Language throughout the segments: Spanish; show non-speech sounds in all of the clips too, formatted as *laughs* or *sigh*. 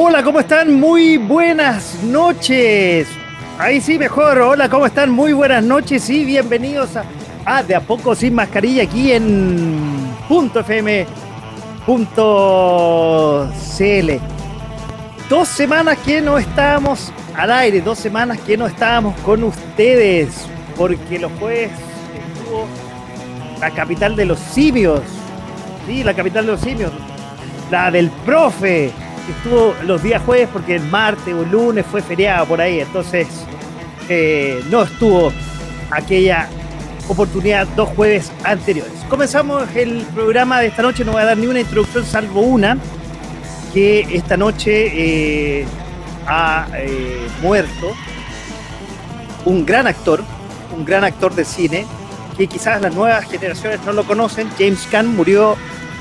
Hola, ¿cómo están? Muy buenas noches. Ahí sí, mejor. Hola, ¿cómo están? Muy buenas noches y bienvenidos a, a De a poco sin mascarilla aquí en punto .fm.cl. Dos semanas que no estábamos al aire, dos semanas que no estábamos con ustedes, porque los jueves estuvo la capital de los simios. Sí, la capital de los simios. La del profe estuvo los días jueves porque el martes o el lunes fue feriado por ahí, entonces eh, no estuvo aquella oportunidad dos jueves anteriores. Comenzamos el programa de esta noche, no voy a dar ni una introducción salvo una, que esta noche eh, ha eh, muerto un gran actor, un gran actor de cine, que quizás las nuevas generaciones no lo conocen, James Caan murió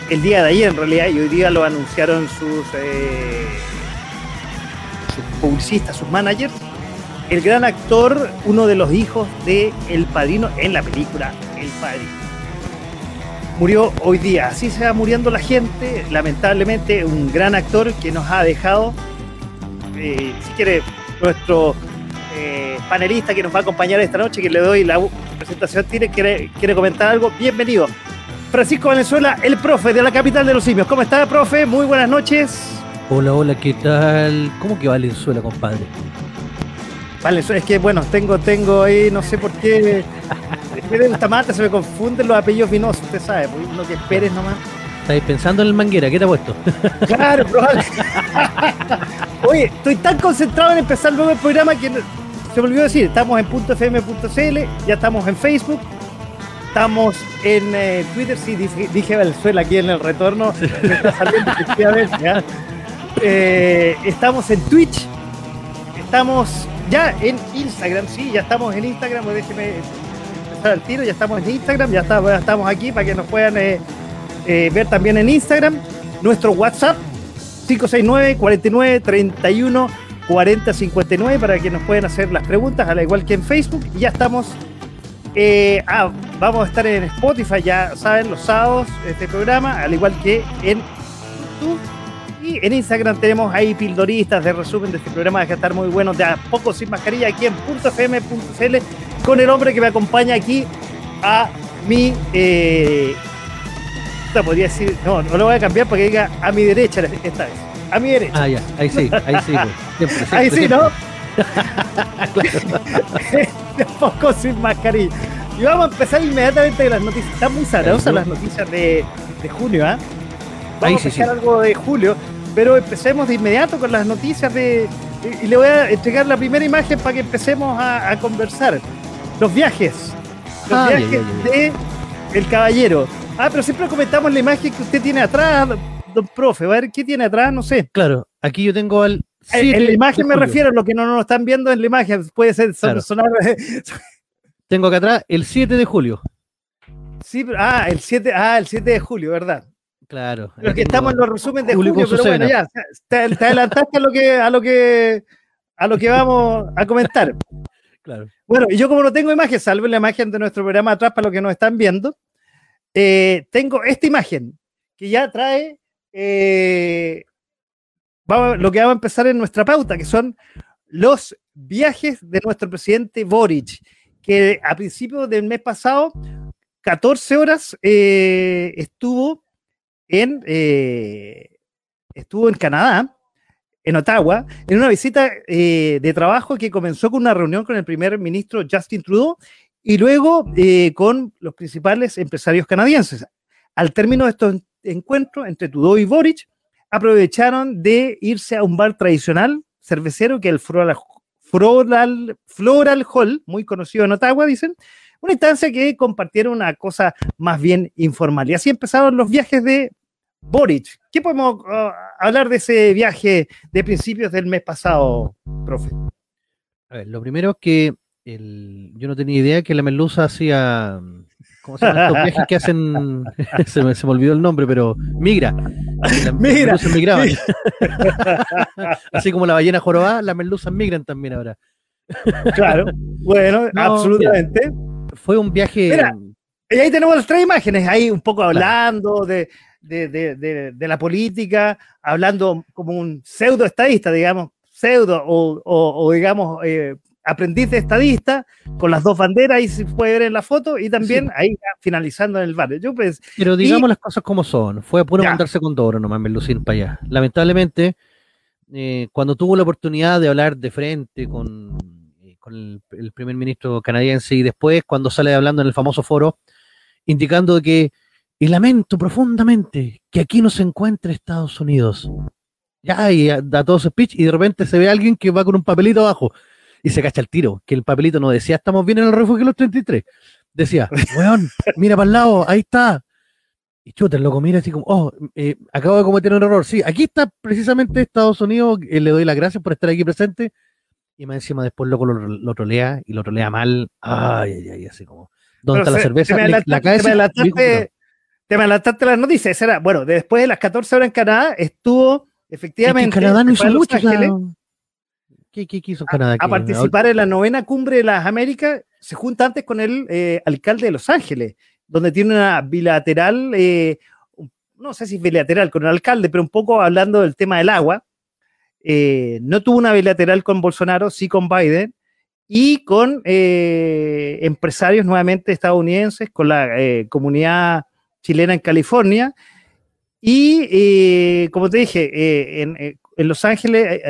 el día de ayer en realidad y hoy día lo anunciaron sus, eh, sus publicistas, sus managers. El gran actor, uno de los hijos de El Padrino en la película El Padrino. Murió hoy día, así se va muriendo la gente, lamentablemente un gran actor que nos ha dejado, eh, si quiere, nuestro eh, panelista que nos va a acompañar esta noche, que le doy la presentación, tiene, quiere, quiere comentar algo, bienvenido. Francisco Valenzuela, el profe de la capital de los simios. ¿Cómo está, profe? Muy buenas noches. Hola, hola, ¿qué tal? ¿Cómo que Valenzuela, compadre? Valenzuela, es que bueno, tengo, tengo ahí, no sé por qué. Me gusta mata, se me confunden los apellidos vinosos, usted sabe, pues uno que esperes nomás. ¿Estáis pensando en el manguera? ¿Qué te ha puesto? *laughs* Claro, probable. *laughs* Oye, estoy tan concentrado en empezar luego el programa que se me olvidó decir, estamos en .fm.cl, ya estamos en Facebook, estamos en eh, Twitter, sí, dije, dije, Venezuela aquí en el retorno, *laughs* me está saliendo. Eh, estamos en Twitch, estamos ya en Instagram, sí, ya estamos en Instagram, pues déjeme empezar al tiro, ya estamos en Instagram, ya, está, ya estamos aquí para que nos puedan eh, ver también en Instagram, nuestro WhatsApp 569 49 31 40 59 para que nos puedan hacer las preguntas, al igual que en Facebook, y ya estamos eh, ah, vamos a estar en Spotify, ya saben, los sábados, este programa, al igual que en YouTube. Y en Instagram tenemos ahí pildoristas de resumen de este programa que estar muy bueno, de a poco sin mascarilla, aquí en .fm.cl, con el hombre que me acompaña aquí a mi. Eh, podría decir, no, no lo voy a cambiar para que diga a mi derecha esta vez. A mi derecha. Ah, ya, ahí sí, ahí sí. *laughs* Pues. Siempre, siempre, ahí sí, siempre. ¿no? *laughs* de poco sin mascarilla. Y vamos a empezar inmediatamente con las noticias. Están muy sabrosas las noticias de, de junio, ¿ah? ¿eh? Vamos Ahí sí, a empezar sí. algo de julio, pero empecemos de inmediato con las noticias de. Y le voy a entregar la primera imagen para que empecemos a, a conversar. Los viajes. Los ah, viajes yeah, yeah, yeah. de El Caballero. Ah, pero siempre comentamos la imagen que usted tiene atrás, don profe. A ver, ¿qué tiene atrás? No sé. Claro, aquí yo tengo al Sí, en la imagen me refiero, lo que no nos están viendo en la imagen, puede ser claro. sonar. *laughs* Tengo acá atrás el 7 de julio. Sí, ah, el 7, ah, el 7 de julio, ¿verdad? Claro. Pero que estamos en los resúmenes de julio, julio pero bueno, ya, te, te, adelantaste a lo que, a lo que a lo que vamos a comentar. Claro. Bueno, y yo como no tengo imagen, salvo la imagen de nuestro programa atrás para los que nos están viendo, eh, tengo esta imagen que ya trae eh, lo que vamos a empezar en nuestra pauta, que son los viajes de nuestro presidente Boric, que a principios del mes pasado, 14 horas eh, estuvo en eh, estuvo en Canadá, en Ottawa, en una visita eh, de trabajo que comenzó con una reunión con el primer ministro Justin Trudeau y luego eh, con los principales empresarios canadienses. Al término de estos encuentros entre Trudeau y Boric, aprovecharon de irse a un bar tradicional cervecero que el Floral, Floral, Floral Hall, muy conocido en Ottawa, dicen, una instancia que compartieron una cosa más bien informal. Y así empezaron los viajes de Boric. ¿Qué podemos uh, hablar de ese viaje de principios del mes pasado, profe? A ver, lo primero es que yo no tenía idea que la merluza hacía. ¿Cómo se llaman estos *laughs* viajes que hacen? *laughs* se, me, se me olvidó el nombre, pero migra. Las Migra, merluzas migraban. sí. *laughs* Así como la ballena jorobada, las merluzas migran también ahora. Claro, bueno, No, absolutamente. Fue un viaje. Mira. Y ahí tenemos las tres imágenes, ahí un poco hablando de, de- de- de- de la política, hablando como un pseudo estadista, digamos, pseudo o, o- o, digamos eh, aprendiz de estadista, con las dos banderas, ahí se puede ver en la foto, y también Sí. ahí finalizando en el barrio. Yo pues, Pero digamos las cosas como son. Fue a puro Ya. mandarse con Doro nomás, Merlucín para allá. Lamentablemente, eh, cuando tuvo la oportunidad de hablar de frente con, eh, con el, el primer ministro canadiense y después cuando sale hablando en el famoso foro, indicando que, y lamento profundamente que aquí no se encuentre Estados Unidos. Ya, y da todo su speech y de repente se ve a alguien que va con un papelito abajo y se cacha el tiro, que el papelito no decía estamos bien en el refugio de los 33. Decía, weón, mira para el lado, ahí está. Y chuta, el loco mira así como, oh, eh, acabo de cometer un error. Sí, aquí está precisamente Estados Unidos, eh, le doy las gracias por estar aquí presente. Y más encima después loco lo, lo trolea y lo trolea mal. Ay, ay, ay, así como. ¿Dónde está la cerveza? te me adelantaste- la cabeza. te me adelantaste- las noticias. era, bueno, después de las 14 horas en Canadá, estuvo Es que efectivamente Canadá no hizo mucho. o sea, Ángeles ¿Qué, hizo Canadá? a aquí? participar en la novena cumbre de las Américas, se junta antes con el eh, alcalde de Los Ángeles, donde tiene una bilateral, eh, no sé si bilateral con el alcalde, pero un poco hablando del tema del agua. Eh, no tuvo una bilateral con Bolsonaro, sí con Biden, y con empresarios nuevamente estadounidenses, con la comunidad chilena en California. Y como te dije, en, en Los Ángeles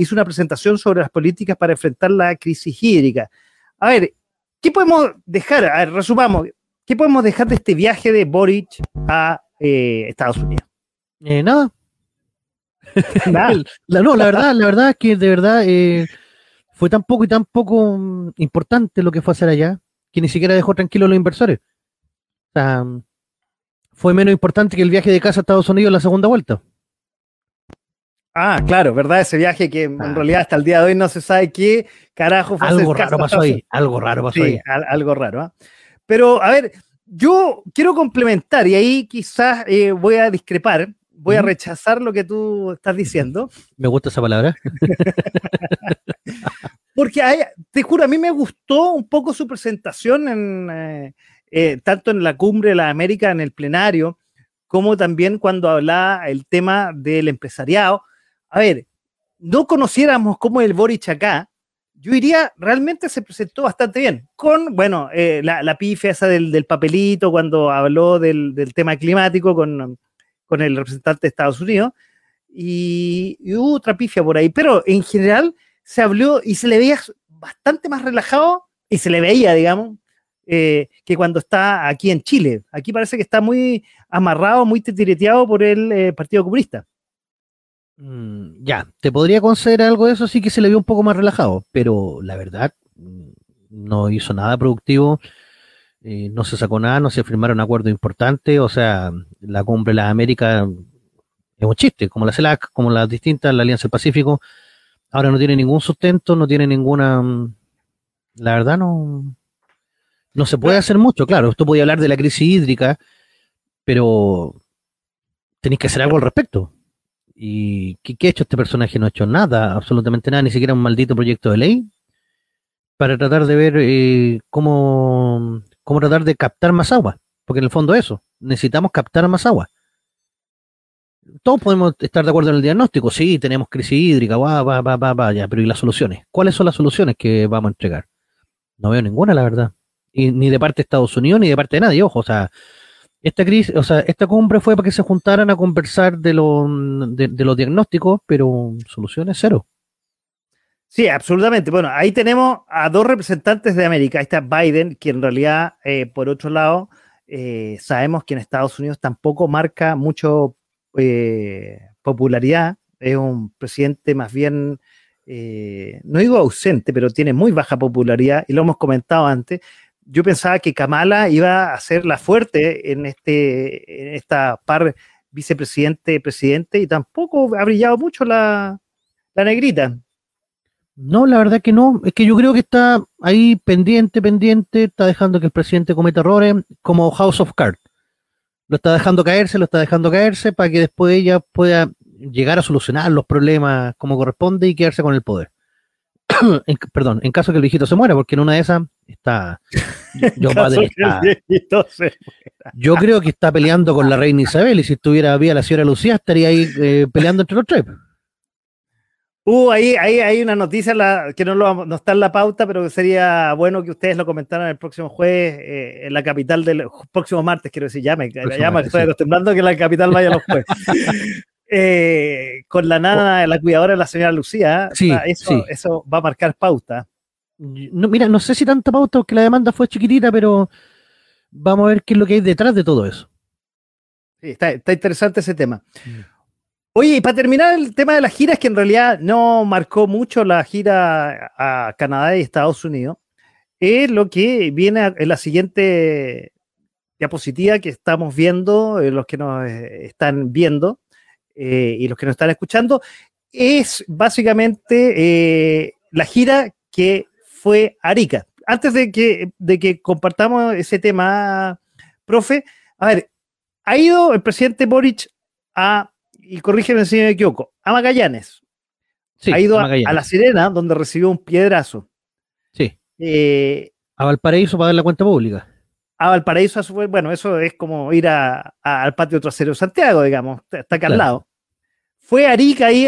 hizo una presentación sobre las políticas para enfrentar la crisis hídrica. A ver, ¿qué podemos dejar? A ver, resumamos. ¿Qué podemos dejar de este viaje de Boric a eh, Estados Unidos? Eh, nada. *laughs* Nada. La, no, la verdad, la verdad es que de verdad eh, fue tan poco y tan poco mm, importante lo que fue a hacer allá, que ni siquiera dejó tranquilos a los inversores. O sea, mm, fue menos importante que el viaje de casa a Estados Unidos en la segunda vuelta. Ah, claro, ¿verdad? Ese viaje que en Ah. realidad hasta el día de hoy no se sabe qué carajo fue Algo raro pasó ahí, algo raro pasó Sí, ahí. al- algo raro. ¿ah? Pero, a ver, yo quiero complementar y ahí quizás eh, voy a discrepar, voy a rechazar lo que tú estás diciendo, Me gusta esa palabra. *laughs* porque hay- te juro, a mí me gustó un poco su presentación en, eh, eh, tanto en la cumbre de la América, en el plenario, como también cuando hablaba el tema del empresariado. A ver, no conociéramos cómo el Boric acá, yo diría, realmente se presentó bastante bien. Con, bueno, eh, la, la pifia esa del, del papelito cuando habló del, del tema climático con, con el representante de Estados Unidos. Y, hubo otra pifia por ahí. Pero en general se habló y se le veía bastante más relajado y se le veía, digamos, eh, que cuando está aquí en Chile. Aquí parece que está muy amarrado, muy titireteado por el eh, Partido Comunista. Mm, ya, te podría conceder algo de eso, sí que se le vio un poco más relajado, pero la verdad mm, no hizo nada productivo, eh, no se sacó nada, no se firmaron acuerdos importantes, o sea, la cumbre de las Américas es un chiste, como la CELAC, como las distintas, la Alianza del Pacífico, ahora no tiene ningún sustento, no tiene ninguna, mm, la verdad no, no se puede hacer mucho, claro, esto podía hablar de la crisis hídrica, pero tenéis que hacer algo al respecto. ¿Y qué, ha hecho este personaje? No ha hecho nada, absolutamente nada, ni siquiera un maldito proyecto de ley para tratar de ver eh, cómo, cómo tratar de captar más agua, porque en el fondo eso, necesitamos captar más agua. Todos podemos estar de acuerdo en el diagnóstico, sí, tenemos crisis hídrica, va, va, va, va, va, ya, pero ¿y las soluciones? ¿Cuáles son las soluciones que vamos a entregar? No veo ninguna, la verdad. Y ni de parte de Estados Unidos ni de parte de nadie, ojo, o sea, esta crisis, o sea, esta cumbre fue para que se juntaran a conversar de, lo, de, los diagnósticos, pero soluciones cero. Sí, absolutamente. Bueno, ahí tenemos a dos representantes de América. Ahí está Biden, que en realidad, eh, por otro lado, eh, sabemos que en Estados Unidos tampoco marca mucho eh, popularidad. Es un presidente más bien, no digo ausente, pero tiene muy baja popularidad y lo hemos comentado antes. Yo pensaba que Kamala iba a ser la fuerte en, este, en esta par vicepresidente-presidente y tampoco ha brillado mucho la, la negrita. No, la verdad que no. Es que yo creo que está ahí pendiente, pendiente, está dejando que el presidente cometa errores como House of Cards. Lo está dejando caerse, lo está dejando caerse para que después ella pueda llegar a solucionar los problemas como corresponde y quedarse con el poder. *coughs* perdón, en caso que el viejito se muera, porque en una de esas está. *laughs* Yo, yo creo que está peleando con la reina Isabel y si estuviera viva la señora Lucía estaría ahí eh, peleando entre los tres. Uh, ahí, ahí hay una noticia que no, no, está en la pauta, pero sería bueno que ustedes lo comentaran el próximo jueves eh, en la capital del próximo martes, quiero decir, ya me, ya me estoy acostumbrando que la capital vaya los jueves. *laughs* Eh, con la nana, la cuidadora de la señora Lucía, sí, eso, eso va a marcar pauta. No, mira, no sé si tanta pauta porque la demanda fue chiquitita, pero vamos a ver qué es lo que hay detrás de todo eso. Sí, está, está interesante ese tema. Mm. Oye, y para terminar el tema de las giras, que en realidad no marcó mucho la gira a Canadá y Estados Unidos, es lo que viene en la siguiente diapositiva que estamos viendo, eh, los que nos eh, están viendo eh, y los que nos están escuchando, es básicamente la gira que fue Arica. Antes de que, de que compartamos ese tema, profe, a ver, ha ido el presidente Boric a y corrígeme si me equivoco, a Magallanes. ha ido a, La Sirena, donde recibió un piedrazo. Sí. Eh, a Valparaíso para dar la cuenta pública. A Valparaíso, bueno, eso es como ir al patio trasero de Santiago, digamos, está acá al lado. Fue a Arica ahí,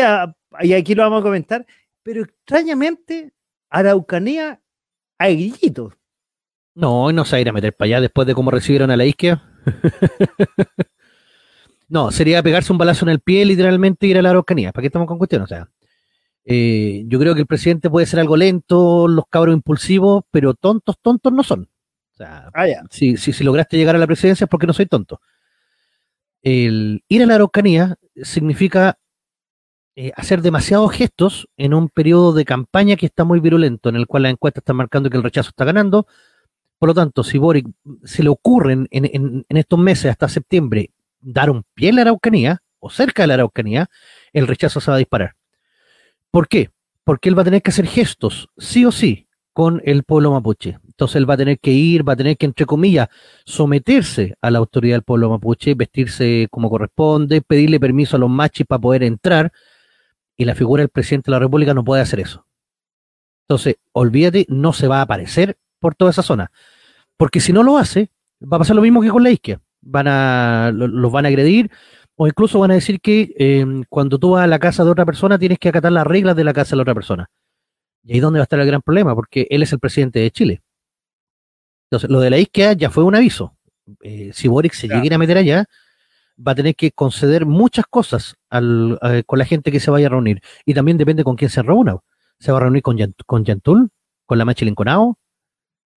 y aquí lo vamos a comentar, pero extrañamente, Araucanía a Grillito. No, no se va a ir a meter para allá después de cómo recibieron a la isquia. *laughs* No, sería pegarse un balazo en el pie, literalmente, ir a la Araucanía. ¿Para qué estamos con cuestiones? O sea, eh, yo creo que el presidente puede ser algo lento, los cabros impulsivos, pero tontos, tontos no son. O sea, ah, si, si, lograste llegar a la presidencia es porque no soy tonto. El ir a la Araucanía significa eh, hacer demasiados gestos en un periodo de campaña que está muy virulento, en el cual la encuesta está marcando que el rechazo está ganando. Por lo tanto, si Boric se le ocurren en estos meses hasta septiembre dar un pie en la Araucanía o cerca de la Araucanía, el rechazo se va a disparar. ¿Por qué? Porque él va a tener que hacer gestos, sí o sí, con el pueblo mapuche. Entonces él va a tener que ir, va a tener que, entre comillas, someterse a la autoridad del pueblo mapuche, vestirse como corresponde, pedirle permiso a los machis para poder entrar, y la figura del presidente de la República no puede hacer eso. Entonces, olvídate, no se va a aparecer por toda esa zona. Porque si no lo hace, va a pasar lo mismo que con la isquia van a, los van a agredir o incluso van a decir que em, cuando tú vas a la casa de otra persona tienes que acatar las reglas de la casa de la otra persona. Y ahí es donde va a estar el gran problema, porque él es el presidente de Chile. Entonces, lo de la isquia ya fue un aviso. Eh, si Boric se llega a meter allá, va a tener que conceder muchas cosas al, con la gente que se vaya a reunir. Y también depende con quién se reúna. Se va a reunir con, con Yantul, con la Machilinconao,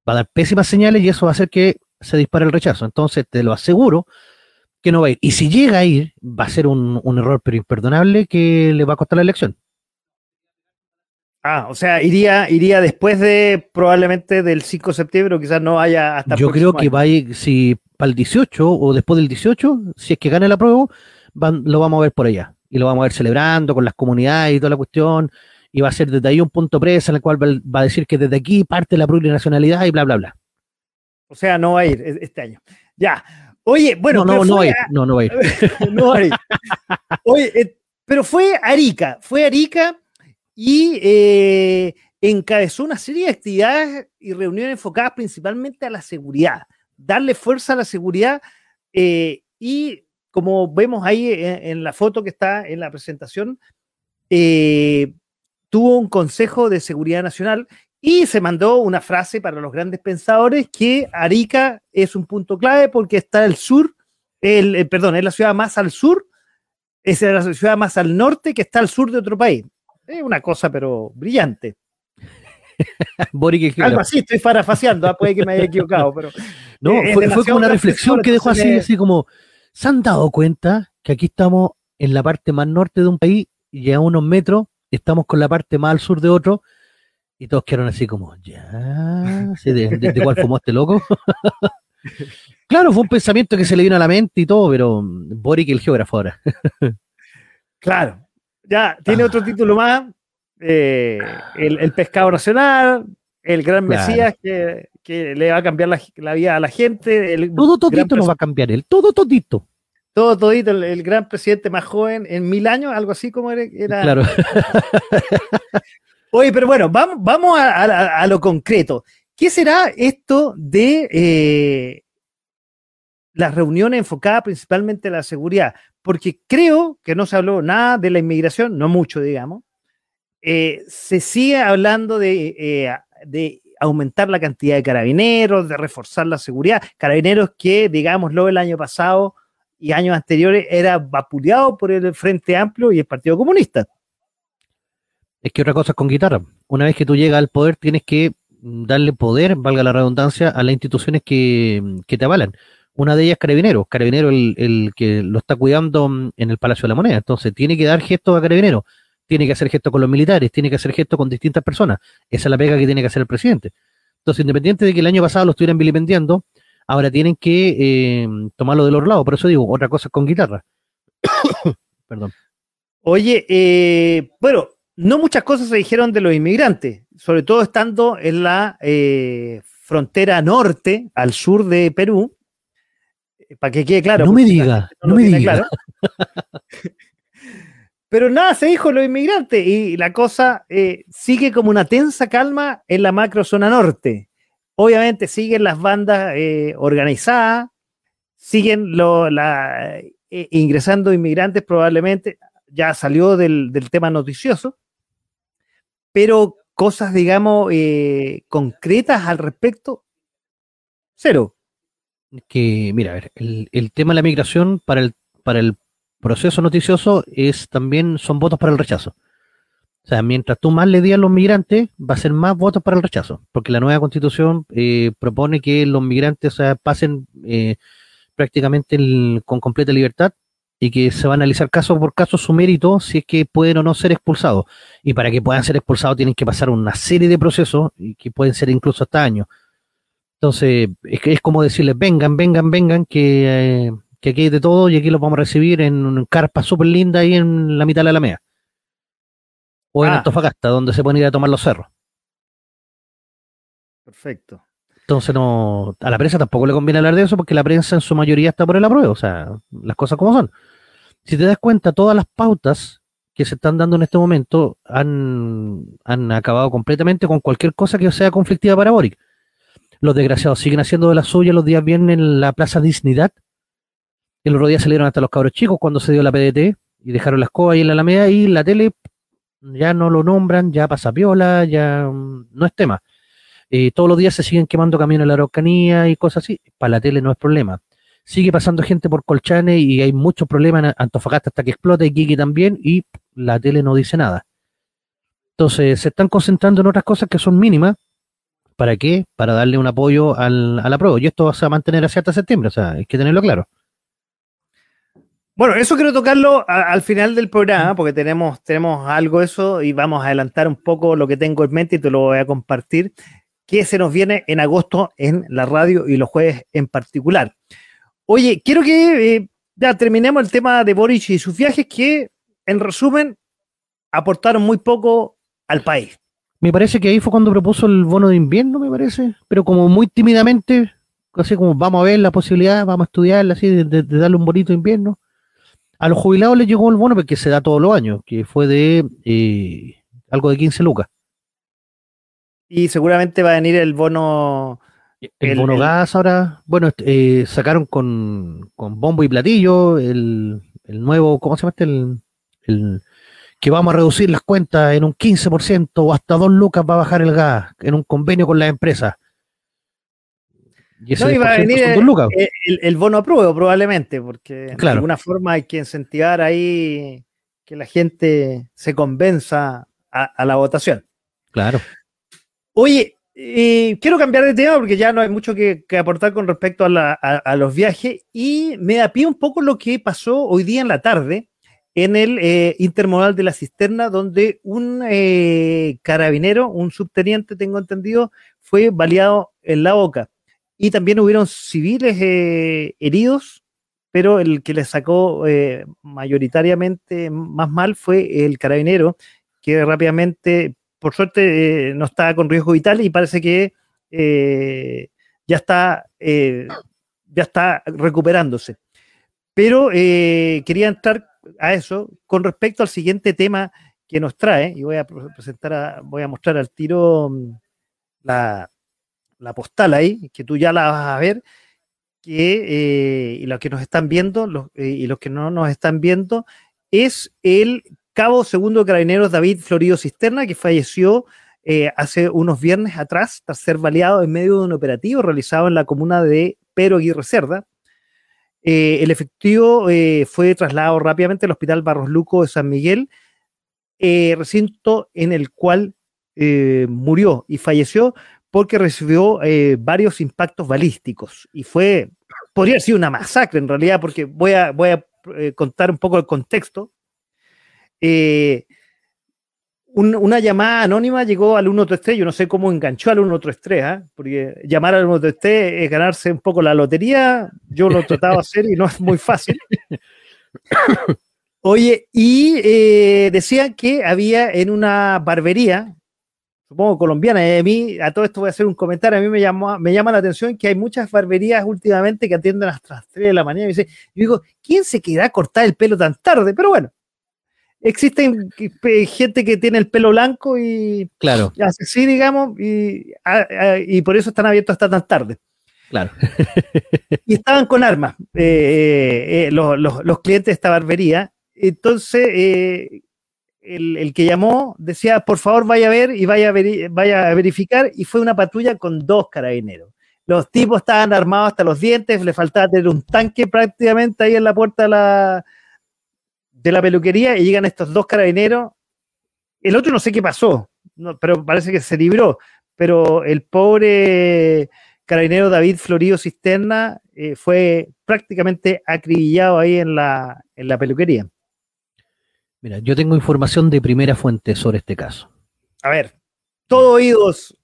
va a dar pésimas señales y eso va a hacer que se dispara el rechazo. Entonces, te lo aseguro que no va a ir. Y si llega a ir, va a ser un, error pero imperdonable que le va a costar la elección. Ah, o sea, iría, iría después de probablemente del 5 de septiembre o quizás no haya hasta. Yo creo que va a ir, si para el 18 o después del 18, si es que gane la prueba, lo vamos a ver por allá. Y lo vamos a ver celebrando con las comunidades y toda la cuestión. Y va a ser desde ahí un punto presa en el cual va a decir que desde aquí parte la plurinacionalidad y bla, bla, bla. O sea, no va a ir este año. Ya. Oye, bueno. No, no, no, va a ir. no, no va a ir. *laughs* no va a ir. Oye, eh, pero fue Arica, fue Arica y eh, encabezó una serie de actividades y reuniones enfocadas principalmente a la seguridad, darle fuerza a la seguridad eh, y como vemos ahí en, la foto que está en la presentación, tuvo un Consejo de Seguridad Nacional y se mandó una frase para los grandes pensadores que Arica es un punto clave porque está al sur, el, eh, perdón, es la ciudad más al sur, es la ciudad más al norte que está al sur de otro país. Es una cosa, pero brillante. *laughs* Algo así, estoy parafaseando, ah, puede que me haya equivocado, pero. No, fue, como una reflexión que dejó así, así como, ¿se han dado cuenta que aquí estamos en la parte más norte de un país y a unos metros estamos con la parte más al sur de otro? Y todos quedaron así como, ya, ¿de, cuál fumó este loco? *laughs* claro, fue un pensamiento que se le vino a la mente y todo, pero Boric el geógrafo ahora. *laughs* claro, ya, tiene otro ah. título más, eh, el, pescado nacional, el gran Mesías que, le va a cambiar la, vida a la gente. todo todito lo va a cambiar él, todo todito. Todo todito, el, gran presidente más joven en mil años, algo así como era. Claro. *laughs* Oye, pero bueno, vamos, vamos a, lo concreto. ¿Qué será esto de eh, las reuniones enfocadas principalmente en la seguridad? Porque creo que no se habló nada de la inmigración, no mucho, digamos. Eh, se sigue hablando de, eh, de aumentar la cantidad de carabineros, de reforzar la seguridad. Carabineros que, digámoslo, el año pasado y años anteriores era vapuleado por el Frente Amplio y el Partido Comunista. Es que otra cosa es con guitarra. Una vez que tú llegas al poder, tienes que darle poder, valga la redundancia, a las instituciones que, te avalan. Una de ellas es Carabinero. Carabinero el, el que lo está cuidando en el Palacio de la Moneda. Entonces, tiene que dar gestos a Carabinero. Tiene que hacer gestos con los militares, tiene que hacer gestos con distintas personas. Esa es la pega que tiene que hacer el presidente. Entonces, independiente de que el año pasado lo estuvieran vilipendiando, ahora tienen que eh, tomarlo de los lados. Por eso digo, otra cosa con guitarra. *coughs* Perdón. Oye, eh, bueno, no muchas cosas se dijeron de los inmigrantes, sobre todo estando en la eh, frontera norte, al sur de Perú. Eh, para que quede claro. No me diga, no, me diga. *laughs* Pero nada se dijo los inmigrantes y la cosa eh, sigue como una tensa calma en la macro zona norte. Obviamente siguen las bandas organizadas, siguen ingresando inmigrantes probablemente, ya salió del tema noticioso, pero cosas, digamos, eh, concretas al respecto, cero. Que, mira, a ver, el, tema de la migración para el, para el proceso noticioso es también, son votos para el rechazo. O sea, mientras tú más le digas a los migrantes, va a ser más votos para el rechazo, porque la nueva constitución eh, propone que los migrantes pasen eh, prácticamente con completa libertad y que se va a analizar caso por caso su mérito si es que pueden o no ser expulsados. Y para que puedan ser expulsados tienen que pasar una serie de procesos que pueden ser incluso hasta años. Entonces, es, que es como decirles, vengan, vengan, vengan, que, eh, que aquí hay de todo y aquí los vamos a recibir en una carpa súper linda ahí en la mitad de la Alameda. O en ah. Antofagasta, donde se pueden ir a tomar los cerros. Perfecto. Entonces no, a la prensa tampoco le conviene hablar de eso porque la prensa en su mayoría está por el apruebo, o sea, las cosas como son. Si te das cuenta, todas las pautas que se están dando en este momento han, han acabado completamente con cualquier cosa que sea conflictiva para Boric. Los desgraciados siguen haciendo de la suya los días viernes en la Plaza Dignidad. El otro día salieron hasta los cabros chicos cuando se dio la PDT y dejaron la escoba ahí en la Alameda y la tele ya no lo nombran, ya pasa piola, ya mm, no es tema. Eh, todos los días se siguen quemando camiones en la Araucanía y cosas así. Para la tele no es problema. Sigue pasando gente por Colchane y hay muchos problemas en Antofagasta hasta que explota y Kiki también y la tele no dice nada. Entonces se están concentrando en otras cosas que son mínimas. ¿Para qué? Para darle un apoyo al, a la prueba. Y esto va a mantener así hasta septiembre. O sea, hay que tenerlo claro. Bueno, eso quiero tocarlo al final del programa, porque tenemos, tenemos algo eso y vamos a adelantar un poco lo que tengo en mente y te lo voy a compartir que se nos viene en agosto en la radio y los jueves en particular. Oye, quiero que eh, ya terminemos el tema de Boric y sus viajes que, en resumen, aportaron muy poco al país. Me parece que ahí fue cuando propuso el bono de invierno, me parece, pero como muy tímidamente, así como vamos a ver la posibilidad, vamos a estudiarla, así, de, darle un bonito invierno. A los jubilados les llegó el bono porque se da todos los años, que fue de eh, algo de 15 lucas. Y seguramente va a venir el bono. El, bono gas ahora. Bueno, eh, sacaron con, bombo y platillo el, nuevo, ¿cómo se llama este? El, que vamos a reducir las cuentas en un 15% o hasta dos lucas va a bajar el gas en un convenio con las empresas. Y ese no, iba a venir el, bono apruebo probablemente, porque de alguna forma hay que incentivar ahí que la gente se convenza a la votación. Claro. Oye, eh, quiero cambiar de tema porque ya no hay mucho que, aportar con respecto a, los viajes y me da pie un poco lo que pasó hoy día en la tarde en el eh, intermodal de la cisterna, donde un eh, carabinero, un subteniente, tengo entendido, fue baleado en la boca. Y también hubieron civiles heridos, pero el que le sacó mayoritariamente más mal fue el carabinero que rápidamente, por suerte, no estaba con riesgo vital y parece que ya está, ya está recuperándose. Pero quería entrar a eso con respecto al siguiente tema que nos trae, y voy a presentar, voy a mostrar al tiro mm, la, postal ahí, que tú ya la vas a ver, que eh, y los que nos están viendo los, eh, y los que no nos están viendo, es el cabo segundo carabineros David Florido Cisterna, que falleció eh, hace unos viernes atrás tras ser baleado en medio de un operativo realizado en la comuna de Pedro Aguirre Cerda. El efectivo fue trasladado rápidamente al Hospital Barros Luco de San Miguel, recinto en el cual murió y falleció porque recibió eh, varios impactos balísticos y fue, podría haber sido una masacre en realidad, porque voy a, voy a eh, contar un poco el contexto. Eh, una llamada anónima llegó al 133, yo no sé cómo enganchó al 133, ¿eh? porque llamar al 133 es ganarse un poco la lotería, yo lo trataba de hacer y no es muy fácil. *coughs* Oye, y decían que había en una barbería, supongo colombiana, y a mí, a todo esto voy a hacer un comentario, a mí me, llama, me llama la atención que hay muchas barberías últimamente que atienden hasta las 3 de la mañana, y dice, yo digo, ¿quién se queda a cortar el pelo tan tarde? Pero bueno, existen gente que tiene el pelo blanco y claro. así, digamos, y, y por eso están abiertos hasta tan tarde. Claro. y estaban con armas eh, eh, eh, los, los, los, clientes de esta barbería. Entonces, el, que llamó decía, por favor vaya a ver y vaya a, vaya a verificar, y fue una patrulla con dos carabineros. Los tipos estaban armados hasta los dientes, le faltaba tener un tanque prácticamente ahí en la puerta de la, de la peluquería y llegan estos dos carabineros. El otro no sé qué pasó, pero parece que se libró. Pero el pobre carabinero David Florido Cisterna eh, fue prácticamente acribillado ahí en la, en la peluquería. Mira, yo tengo información de primera fuente sobre este caso. A ver, todo oídos.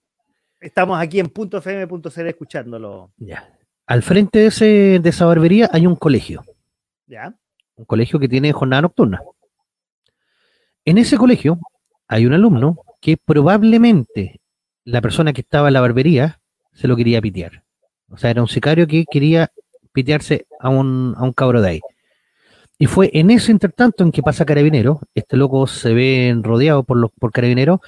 Estamos aquí en .fm.cl escuchándolo. Ya. Al frente de, ese, de esa barbería hay un colegio. Ya. Un colegio que tiene jornada nocturna. En ese colegio hay un alumno que probablemente la persona que estaba en la barbería se lo quería pitear. O sea, era un sicario que quería pitearse a un, a un cabro de ahí. Y fue en ese intertanto en que pasa Carabinero, este loco se ve rodeado por, los, por Carabinero,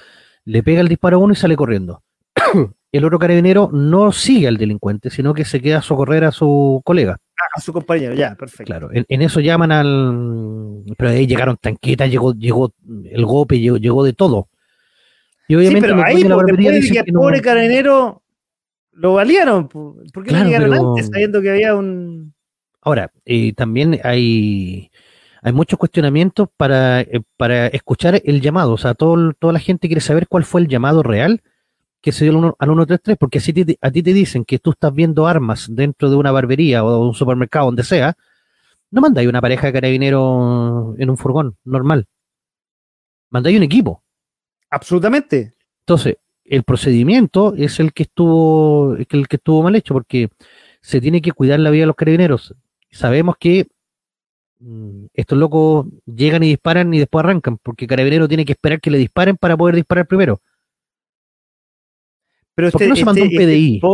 le pega el disparo a uno y sale corriendo. *coughs* el otro Carabinero no sigue al delincuente, sino que se queda a socorrer a su colega. A su compañero, ya, perfecto. Claro, en, eso llaman al... Pero ahí llegaron tanquetas, llegó, llegó el golpe, llegó, de todo. Y obviamente sí, pero ahí, la que el pobre carabinero lo valieron. ¿Por qué no llegaron antes sabiendo que había un Ahora, eh, también hay, hay muchos cuestionamientos para, eh, para escuchar el llamado. O sea, todo, toda la gente quiere saber cuál fue el llamado real que se dio al, 133, porque si a ti te dicen que tú estás viendo armas dentro de una barbería o de un supermercado, donde sea, no mandáis una pareja de carabineros en un furgón normal. Mandáis un equipo. Absolutamente. Entonces, el procedimiento es el que estuvo, el que estuvo mal hecho, porque se tiene que cuidar la vida de los carabineros sabemos que mm, estos locos llegan y disparan y después arrancan, porque Carabinero tiene que esperar que le disparen para poder disparar primero. Pero este, no se mandó un este, este?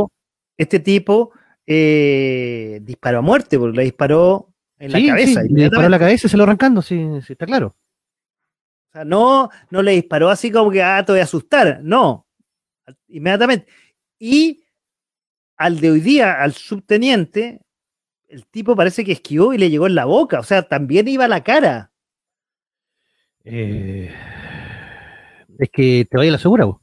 Este tipo, eh, disparó a muerte, porque le disparó en la cabeza. le disparó en la cabeza y se lo arrancando, sí, sí, está claro. O sea, no, no le disparó así como que, ah, te voy a asustar. No, inmediatamente. Y al de hoy día, al subteniente, el tipo parece que esquivó y le llegó en la boca, o sea, también iba a la cara. Eh, es que te vaya la segura, vos.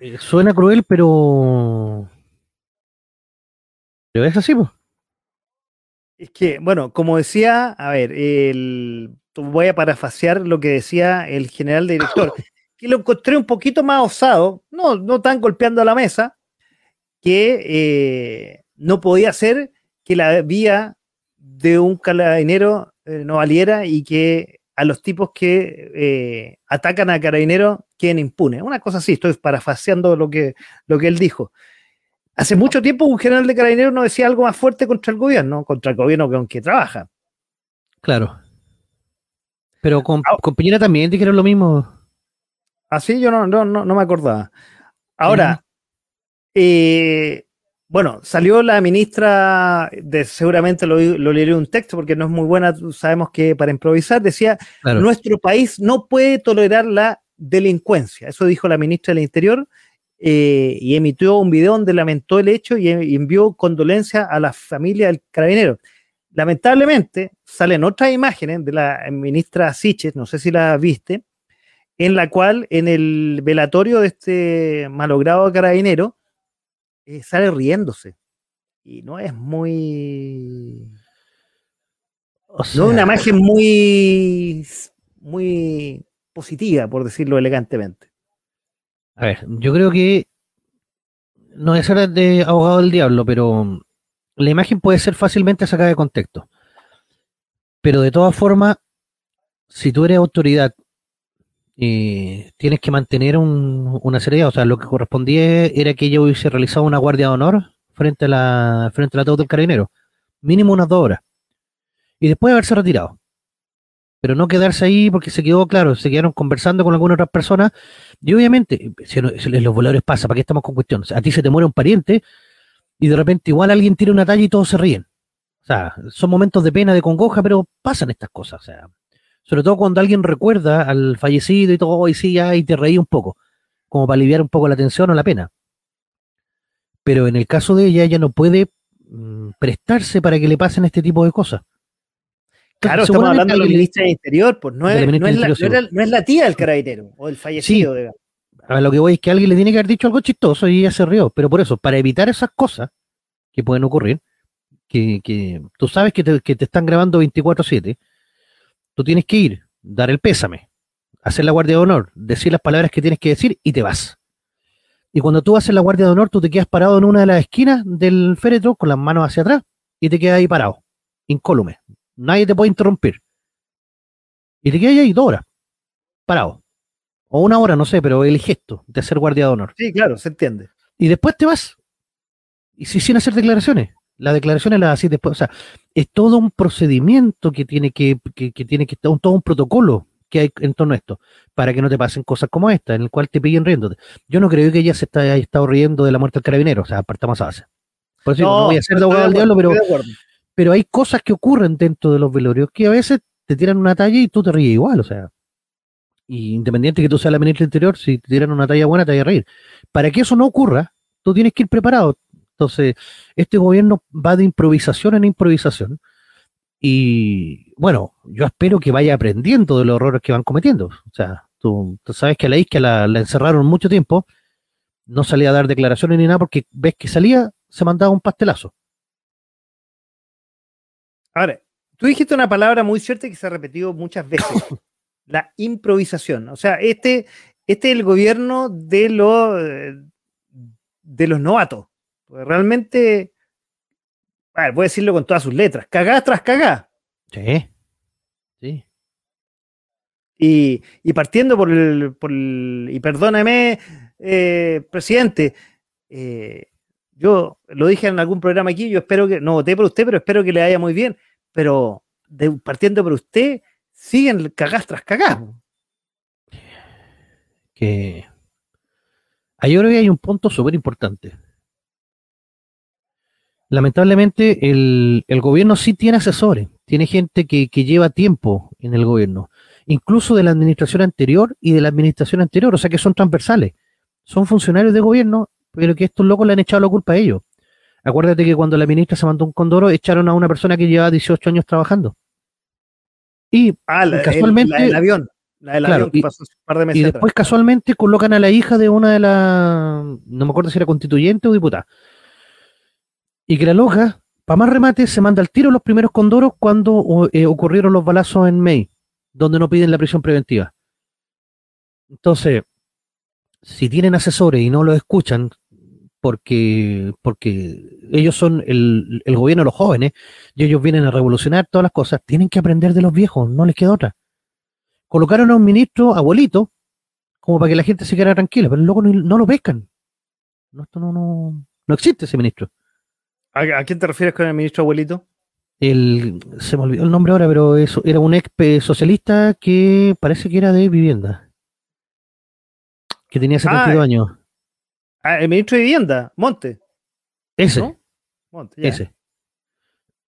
Eh, suena cruel, pero. Pero es así, pues. Es que, bueno, como decía, a ver, el, voy a parafasear lo que decía el general director, *coughs* que lo encontré un poquito más osado, no, no tan golpeando a la mesa, que eh, no podía ser que la vía de un carabinero eh, no valiera y que a los tipos que eh, atacan a carabinero queden impunes. Una cosa así, estoy parafaseando lo que, lo que él dijo. Hace mucho tiempo un general de carabineros no decía algo más fuerte contra el gobierno, contra el gobierno con que trabaja. Claro. Pero con, ah. con Piñera también dijeron lo mismo. Así yo no, no, no, me acordaba. Ahora, eh, bueno, salió la ministra, de, seguramente lo, lo leeré un texto porque no es muy buena, sabemos que para improvisar, decía, nuestro país no puede tolerar la delincuencia. Eso dijo la ministra del Interior eh, y emitió un video donde lamentó el hecho y, envió condolencias a la familia del carabinero. Lamentablemente, salen otras imágenes de la ministra Siches, no sé si la viste, en la cual en el velatorio de este malogrado carabinero eh, sale riéndose. Y no es muy... no es una imagen muy, muy positiva, por decirlo elegantemente. A ver, yo creo que no es hora de abogado del diablo, pero la imagen puede ser fácilmente sacada de contexto. Pero de todas formas, si tú eres autoridad y tienes que mantener una seriedad, o sea, lo que correspondía era que yo hubiese realizado una guardia de honor frente a la frente al del carabinero, mínimo unas dos horas, y después de haberse retirado pero no quedarse ahí porque se quedó claro, se quedaron conversando con algunas otras personas, y obviamente, si, los voladores pasa, ¿para qué estamos con cuestiones? A ti se te muere un pariente, y de repente igual alguien tira una talla y todos se ríen. O sea, son momentos de pena, de congoja, pero pasan estas cosas. O sea, sobre todo cuando alguien recuerda al fallecido y todo, y sí, ya, y te reí un poco, como para aliviar un poco la tensión o la pena. Pero en el caso de ella, ella no puede mm, prestarse para que le pasen este tipo de cosas. Claro, estamos hablando de la ministra del Interior, pues no es, la, tía del carabinero o el fallecido. Sí. A lo que voy es que alguien le tiene que haber dicho algo chistoso y ella se rió. Pero por eso, para evitar esas cosas que pueden ocurrir, que, tú sabes que te, que te están grabando 24-7, tú tienes que ir, dar el pésame, hacer la guardia de honor, decir las palabras que tienes que decir y te vas. Y cuando tú haces la guardia de honor, tú te quedas parado en una de las esquinas del féretro con las manos hacia atrás y te quedas ahí parado, incólume, Nadie te puede interrumpir. Y te quedas ahí dos horas, parado. O una hora, no sé, pero el gesto de ser guardia de honor. Sí, claro, se entiende. Y después te vas. Y si sin hacer declaraciones. Las declaraciones las haces después. O sea, es todo un procedimiento que tiene que, que, tiene que estar, todo un protocolo que hay en torno a esto, para que no te pasen cosas como esta, en el cual te pillen riéndote. Yo no creo que ella se haya estado riendo de la muerte del carabinero, o sea, apartamos a base. Por eso no, voy a ser de abogado del diablo, pero, pero hay cosas que ocurren dentro de los velorios que a veces te tiran una talla y tú te ríes igual, o sea. Y independiente que tú seas la ministra interior, si te tiran una talla buena, te vas a reír. Para que eso no ocurra, tú tienes que ir preparado. Entonces, este gobierno va de improvisación en improvisación. Y bueno, yo espero que vaya aprendiendo de los errores que van cometiendo. O sea, tú, sabes que a la isca la, la encerraron mucho tiempo, no salía a dar declaraciones ni nada, porque ves que salía, se mandaba un pastelazo. Ahora, tú dijiste una palabra muy cierta que se ha repetido muchas veces, *coughs* la improvisación. O sea, este, este es el gobierno de, los de los novatos. realmente, a ver, voy a decirlo con todas sus letras, cagá tras cagá. Sí, sí. Y, y partiendo por el, por el, y perdóname, eh, presidente, eh, yo lo dije en algún programa aquí, yo espero que, no voté por usted, pero espero que le vaya muy bien. Pero partiendo por usted, siguen cagás tras cagás. Que yo creo que hay un punto súper importante. Lamentablemente, el, gobierno sí tiene asesores, tiene gente que, que lleva tiempo en el gobierno, incluso de la administración anterior y de la administración anterior, o sea que son transversales. Son funcionarios de gobierno pero que estos locos le han echado la culpa a ellos. Acuérdate que cuando la ministra se mandó un condoro, echaron a una persona que llevaba 18 años trabajando. Y ah, casualmente. El, avión. La del avión que pasó un par de meses y después casualmente colocan a la hija de una de las. No me acuerdo si era constituyente o diputada. Y que la loca, para más remate, se manda al tiro los primeros condoros cuando eh, ocurrieron los balazos en May, donde no piden la prisión preventiva. Entonces, si tienen asesores y no los escuchan, porque, porque ellos son el, el, gobierno de los jóvenes y ellos vienen a revolucionar todas las cosas, tienen que aprender de los viejos, no les queda otra. Colocaron a un ministro abuelito como para que la gente se quedara tranquila, pero luego no, lo pescan. No, esto no, no, no existe ese ministro. ¿A, quién te refieres con el ministro abuelito? El, se me olvidó el nombre ahora, pero eso, era un ex socialista que parece que era de vivienda. Que tenía 72 Ah, años. Ah, el ministro de Vivienda, Monte. Ese, ¿no? Monte, ya. ese.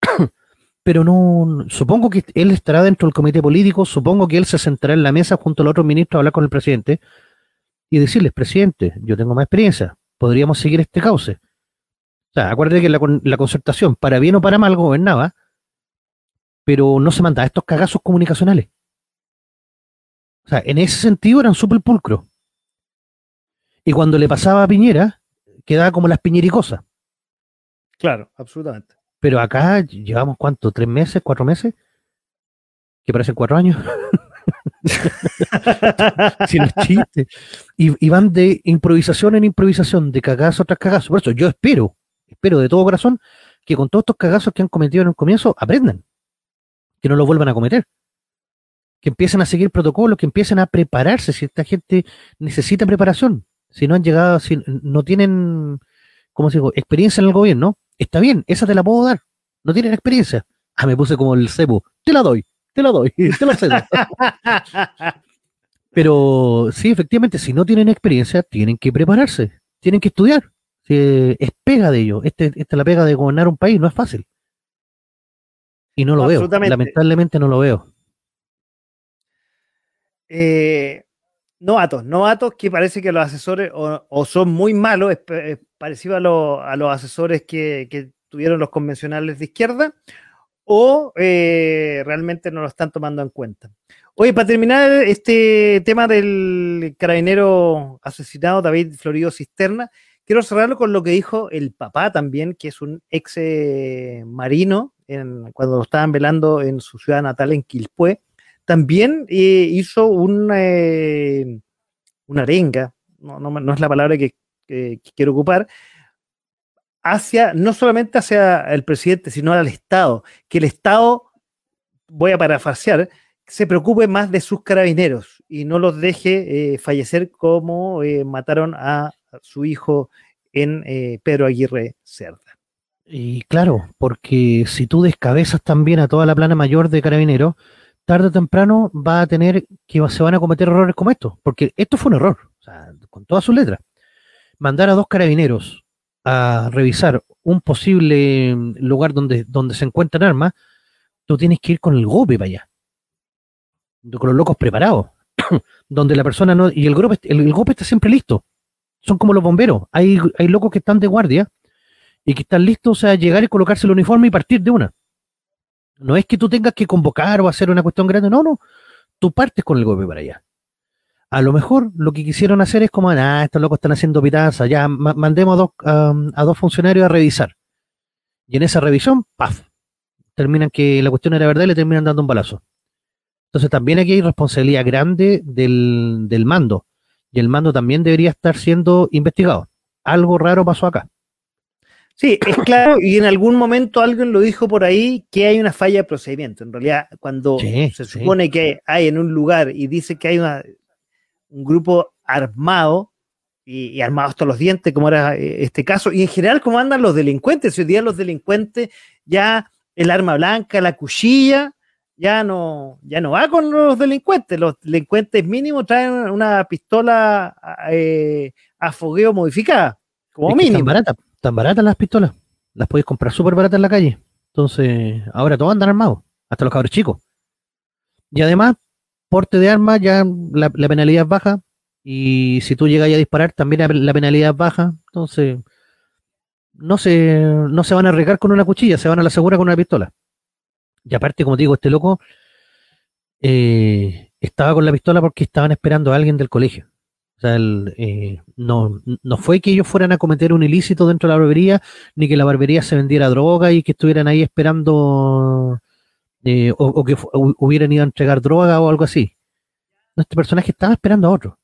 *coughs* Pero no, supongo que él estará dentro del comité político, supongo que él se sentará en la mesa junto al otro ministro a hablar con el presidente y decirles, presidente, yo tengo más experiencia, podríamos seguir este cauce. O sea, acuérdate que la, la concertación, para bien o para mal, gobernaba, pero no se mandaba estos cagazos comunicacionales. O sea, en ese sentido eran súper pulcros. Y cuando le pasaba a Piñera, quedaba como las piñericosas. Claro, absolutamente. Pero acá llevamos cuánto, tres meses, cuatro meses, que parecen cuatro años, *laughs* si no es chiste. Y, y van de improvisación en improvisación, de cagazo tras cagazo. Por eso yo espero, espero de todo corazón que con todos estos cagazos que han cometido en el comienzo aprendan, que no lo vuelvan a cometer, que empiecen a seguir protocolos, que empiecen a prepararse. Si esta gente necesita preparación, si no han llegado, si no tienen, ¿cómo se digo?, experiencia en el gobierno, está bien, esa te la puedo dar. No tienen experiencia. Ah, me puse como el cebu. Te la doy, te la doy, *laughs* te la cedo. Pero sí, efectivamente, si no tienen experiencia, tienen que prepararse, tienen que estudiar. Sí, es pega de ello. Este, esta es la pega de gobernar un país, no es fácil. Y no lo No, veo, lamentablemente no lo veo. Eh, novatos, novatos que parece que los asesores o, son muy malos, es, pa- es parecido a, a los asesores que, tuvieron los convencionales de izquierda, o eh, realmente no lo están tomando en cuenta. Oye, para terminar este tema del carabinero asesinado David Florido Cisterna, quiero cerrarlo con lo que dijo el papá también, que es un ex eh, marino, cuando lo estaban velando en su ciudad natal, en Quilpué. También eh, hizo un, eh, una arenga, no, no, no es la palabra que, quiero ocupar, hacia, no solamente hacia el presidente, sino al Estado, que el Estado, voy a parafrasear, se preocupe más de sus carabineros y no los deje eh, fallecer como mataron a su hijo en Pedro Aguirre Cerda. Y claro, porque si tú descabezas también a toda la plana mayor de carabineros, tarde o temprano va a tener que se van a cometer errores como estos, porque esto fue un error, o sea, con todas sus letras. Mandar a dos carabineros a revisar un posible mm, lugar donde, donde se encuentran armas, tú tienes que ir con el golpe para allá, con los locos preparados, *coughs* donde la persona no, y el el, el golpe está siempre listo, son como los bomberos, hay, hay locos que están de guardia y que están listos a llegar y colocarse el uniforme y partir de una. No es que tú tengas que convocar o hacer una cuestión grande, no, no. Tú partes con el golpe para allá. A lo mejor lo que quisieron hacer es como, ah, estos locos están haciendo pitanza, ya ma- mandemos a dos, um, a dos funcionarios a revisar. Y en esa revisión, ¡paf! Terminan que la cuestión era verdad y le terminan dando un balazo. Entonces también aquí hay responsabilidad grande del, del mando. Y el mando también debería estar siendo investigado. Algo raro pasó acá. Sí, es claro, y en algún momento alguien lo dijo por ahí que hay una falla de procedimiento. En realidad, cuando Sí, se sí. supone que hay en un lugar y dice que hay una- un grupo armado y, y armado hasta los dientes, como era eh, este caso, y en general cómo andan los delincuentes. Hoy día los delincuentes ya el arma blanca, la cuchilla, ya no, ya no va con los delincuentes. Los delincuentes mínimo traen una pistola eh, a fogueo modificada, como Es mínimo. Tan tan baratas las pistolas. Las podéis comprar súper baratas en la calle. Entonces, ahora todos andan armados, hasta los cabros chicos. Y además, porte de armas, ya la, penalidad es baja. Y si tú llegas a disparar, también la, penalidad es baja. Entonces, no se, no se van a arriesgar con una cuchilla, se van a la segura con una pistola. Y aparte, como digo, este loco eh, estaba con la pistola porque estaban esperando a alguien del colegio. O sea, el, eh, no, no fue que ellos fueran a cometer un ilícito dentro de la barbería, ni que la barbería se vendiera droga y que estuvieran ahí esperando eh, o, o que hubieran ido a entregar droga o algo así. No, este personaje estaba esperando a otro.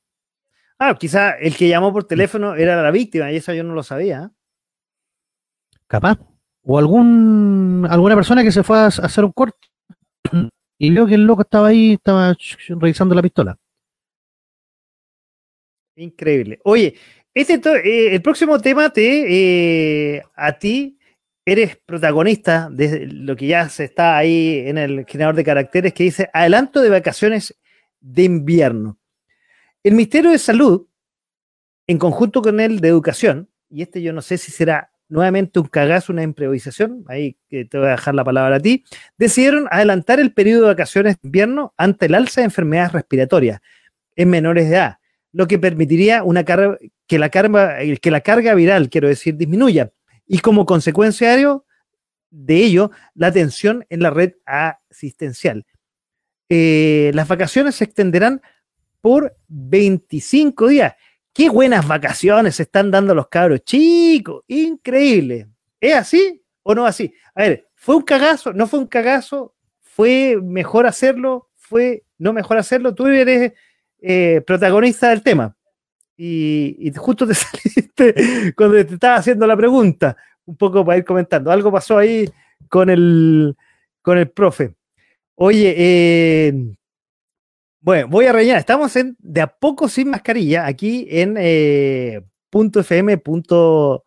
Ah, quizá el que llamó por teléfono era la víctima y eso yo no lo sabía. ¿eh? capaz. O algún alguna persona que se fue a, hacer un corte *clears throat* y vio que el loco estaba ahí, estaba revisando la pistola. Increíble. Oye, este eh, el próximo tema te eh, a ti eres protagonista de lo que ya se está ahí en el generador de caracteres que dice adelanto de vacaciones de invierno. El Ministerio de Salud, en conjunto con el de Educación, y este yo no sé si será nuevamente un cagazo, una improvisación, ahí te voy a dejar la palabra a ti, decidieron adelantar el periodo de vacaciones de invierno ante el alza de enfermedades respiratorias en menores de edad, lo que permitiría carga, que, la carga, viral, quiero decir, disminuya y como consecuencia de ello, la atención en la red asistencial. Eh, las vacaciones se extenderán por 25 días. Qué buenas vacaciones se están dando los cabros chicos, increíble. ¿Es así o no así? A ver, ¿fue un cagazo? ¿No fue un cagazo? ¿Fue mejor hacerlo? ¿Fue no mejor hacerlo? Tú eres eh, protagonista del tema y, justo te *laughs* saliste cuando te estaba haciendo la pregunta, un poco para ir comentando. Algo pasó ahí con el, con el profe. Oye, eh, bueno, voy a rellenar. Estamos en de a poco sin mascarilla aquí en eh, .fm.cl.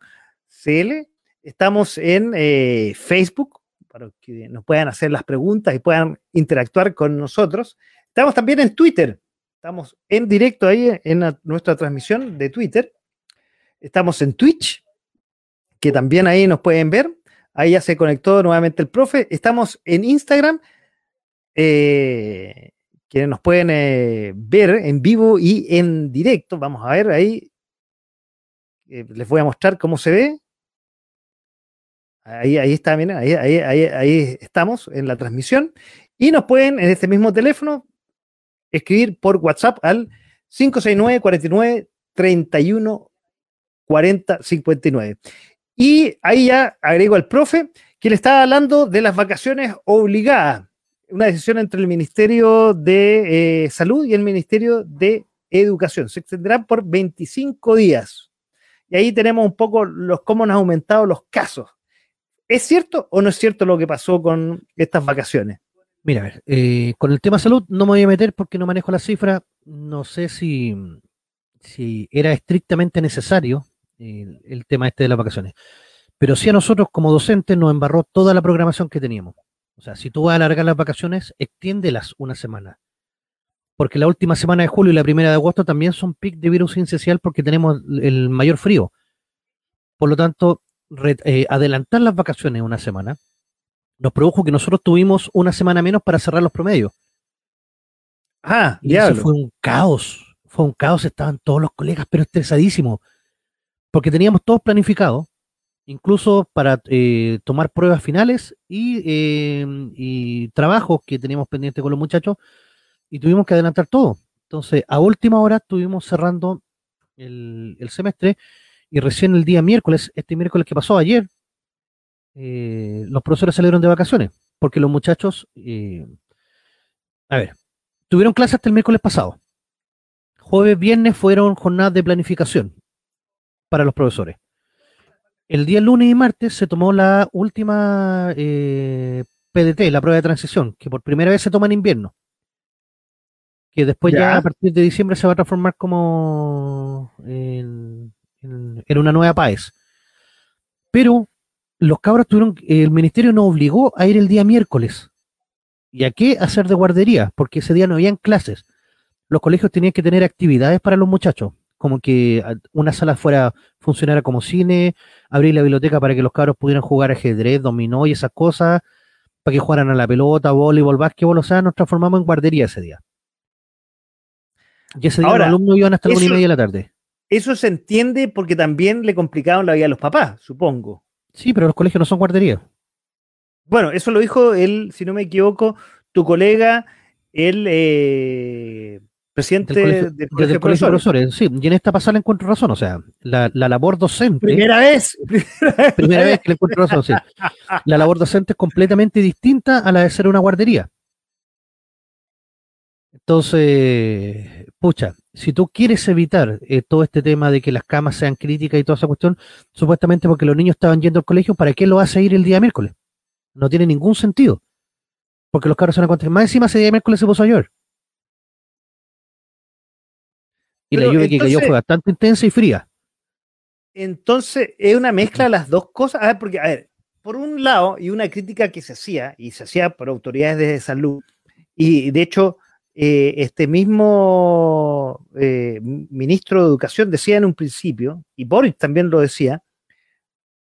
Estamos en eh, Facebook para que nos puedan hacer las preguntas y puedan interactuar con nosotros. Estamos también en Twitter Estamos en directo ahí en nuestra transmisión de Twitter. Estamos en Twitch, que también ahí nos pueden ver. Ahí ya se conectó nuevamente el profe. Estamos en Instagram, eh, que nos pueden eh, ver en vivo y en directo. Vamos a ver ahí. Eh, les voy a mostrar cómo se ve. Ahí, ahí está, miren, ahí, ahí, ahí estamos en la transmisión. Y nos pueden en este mismo teléfono escribir por WhatsApp al 569 49 31 40 59. Y ahí ya agrego al profe que le estaba hablando de las vacaciones obligadas, una decisión entre el Ministerio de eh, Salud y el Ministerio de Educación. Se extenderán por 25 días. Y ahí tenemos un poco los cómo han aumentado los casos. ¿Es cierto o no es cierto lo que pasó con estas vacaciones? Mira, a ver, eh, con el tema salud no me voy a meter porque no manejo la cifra. No sé si, si era estrictamente necesario el, tema este de las vacaciones. Pero sí a nosotros como docentes nos embarró toda la programación que teníamos. O sea, si tú vas a alargar las vacaciones, extiéndelas una semana. Porque la última semana de julio y la primera de agosto también son pic de virus incisional porque tenemos el mayor frío. Por lo tanto, eh, adelantar las vacaciones una semana nos produjo que nosotros tuvimos una semana menos para cerrar los promedios. Ah, y eso fue un caos. Fue un caos, estaban todos los colegas, pero estresadísimos. Porque teníamos todos planificado, incluso para eh, tomar pruebas finales y, eh, trabajos que teníamos pendientes con los muchachos, y tuvimos que adelantar todo. Entonces, a última hora estuvimos cerrando el, el semestre y recién el día miércoles, este miércoles que pasó ayer, eh, los profesores salieron de vacaciones, porque los muchachos, eh, a ver, tuvieron clases hasta el miércoles pasado. Jueves, viernes fueron jornadas de planificación para los profesores. El día lunes y martes se tomó la última eh, PDT, la prueba de transición, que por primera vez se toma en invierno. Que después ya, a partir de diciembre se va a transformar como en, en una nueva PAES. Pero los cabros tuvieron, el ministerio nos obligó a ir el día miércoles. ¿Y a qué hacer de guardería? Porque ese día no habían clases. Los colegios tenían que tener actividades para los muchachos, como que una sala fuera funcionara como cine, abrir la biblioteca para que los cabros pudieran jugar ajedrez, dominó y esas cosas, para que jugaran a la pelota, voleibol, básquetbol, o sea, nos transformamos en guardería ese día. Y ese día los alumnos iban hasta la una y media de la tarde. Eso se entiende porque también le complicaron la vida a los papás, supongo. Sí, pero los colegios no son guarderías. Bueno, eso lo dijo él, si no me equivoco, tu colega, el eh, presidente del colegio, de profesores. Sí, y en esta pasada le encuentro razón, o sea, la, labor docente. Primera vez. *laughs* Primera, vez que le encuentro razón, sí. La labor docente es completamente distinta a la de ser una guardería. Entonces, pucha, si tú quieres evitar eh, todo este tema de que las camas sean críticas y toda esa cuestión, supuestamente porque los niños estaban yendo al colegio, ¿para qué lo hace ir el día miércoles? No tiene ningún sentido. Porque los carros se van a contar. Más encima ese día miércoles se puso a llover. Y la lluvia que cayó fue bastante intensa y fría. Entonces, es una mezcla de las dos cosas. A ver, porque, a ver, por un lado, y una crítica que se hacía, y se hacía por autoridades de salud, y de hecho, eh, este mismo eh, ministro de Educación decía en un principio, y Boris también lo decía,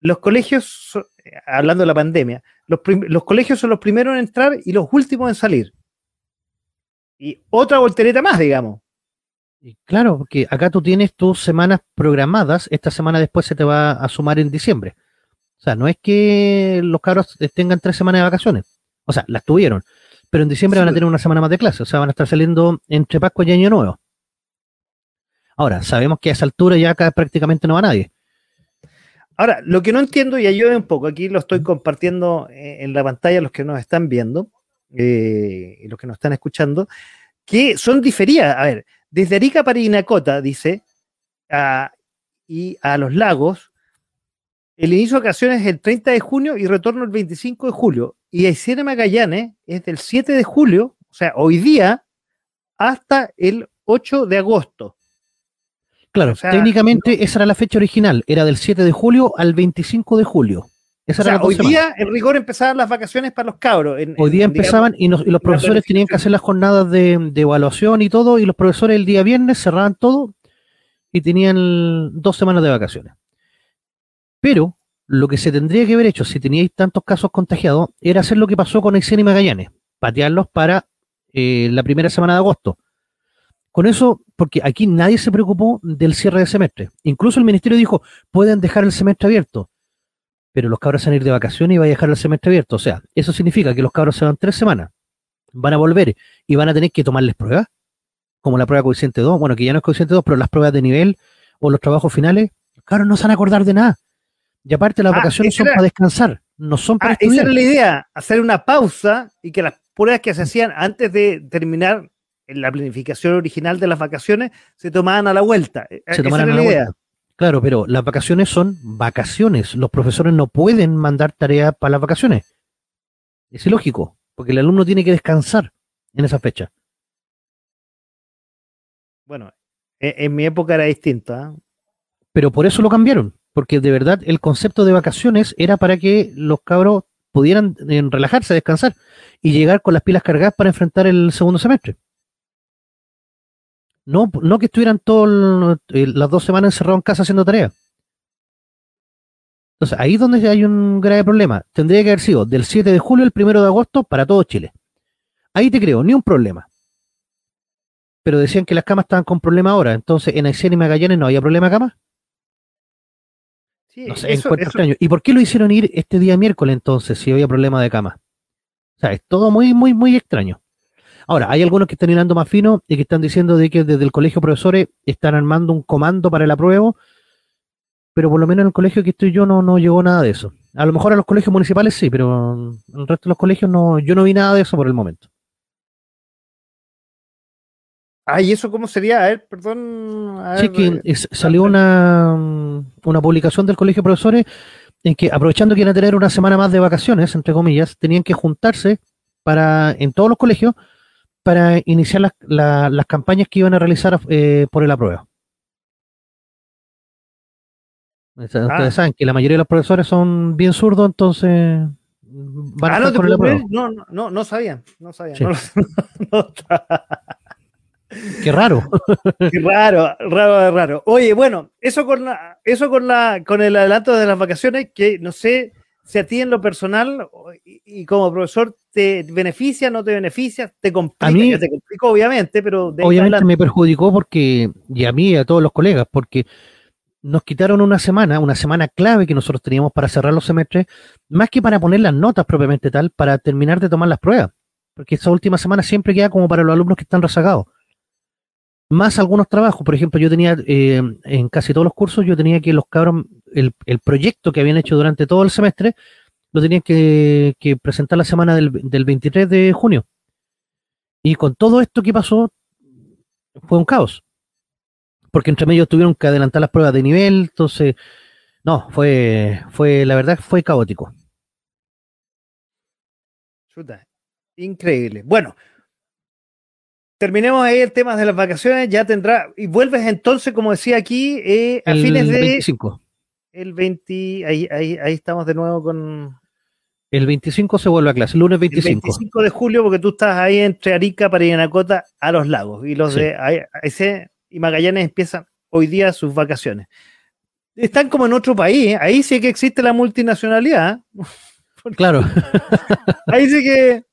los colegios, hablando de la pandemia, los, los, colegios son los primeros en entrar y los últimos en salir. Y otra voltereta más, digamos. Claro, porque acá tú tienes tus semanas programadas, esta semana después se te va a sumar en diciembre. O sea, no es que los cabros tengan tres semanas de vacaciones. O sea, las tuvieron. Pero en diciembre van a tener una semana más de clase. O sea, van a estar saliendo entre Pascua y Año Nuevo. Ahora, sabemos que a esa altura ya acá prácticamente no va nadie. Ahora, lo que no entiendo, y ayude un poco, aquí lo estoy compartiendo eh, en la pantalla los que nos están viendo eh, y los que nos están escuchando, que son diferidas. A ver, desde Arica para Inacota, dice, y a los lagos, el inicio de vacaciones es el 30 de junio y retorno el 25 de julio. Y a Magallanes es del 7 de julio, o sea, hoy día, hasta el 8 de agosto. Claro, técnicamente esa era la fecha original, era del 7 de julio al 25 de julio. Esa o sea, hoy día, en rigor, empezaban las vacaciones para los cabros. hoy día empezaban y, los profesores tenían que hacer las jornadas de, de, evaluación y todo, y los profesores el día viernes cerraban todo y tenían dos semanas de vacaciones. Pero lo que se tendría que haber hecho si teníais tantos casos contagiados era hacer lo que pasó con Aysén y Magallanes, patearlos para eh, la primera semana de agosto. Con eso, porque aquí nadie se preocupó del cierre de semestre. Incluso el ministerio dijo, pueden dejar el semestre abierto, pero los cabros van a ir de vacaciones y va a dejar el semestre abierto. O sea, eso significa que los cabros se van tres semanas, van a volver y van a tener que tomarles pruebas, como la prueba coeficiente 2, bueno, que ya no es coeficiente 2, pero las pruebas de nivel o los trabajos finales, los cabros no se van a acordar de nada y aparte las ah, vacaciones son para descansar, no son para ah, estudiar. Esa era la idea, hacer una pausa y que las pruebas que se hacían antes de terminar la planificación original de las vacaciones se tomaban a la vuelta. E, se tomaban a la, idea. Claro, pero las vacaciones son vacaciones. Los profesores no pueden mandar tareas para las vacaciones. Es ilógico, porque el alumno tiene que descansar en esa fecha. Bueno, e, en, mi época era distinta. ¿eh? Pero por eso lo cambiaron porque de verdad el concepto de vacaciones era para que los cabros pudieran eh, relajarse, descansar y llegar con las pilas cargadas para enfrentar el segundo semestre. No, no que estuvieran todas eh, las dos semanas encerrados en casa haciendo tareas. Entonces, ahí es donde hay un grave problema. Tendría que haber sido del 7 de julio al 1 de agosto para todo Chile. Ahí te creo, ni un problema. Pero decían que las camas estaban con problema ahora. Entonces, en Aysén y Magallanes no había problema de camas no sé, extraño. ¿Y por qué lo hicieron ir este día miércoles entonces, si había problema de cama? O sea, es todo muy, muy, muy extraño. Ahora, hay algunos que están hilando más fino y que están diciendo de que desde el colegio profesores están armando un comando para el apruebo, pero por lo menos en el colegio que estoy yo no, no llegó nada de eso. A lo mejor a los colegios municipales sí, pero en el resto de los colegios no, yo no vi nada de eso por el momento. Ah, ¿y eso cómo sería? A ver, perdón. sí, que eh, salió una, una publicación del Colegio de Profesores en que, aprovechando que iban a tener una semana más de vacaciones, entre comillas, tenían que juntarse para en todos los colegios para iniciar las, campañas que iban a realizar eh, por el apruebo. Ustedes ah. saben que la mayoría de los profesores son bien zurdos, entonces van a ah, no, el No, no, no, sabían, no sabían. *laughs* Qué raro. Qué raro, raro, raro. Oye, bueno, eso con la, eso con la, con el adelanto de las vacaciones, que no sé si a ti en lo personal y, como profesor te beneficia, no te beneficia, te complica, a mí, te complicó obviamente, pero obviamente me perjudicó porque y a mí y a todos los colegas porque nos quitaron una semana, una semana clave que nosotros teníamos para cerrar los semestres, más que para poner las notas propiamente tal, para terminar de tomar las pruebas, porque esa última semana siempre queda como para los alumnos que están rezagados más algunos trabajos. Por ejemplo, yo tenía eh, en casi todos los cursos, yo tenía que los cabros, el, proyecto que habían hecho durante todo el semestre, lo tenían que, presentar la semana del, 23 de junio. Y con todo esto que pasó, fue un caos. Porque entre medio tuvieron que adelantar las pruebas de nivel, entonces, no, fue, fue, la verdad, fue caótico. Increíble. Bueno, terminemos ahí el tema de las vacaciones, ya tendrá, y vuelves entonces, como decía aquí, eh, a fines de... 25. El 20, ahí, ahí, ahí estamos de nuevo con... El 25 se vuelve a clase, el lunes 25. El 25 de julio, porque tú estás ahí entre Arica, Parinacota, a los lagos. Y los de ese y Magallanes empiezan hoy día sus vacaciones. Están como en otro país, ¿eh? ahí sí que existe la multinacionalidad. *laughs* Claro. ahí sí que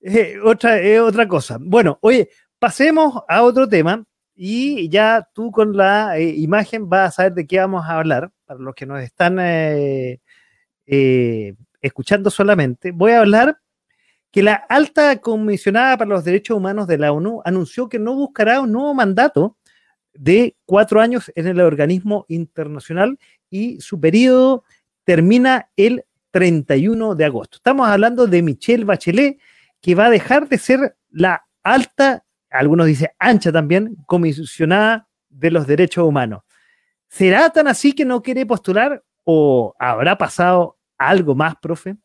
es otra, es otra cosa. Bueno, oye, pasemos a otro tema y ya tú con la eh, imagen vas a saber de qué vamos a hablar. Para los que nos están eh, escuchando solamente, voy a hablar que la alta comisionada para los derechos humanos de la ONU anunció que no buscará un nuevo mandato de cuatro años en el organismo internacional y su periodo termina el 31 de agosto. Estamos hablando de Michelle Bachelet, que va a dejar de ser la alta, algunos dicen ancha también, comisionada de los derechos humanos. ¿Será tan así que no quiere postular o habrá pasado algo más, profe?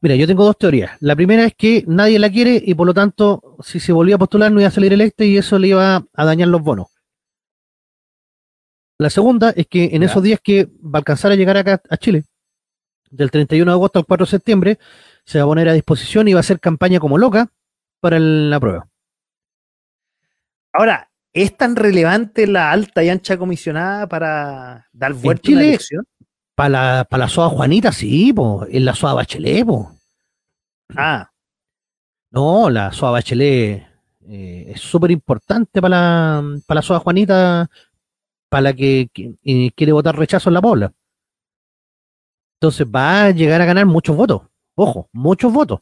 Mira, yo tengo dos teorías. La primera es que nadie la quiere y por lo tanto, si se volvía a postular no iba a salir electa y eso le iba a dañar los bonos. La segunda es que en esos días que va a alcanzar a llegar acá a Chile, del 31 de agosto al 4 de septiembre, se va a poner a disposición y va a hacer campaña como loca para la prueba. Ahora, ¿es tan relevante la alta y ancha comisionada para dar vuelta a la elección? Para la, para la SOA Juanita, sí, po, en la SOA Bachelet, po. Ah. No, la SOA Bachelet eh, es súper importante para la, para la SOA Juanita para la que, quiere votar rechazo en la pobla. Entonces va a llegar a ganar muchos votos. Ojo, muchos votos.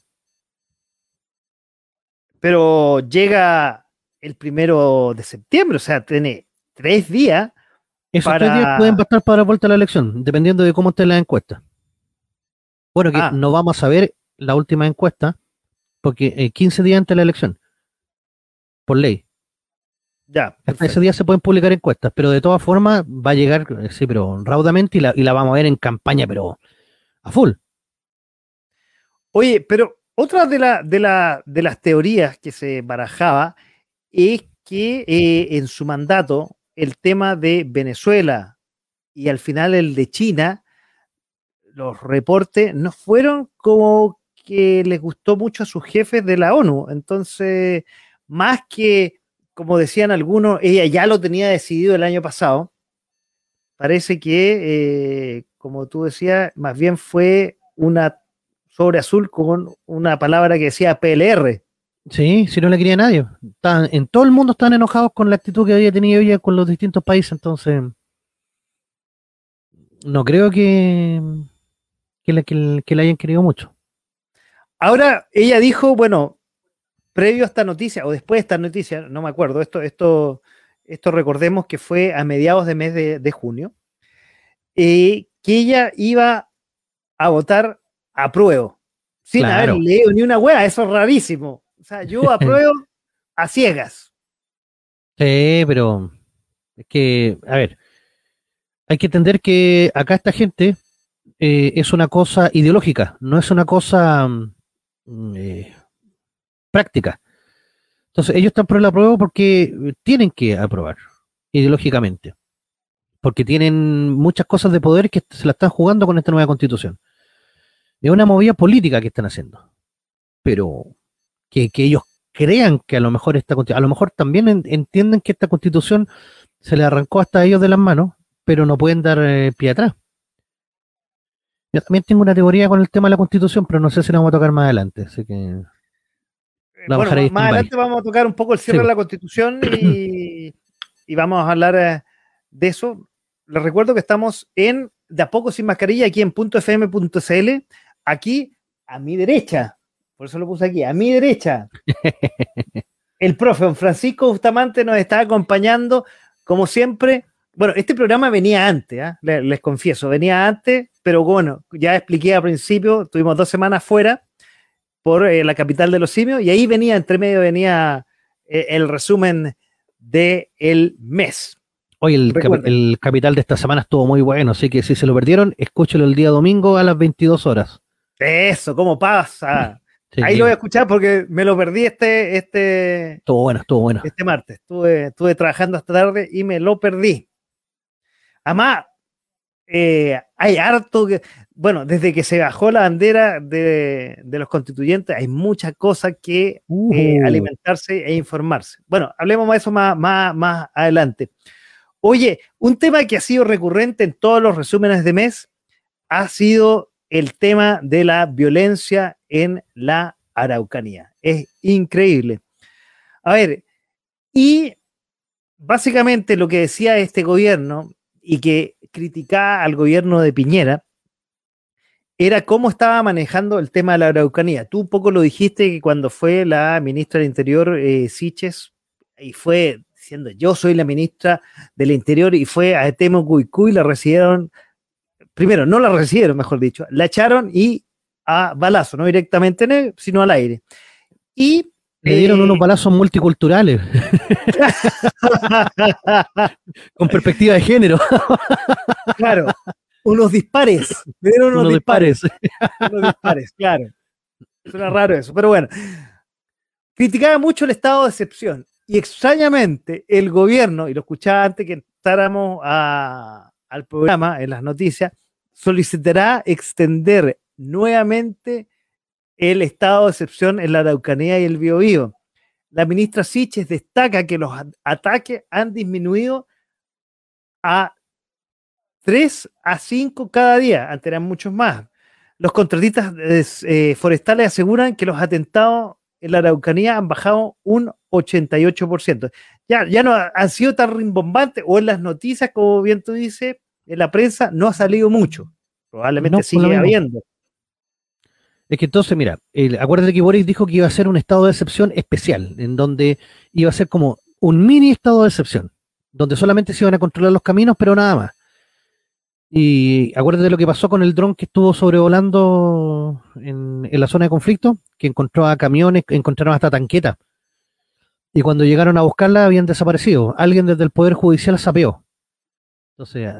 Pero llega el primero de septiembre, o sea, tiene tres días. Esos tres días pueden bastar para la vuelta a la elección, dependiendo de cómo esté la encuesta. Bueno, que ah. no vamos a ver la última encuesta, porque 15 días antes de la elección, por ley. Ya. Hasta ese día se pueden publicar encuestas, pero de todas formas va a llegar, sí, pero raudamente y la, y la vamos a ver en campaña, pero a full. Oye, pero otra de, la, de, la, de las teorías que se barajaba es que eh, en su mandato el tema de Venezuela y al final el de China, los reportes no fueron como que les gustó mucho a sus jefes de la ONU. Entonces, más que como decían algunos, ella ya lo tenía decidido el año pasado. Parece que, eh, como tú decías, más bien fue una sobre azul con una palabra que decía PLR. Sí, si no le quería nadie. en todo el mundo están enojados con la actitud que había tenido ella con los distintos países, entonces no creo que, que, la, que la hayan querido mucho. Ahora, ella dijo, bueno, previo a esta noticia, o después de esta noticia, no me acuerdo, esto, esto, esto recordemos que fue a mediados de mes de, junio, eh, que ella iba a votar a prueba, sin haber leído ni una hueá, eso es rarísimo. O sea, yo apruebo a ciegas. *laughs* Sí, pero es que, a ver, hay que entender que acá esta gente eh, es una cosa ideológica, no es una cosa mm, eh, práctica. Entonces, ellos están por la prueba porque tienen que aprobar, ideológicamente. Porque tienen muchas cosas de poder que se la están jugando con esta nueva constitución. Es una movida política que están haciendo. Pero que, ellos crean que a lo mejor esta a lo mejor también entienden que esta constitución se le arrancó hasta ellos de las manos, pero no pueden dar eh, pie atrás. Yo también tengo una teoría con el tema de la constitución, pero no sé si la vamos a tocar más adelante, así que bueno, más adelante vamos a tocar un poco el cierre de la Constitución y, vamos a hablar eh, de eso. Les recuerdo que estamos en De a poco sin mascarilla aquí en .fm.cl, aquí a mi derecha, por eso lo puse aquí, a mi derecha. *laughs* El profe Francisco Bustamante nos está acompañando, como siempre. Bueno, este programa venía antes, ¿ah? les, les confieso, venía antes, pero bueno, ya expliqué al principio, tuvimos dos semanas fuera por eh, la capital de los simios y ahí venía, entre medio venía eh, el resumen del el mes. Hoy el, el, capital de esta semana estuvo muy bueno, así que si se lo perdieron, escúchelo el día domingo a las 22 horas. Eso, ¿cómo pasa? Ahí lo voy a escuchar porque me lo perdí este, este. Estuvo bueno, estuvo bueno. Este martes. Estuve, estuve trabajando hasta tarde y me lo perdí. Además, eh, hay harto que, bueno, desde que se bajó la bandera de, los constituyentes, hay muchas cosas que uh. alimentarse e informarse. Bueno, hablemos de eso más, más, más adelante. Oye, un tema que ha sido recurrente en todos los resúmenes de mes ha sido el tema de la violencia en la Araucanía. Es increíble. A ver, y básicamente lo que decía este gobierno y que criticaba al gobierno de Piñera era cómo estaba manejando el tema de la Araucanía. Tú un poco lo dijiste que cuando fue la ministra del Interior, eh, Siches, y fue diciendo yo soy la ministra del Interior y fue a Temo y la recibieron, primero, no la recibieron, mejor dicho, la echaron y a balazo, no directamente en él, sino al aire. Y le dieron unos eh, balazos multiculturales. *laughs* Con perspectiva de género. claro, unos dispares. Le dieron unos, dispares. unos dispares, claro. Suena raro eso, pero bueno. Criticaba mucho el estado de excepción. Y extrañamente, el gobierno, y lo escuchaba antes que entráramos al programa en las noticias, solicitará extender nuevamente el estado de excepción en la Araucanía y el Biobío. La ministra Siches destaca que los ataques han disminuido a 3 a 5 cada día, antes eran muchos más. Los contratistas eh, forestales aseguran que los atentados en la Araucanía han bajado un 88%. Ya, ya no han sido tan rimbombantes, o en las noticias, como bien tú dices, en la prensa no ha salido mucho. Probablemente sigue habiendo. Es que entonces, mira, acuérdate que Boris dijo que iba a ser un estado de excepción especial, en donde iba a ser como un mini estado de excepción, donde solamente se iban a controlar los caminos, pero nada más. Y acuérdate de lo que pasó con el dron que estuvo sobrevolando en, la zona de conflicto, que encontró a camiones, encontraron hasta tanquetas. Y cuando llegaron a buscarla habían desaparecido. Alguien desde el Poder Judicial sapeó. Entonces,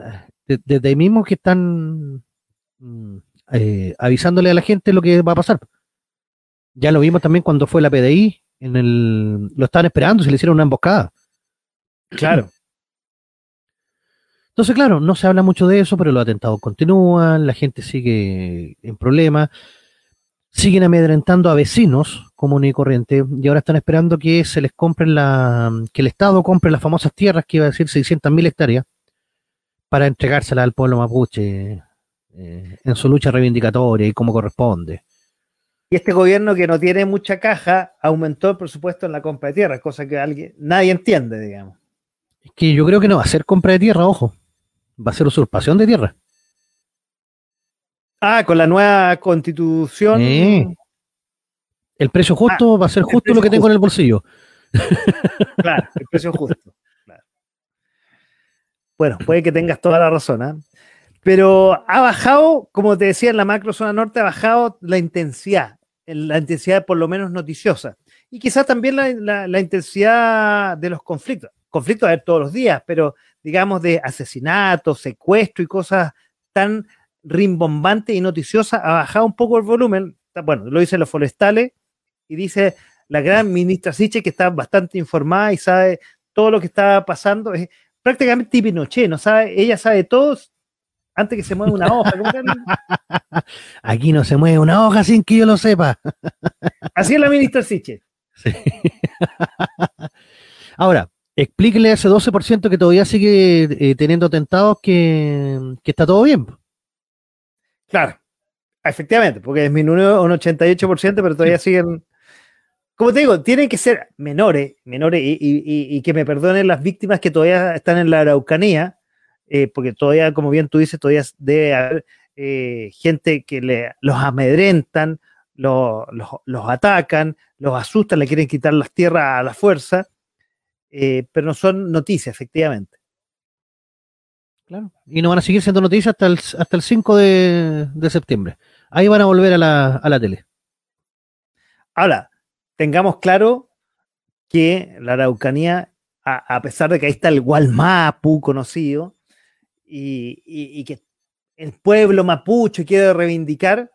desde ahí mismo que están mm, eh, avisándole a la gente lo que va a pasar. Ya lo vimos también cuando fue la PDI, en el, lo estaban esperando, se le hicieron una emboscada. Claro. Entonces, claro, no se habla mucho de eso, pero los atentados continúan, la gente sigue en problemas, siguen amedrentando a vecinos común y corriente, y ahora están esperando que se les compren la, que el Estado compre las famosas tierras, que iba a decir 600.000 hectáreas, para entregárselas al pueblo mapuche eh, en su lucha reivindicatoria y como corresponde. Y este gobierno que no tiene mucha caja aumentó el presupuesto en la compra de tierra, cosa que alguien, nadie entiende, digamos. Es que yo creo que no va a ser compra de tierra, ojo. Va a ser usurpación de tierra. Ah, con la nueva constitución. El precio justo ah, va a ser justo lo que tengo en el bolsillo. Claro, el precio justo. Bueno, puede que tengas toda la razón. ¿eh? Pero ha bajado, como te decía, en la macro zona norte ha bajado la intensidad, la intensidad por lo menos noticiosa. Y quizás también la, intensidad de los conflictos. Conflictos a ver todos los días, pero digamos de asesinatos, secuestro y cosas tan rimbombantes y noticiosas, ha bajado un poco el volumen. Bueno, lo dicen los forestales y dice la gran ministra Siche que está bastante informada y sabe todo lo que está pasando. Prácticamente Pinochet, ¿no sabe? Ella sabe todo, antes que se mueva una hoja. *laughs* Aquí no se mueve una hoja sin que yo lo sepa. *laughs* Así es la ministra Siche. *laughs* Ahora, explíquele a ese 12% que todavía sigue eh, teniendo tentados que, está todo bien. Claro, efectivamente, porque disminuyó un 88%, pero todavía siguen. Como te digo, tienen que ser menores, menores, y que me perdonen las víctimas que todavía están en la Araucanía, eh, porque todavía, como bien tú dices, todavía debe haber eh, gente que le, los amedrentan, los atacan, los asustan, le quieren quitar las tierras a la fuerza, eh, pero no son noticias, efectivamente. Claro. Y no van a seguir siendo noticias hasta el, hasta el 5 de, septiembre. Ahí van a volver a la, a la tele. Ahora, tengamos claro que la Araucanía, a, a, pesar de que ahí está el Gualmapu conocido, y, que el pueblo mapuche quiere reivindicar,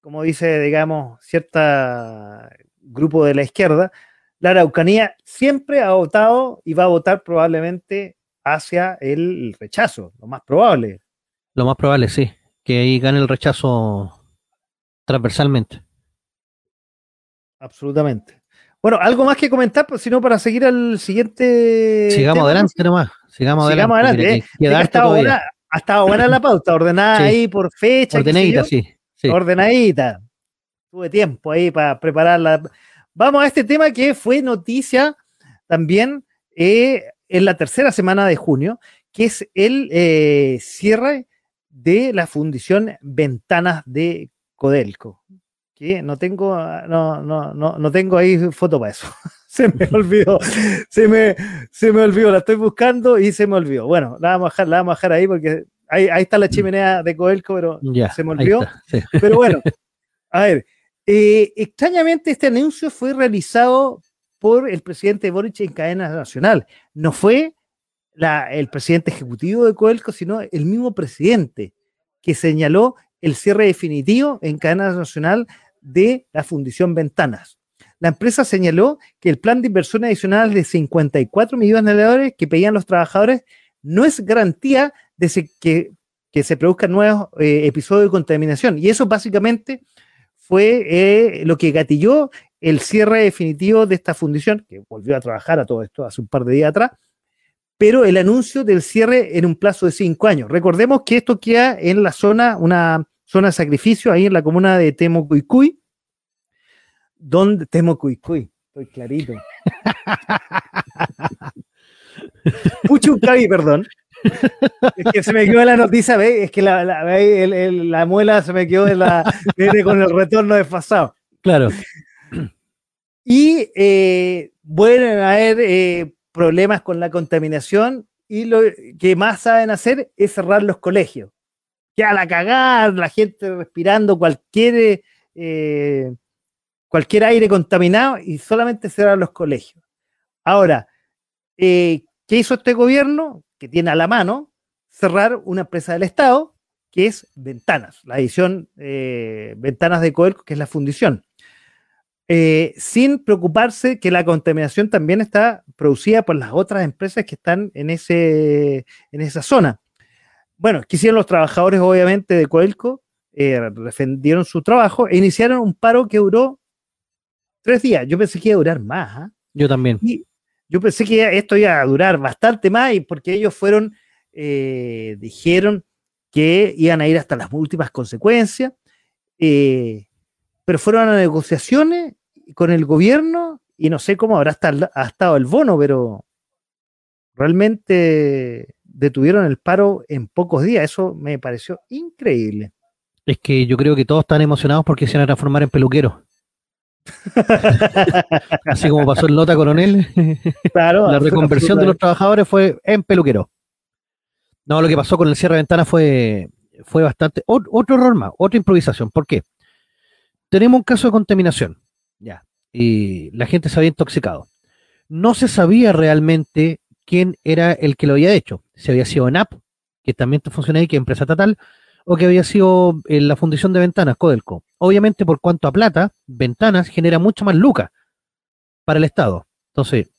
como dice, digamos, cierta grupo de la izquierda, la Araucanía siempre ha votado y va a votar probablemente hacia el rechazo, lo más probable. Lo más probable, sí, que ahí gane el rechazo transversalmente. Absolutamente. Bueno, algo más que comentar, pues, sino para seguir al siguiente. Sigamos adelante nomás. Sigamos, Sigamos adelante. adelante. eh. Ha estado, buena, ha estado buena la pauta, ordenada Sí. ahí por fecha. Ordenadita, sí. ordenadita. Tuve tiempo ahí para prepararla. Vamos a este tema que fue noticia también eh, en la tercera semana de junio, que es el eh, cierre de la fundición Ventanas de Codelco. Que no tengo, no, no, no, no tengo ahí foto para eso. *laughs* se me *laughs* olvidó. Se me, se me olvidó. La estoy buscando y se me olvidó. Bueno, la vamos a dejar, la vamos a dejar ahí porque ahí, ahí está la chimenea de Codelco, pero Ya, se me olvidó. está, sí. *laughs* pero bueno, a ver, eh, extrañamente este anuncio fue realizado por el presidente Boric en cadena nacional. No fue la- el presidente ejecutivo de Coelco, sino el mismo presidente que señaló el cierre definitivo en cadena nacional de la fundición Ventanas. La empresa señaló que el plan de inversión adicional de 54 millones de dólares que pedían los trabajadores no es garantía de que, que se produzcan nuevos eh, episodios de contaminación. Y eso básicamente fue eh, lo que gatilló el cierre definitivo de esta fundición, que volvió a trabajar a todo esto hace un par de días atrás, pero el anuncio del cierre en un plazo de cinco años. Recordemos que esto queda en la zona, una zona de sacrificio, ahí en la comuna de Temocuicuy, donde Temocuicuy, estoy clarito. *laughs* Puchucaví, perdón. Es que se me quedó la noticia, ¿ves? Es que la, la, ¿ve? el- el- la muela se me quedó la, con el retorno desfasado. Claro. *clears throat* Y eh, vuelven a haber eh, problemas con la contaminación y lo que más saben hacer es cerrar los colegios. Que a la cagada, la gente respirando cualquier, eh, cualquier aire contaminado y solamente cerrar los colegios. Ahora, eh, ¿qué hizo este gobierno? Que tiene a la mano cerrar una empresa del Estado que es Ventanas, la edición eh, Ventanas de Coelco, que es la fundición sin preocuparse que la contaminación también está producida por las otras empresas que están en, ese, en esa zona. Bueno, ¿qué hicieron los trabajadores, obviamente, de Coelco? Eh, defendieron su trabajo e iniciaron un paro que duró tres días. Yo pensé que iba a durar más. ¿ah? Yo también. Y yo pensé que esto iba a durar bastante más y porque ellos fueron, eh, dijeron que iban a ir hasta las últimas consecuencias, eh, pero fueron a negociaciones con el gobierno y no sé cómo habrá estado el bono, pero realmente detuvieron el paro en pocos días. Eso me pareció increíble. Es que yo creo que todos están emocionados porque se van a transformar en peluqueros. *laughs* Así como pasó en Lota Coronel, Claro, la reconversión de los trabajadores fue en peluquero. No, lo que pasó con el cierre de ventana fue, fue bastante. ot- otro error más, otra improvisación. ¿Por qué? Tenemos un caso de contaminación. Ya. Y la gente se había intoxicado. No se sabía realmente quién era el que lo había hecho. Si había sido ENAP, que también funciona ahí, que es empresa estatal, o que había sido eh, la fundición de ventanas, Codelco. Obviamente, por cuanto a plata, ventanas genera mucho más lucas para el Estado. Entonces,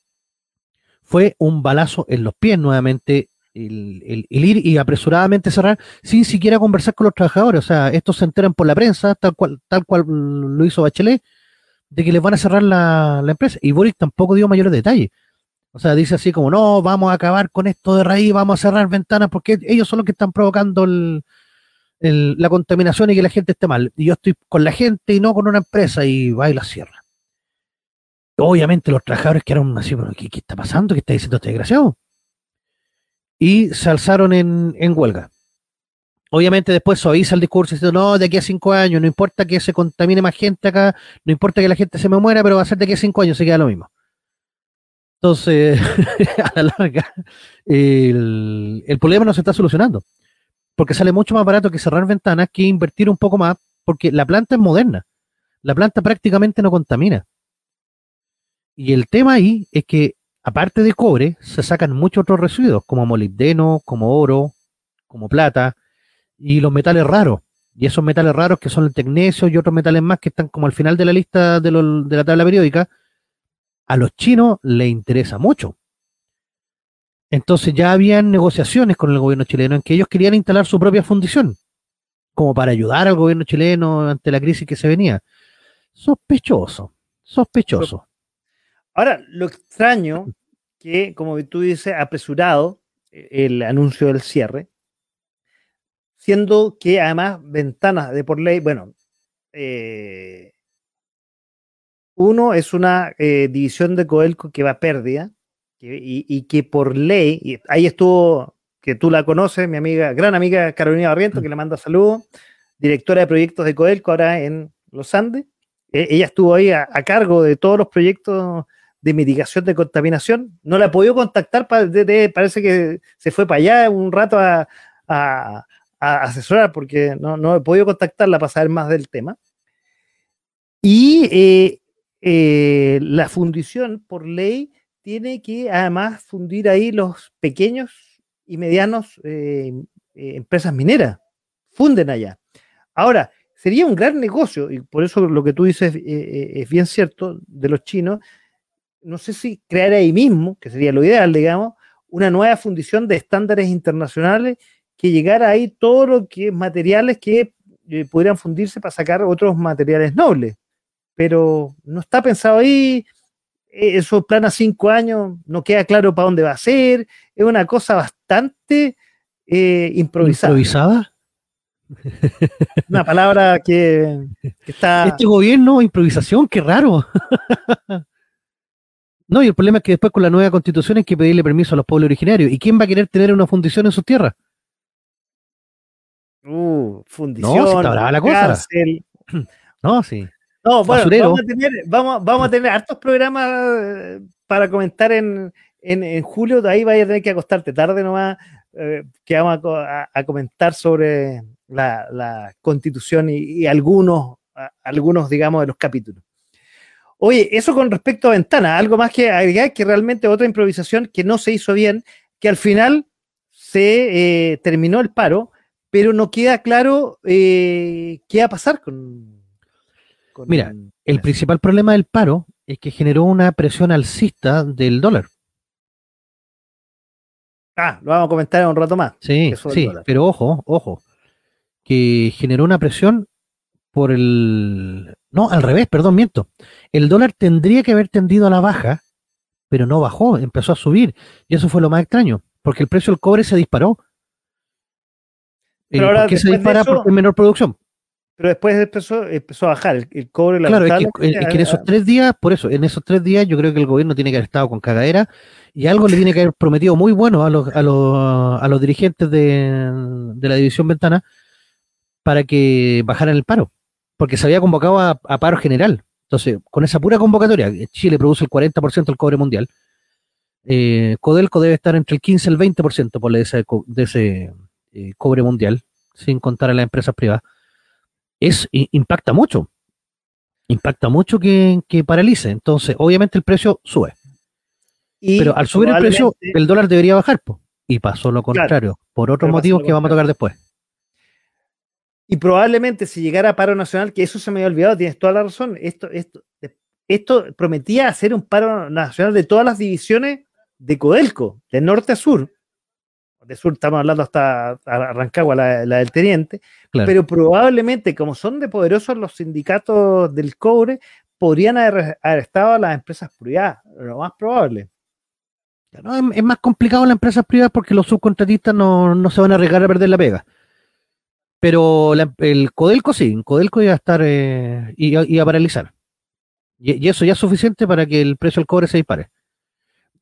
fue un balazo en los pies nuevamente el, ir y apresuradamente cerrar sin siquiera conversar con los trabajadores. O sea, estos se enteran por la prensa, tal cual, tal cual lo hizo Bachelet, de que les van a cerrar la, la empresa. Y Boric tampoco dio mayores detalles. O sea, dice así como, no, vamos a acabar con esto de raíz, vamos a cerrar ventanas porque ellos son los que están provocando la contaminación y que la gente esté mal. Y yo estoy con la gente y no con una empresa y va y la cierra. Obviamente los trabajadores quedaron así, pero ¿qué, qué está pasando? ¿Qué está diciendo este desgraciado? Y se alzaron en, en huelga. Obviamente después suaviza el discurso diciendo, no, de aquí a cinco años, no importa que se contamine más gente acá, no importa que la gente se me muera, pero va a ser de aquí a cinco años, se queda lo mismo. Entonces, *laughs* a la larga, el, problema no se está solucionando, porque sale mucho más barato que cerrar ventanas que invertir un poco más, porque la planta es moderna, la planta prácticamente no contamina. Y el tema ahí es que, aparte de cobre, se sacan muchos otros residuos, como molibdeno, como oro, como plata, y los metales raros. Y esos metales raros que son el tecnesio y otros metales más que están como al final de la lista de, lo- de la tabla periódica, a los chinos les interesa mucho. Entonces ya habían negociaciones con el gobierno chileno en que ellos querían instalar su propia fundición, como para ayudar al gobierno chileno ante la crisis que se venía. Sospechoso, sospechoso. Ahora, lo extraño que, como tú dices, apresurado eh, el anuncio del cierre, siendo que además ventanas de por ley, bueno, eh, uno es una eh, división de Coelco que va a pérdida y, que por ley, y ahí estuvo, que tú la conoces, mi amiga, gran amiga Carolina Barriento, que le manda saludos, directora de proyectos de Coelco ahora en Los Andes. E, ella estuvo ahí a, cargo de todos los proyectos de mitigación de contaminación. No la he podido contactar, parece que se fue para allá un rato a, asesorar porque no, no, he podido contactarla para saber más del tema. Y eh, eh, la fundición, por ley, tiene que además fundir ahí los pequeños y medianos eh, eh, empresas mineras. Funden allá. Ahora, sería un gran negocio, y por eso lo que tú dices es bien cierto, de los chinos, no sé si crear ahí mismo, que sería lo ideal, digamos, una nueva fundición de estándares internacionales que llegara ahí todo lo que materiales que pudieran fundirse para sacar otros materiales nobles pero no está pensado ahí. E, Eso plan a cinco años, no queda claro para dónde va a ser. Es una cosa bastante eh, improvisada. ¿Improvisada? Una palabra que, está. Este gobierno, improvisación, qué raro. *laughs* no, y el problema es que después con la nueva constitución hay que pedirle permiso a los pueblos originarios. ¿Y quién va a querer tener una fundición en sus tierras? Uh, fundición, no, la cosa. *clears throat* No, sí. No, bueno, vamos a, tener, vamos, a tener hartos programas eh, para comentar en, en, julio. De ahí vaya a tener que acostarte tarde nomás, eh, que vamos a, comentar sobre la, constitución y, algunos, algunos, digamos, de los capítulos. Oye, eso con respecto a Ventana, algo más que agregar que realmente otra improvisación que no se hizo bien, que al final se eh, terminó el paro, pero no queda claro qué va a pasar con, Mira, el principal problema del paro es que generó una presión alcista del dólar. Ah, lo vamos a comentar en un rato más. Sí, sí, pero ojo, ojo, que generó una presión por el... No, al revés, perdón, miento. El dólar tendría que haber tendido a la baja, pero no bajó, empezó a subir. Y eso fue lo más extraño, porque el precio del cobre se disparó. Pero ¿Por qué se dispara? Porque hay menor producción pero después empezó, empezó a bajar el, cobre. La claro, es que, en esos tres días, por eso, en esos tres días yo creo que el gobierno tiene que haber estado con cagadera y algo le tiene que haber prometido muy bueno a los, a los, a los dirigentes de, la división Ventana para que bajaran el paro, porque se había convocado a, paro general. Entonces, con esa pura convocatoria, Chile produce el 40% del cobre mundial, eh, Codelco debe estar entre el 15 y el 20% por de ese, de ese eh, cobre mundial, sin contar a las empresas privadas es, impacta mucho. Impacta mucho que, paralice. Entonces, obviamente el precio sube. Pero al subir el precio, el dólar debería bajar. y pasó lo contrario, por otros motivos que vamos a tocar después. Y probablemente si llegara a paro nacional, que eso se me había olvidado, tienes toda la razón, esto, esto, esto prometía hacer un paro nacional de todas las divisiones de Codelco, de norte a sur de sur estamos hablando hasta Arrancagua, la, la del teniente, pero probablemente, como son de poderosos los sindicatos del cobre, podrían haber estado a las empresas privadas, lo más probable. es, más complicado las empresas privadas porque los subcontratistas no, se van a arriesgar a perder la pega. Pero el Codelco sí, el Codelco iba a estar, eh, iba, a paralizar. Y, y, eso ya es suficiente para que el precio del cobre se dispare.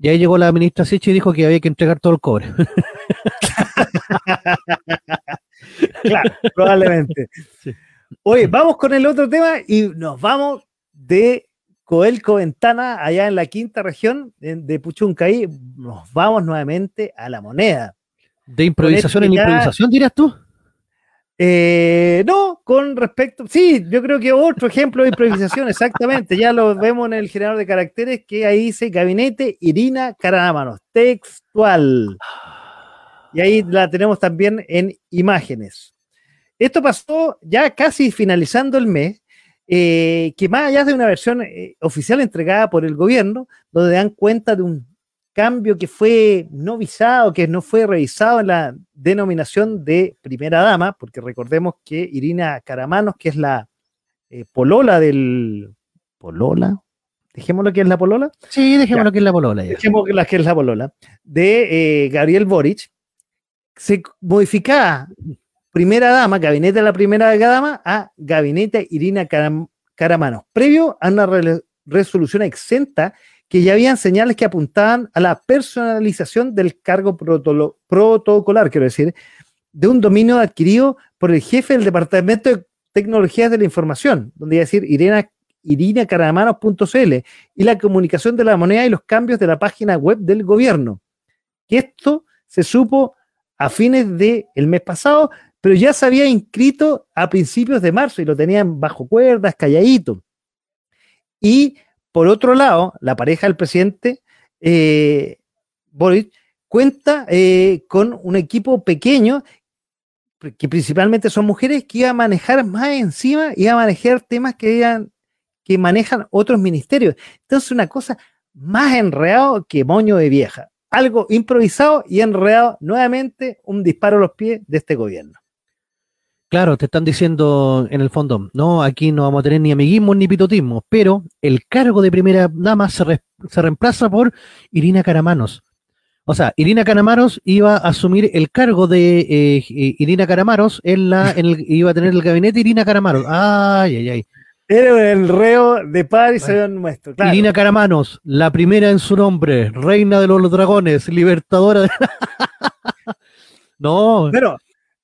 Y ahí llegó la ministra Sichi y dijo que había que entregar todo el cobre. *laughs* claro, probablemente. *laughs* Oye, vamos con el otro tema y nos vamos de Coelco Ventana, allá en la quinta región de Puchuncaí. Nos vamos nuevamente a la moneda. ¿De improvisación en improvisación, dirías tú? Eh, no, con respecto, sí, yo creo que otro ejemplo de improvisación, *laughs* exactamente, ya lo vemos en el generador de caracteres que ahí dice gabinete Irina Caranámanos, textual. Y ahí la tenemos también en imágenes. Esto pasó ya casi finalizando el mes, eh, que más allá de una versión eh, oficial entregada por el gobierno, donde dan cuenta de un cambio que fue no visado, que no fue revisado en la denominación de primera dama, porque recordemos que Irina Caramanos, que es la eh, polola del... ¿Polola? Dejémoslo que es la polola. Sí, dejémoslo que es la polola. Ya. Dejémoslo que es la polola. De eh, Gabriel Boric. Se modificaba primera dama, gabinete de la primera dama, a gabinete Irina Caram Caramanos, previo a una re resolución exenta que ya habían señales que apuntaban a la personalización del cargo protocolar, quiero decir, de un dominio adquirido por el jefe del Departamento de Tecnologías de la Información, donde iba a decir Irina, irinacaramanos.cl y la comunicación de la moneda y los cambios de la página web del gobierno. Que esto se supo a fines del el mes pasado, pero ya se había inscrito a principios de marzo y lo tenían bajo cuerdas, calladito. Y por otro lado, la pareja del presidente, eh, Boris, cuenta eh, con un equipo pequeño, que principalmente son mujeres, que iba a manejar más encima, iba a manejar temas que, que manejan otros ministerios. Entonces, una cosa más enredado que moño de vieja. Algo improvisado y enredado nuevamente un disparo a los pies de este gobierno. Claro, te están diciendo en el fondo, no, aquí no vamos a tener ni amiguismo ni pitotismo, pero el cargo de primera dama se, re, se reemplaza por Irina Caramanos. O sea, Irina Caramanos iba a asumir el cargo de eh, Irina Caramanos, en la, en el, *laughs* iba a tener el gabinete Irina Caramanos. Ay, ay, ay. Era el reo de Paris bueno. nuestro. Claro. Irina Caramanos, la primera en su nombre, reina de los dragones, libertadora de... *laughs* no. Pero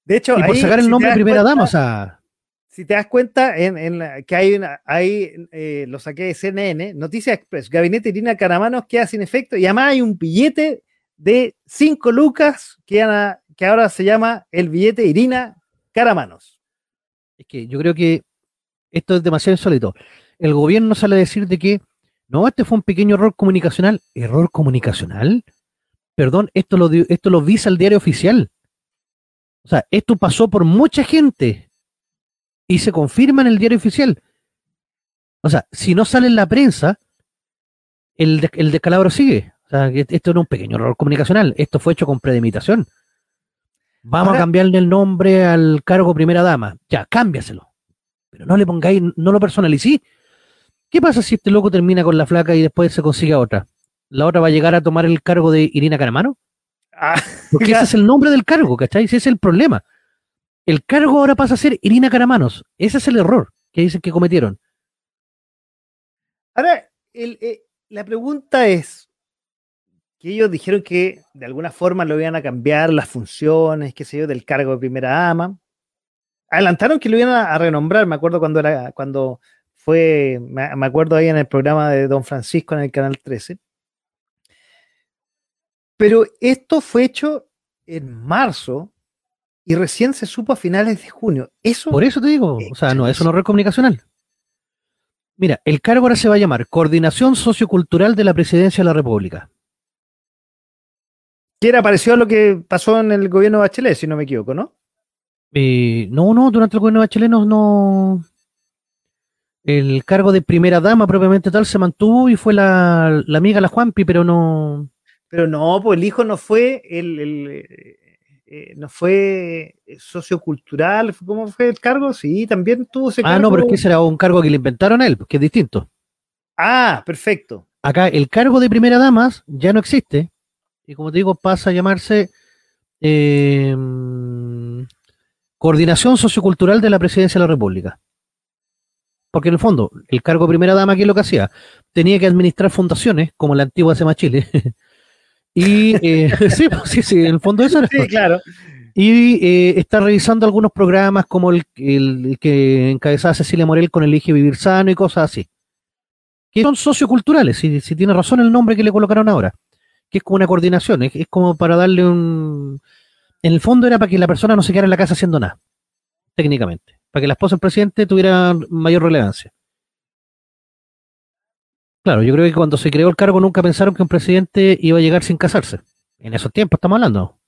de hecho, y por ahí, sacar el si nombre te das primera cuenta, dama, o sea, Si te das cuenta, en, en que hay, una, hay eh, lo saqué de CNN, Noticias Express, Gabinete Irina Caramanos queda sin efecto y además hay un billete de 5 lucas que, ana- que ahora se llama el billete Irina Caramanos. es que yo creo que esto es demasiado insólito. El gobierno sale a decir de que no, este fue un pequeño error comunicacional. ¿Error comunicacional? Perdón, esto lo, esto lo visa el diario oficial. O sea, esto pasó por mucha gente y se confirma en el diario oficial. O sea, si no sale en la prensa, el, de- el descalabro sigue. O sea, esto no es un pequeño error comunicacional. Esto fue hecho con predimitación. Vamos Ahora- a cambiarle el nombre al cargo primera dama. Ya, cámbiaselo. Pero no le pongáis, no lo personalicé. ¿Qué pasa si este loco termina con la flaca y después se consigue a otra? ¿La otra va a llegar a tomar el cargo de Irina Caramano? Ah, Porque ese es el nombre del cargo, ¿cachai? Ese es el problema. El cargo ahora pasa a ser Irina Caramanos. Ese es el error que dicen que cometieron. Ahora, el, eh, la pregunta es que ellos dijeron que de alguna forma lo iban a cambiar las funciones, qué sé yo, del cargo de primera dama. Adelantaron que lo iban a, a renombrar, me acuerdo cuando era, cuando fue, me, me acuerdo ahí en el programa de Don Francisco en el Canal 13. Pero esto fue hecho en marzo y recién se supo a finales de junio. Eso Por eso te digo, o sea, no, eso no es comunicacional. Mira, el cargo ahora se va a llamar Coordinación Sociocultural de la Presidencia de la República. que era parecido a lo que pasó en el gobierno de Bachelet, si no me equivoco, ¿no? Eh, no, no, durante el gobierno de Bachelet no, no- El cargo de primera dama propiamente tal se mantuvo y fue la, la amiga, la Juanpi, pero no... Pero no, pues el hijo no fue el, el, eh, eh, no fue sociocultural, ¿cómo fue el cargo? Sí, también tuvo ese Ah, cargo. no, pero es que ese era un cargo que le inventaron a él, que es distinto. Ah, perfecto. Acá el cargo de primera damas ya no existe. Y como te digo, pasa a llamarse eh, Coordinación Sociocultural de la Presidencia de la República. Porque en el fondo, el cargo de primera dama, ¿qué es lo que hacía? Tenía que administrar fundaciones, como la antigua Sema Chile. *laughs* y eh, *laughs* sí, pues, sí, sí, en el fondo eso era. Sí, claro. Y eh, está revisando algunos programas como el, el- el que encabezaba Cecilia Morel con Elige Vivir Sano y cosas así. Que son socioculturales, si, si tiene razón el nombre que le colocaron ahora. Que es como una coordinación, es, es como para darle un... En el fondo era para que la persona no se quedara en la casa haciendo nada, técnicamente. Para que la esposa del presidente tuviera mayor relevancia. Claro, yo creo que cuando se creó el cargo nunca pensaron que un presidente iba a llegar sin casarse. En esos tiempos estamos hablando.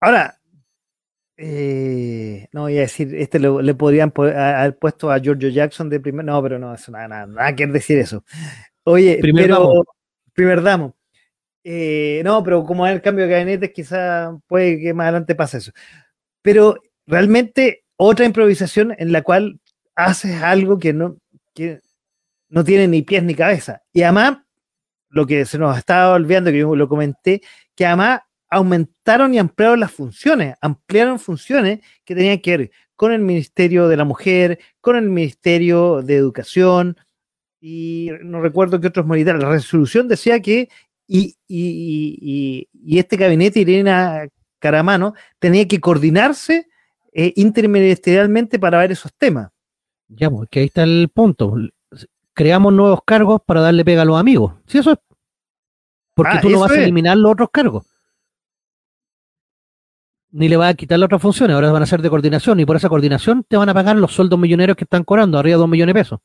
Ahora, eh, no voy a decir, este lo- le podrían haber puesto a Giorgio Jackson de primer, no, pero no, eso nada, nada, nada que decir eso. Oye, Primer pero damo. primer damo. Eh, no, pero como hay el cambio de gabinete, quizá puede que más adelante pase eso. Pero realmente otra improvisación en la cual haces algo que no, que no tiene ni pies ni cabeza. Y además, lo que se nos estaba olvidando, que yo lo comenté, que además aumentaron y ampliaron las funciones, ampliaron funciones que tenían que ver con el Ministerio de la Mujer, con el Ministerio de Educación, y no recuerdo qué otros militares. La resolución decía que, y, este gabinete, Irina Caramano, tenía que coordinarse eh, interministerialmente para ver esos temas. Ya, porque pues, ahí está el punto. Creamos nuevos cargos para darle pega a los amigos. Sí, eso es. Porque ah, tú no vas a eliminar los otros cargos. Ni le vas a quitar las otras funciones, ahora van a ser de coordinación y por esa coordinación te van a pagar los sueldos millonarios que están cobrando, arriba de dos millones de pesos.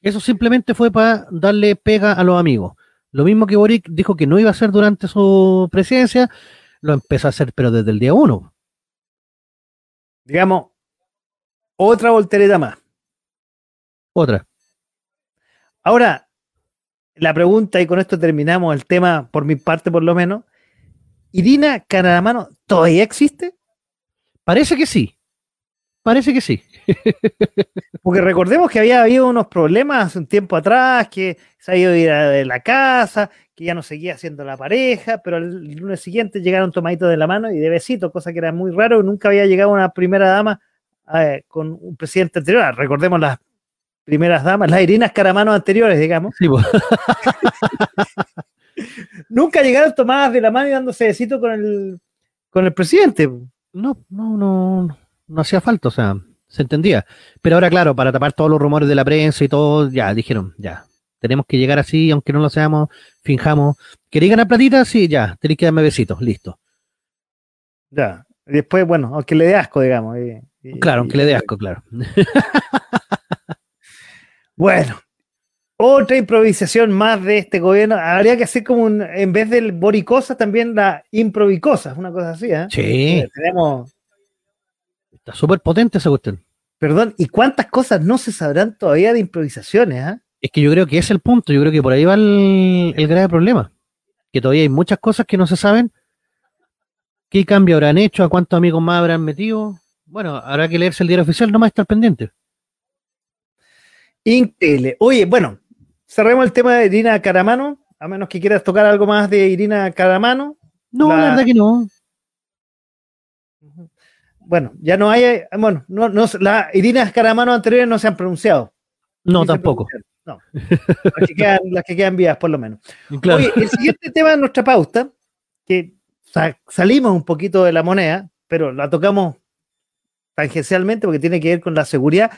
Eso simplemente fue para darle pega a los amigos. Lo mismo que Boric dijo que no iba a hacer durante su presidencia, lo empezó a hacer, pero desde el día uno. Digamos, otra voltereta más. Otra. Ahora, la pregunta, y con esto terminamos el tema, por mi parte por lo menos. ¿Irina Caramano todavía existe? Parece que sí. Parece que sí. *laughs* Porque recordemos que había habido unos problemas hace un tiempo atrás, que se ha ido a de la casa, que ya no seguía siendo la pareja, pero el lunes siguiente llegaron tomaditos de la mano y de besito, cosa que era muy raro, nunca había llegado una primera dama eh, con un presidente anterior. Recordemos las primeras damas, las Irinas Caramanos anteriores, digamos. *laughs* nunca llegaron tomadas de la mano y dándose besito con el, con el presidente. No, no, no, no hacía falta, o sea, se entendía. Pero ahora, claro, para tapar todos los rumores de la prensa y todo, ya dijeron, ya, tenemos que llegar así, aunque no lo seamos, finjamos. ¿Queréis ganar platita? Sí, ya, tenéis que darme besitos, listo. Ya, después, bueno, aunque le dé asco, digamos. claro, aunque le dé asco, claro. *laughs* bueno, otra improvisación más de este gobierno. Habría que hacer como un, en vez del boricosa, también la improvicosa, una cosa así, ¿eh? Sí. Tenemos Está súper potente esa cuestión. Perdón, ¿y cuántas cosas no se sabrán todavía de improvisaciones? Ah? Es que yo creo que es el punto, yo creo que por ahí va el, grave problema. Que todavía hay muchas cosas que no se saben. ¿Qué cambio habrán hecho? ¿A cuántos amigos más habrán metido? Bueno, habrá que leerse el diario oficial, no más estar pendiente. Increíble. Oye, bueno, cerremos el tema de Irina Caramano, a menos que quieras tocar algo más de Irina Caramano. No, la verdad que no bueno, ya no hay, bueno, no, no, las Irina Caramano anteriores no se han pronunciado. No, tampoco. No, las que, quedan, las que quedan vivas, por lo menos. *laughs* Oye, el siguiente tema de nuestra pauta, que salimos un poquito de la moneda, pero la tocamos tangencialmente porque tiene que ver con la seguridad.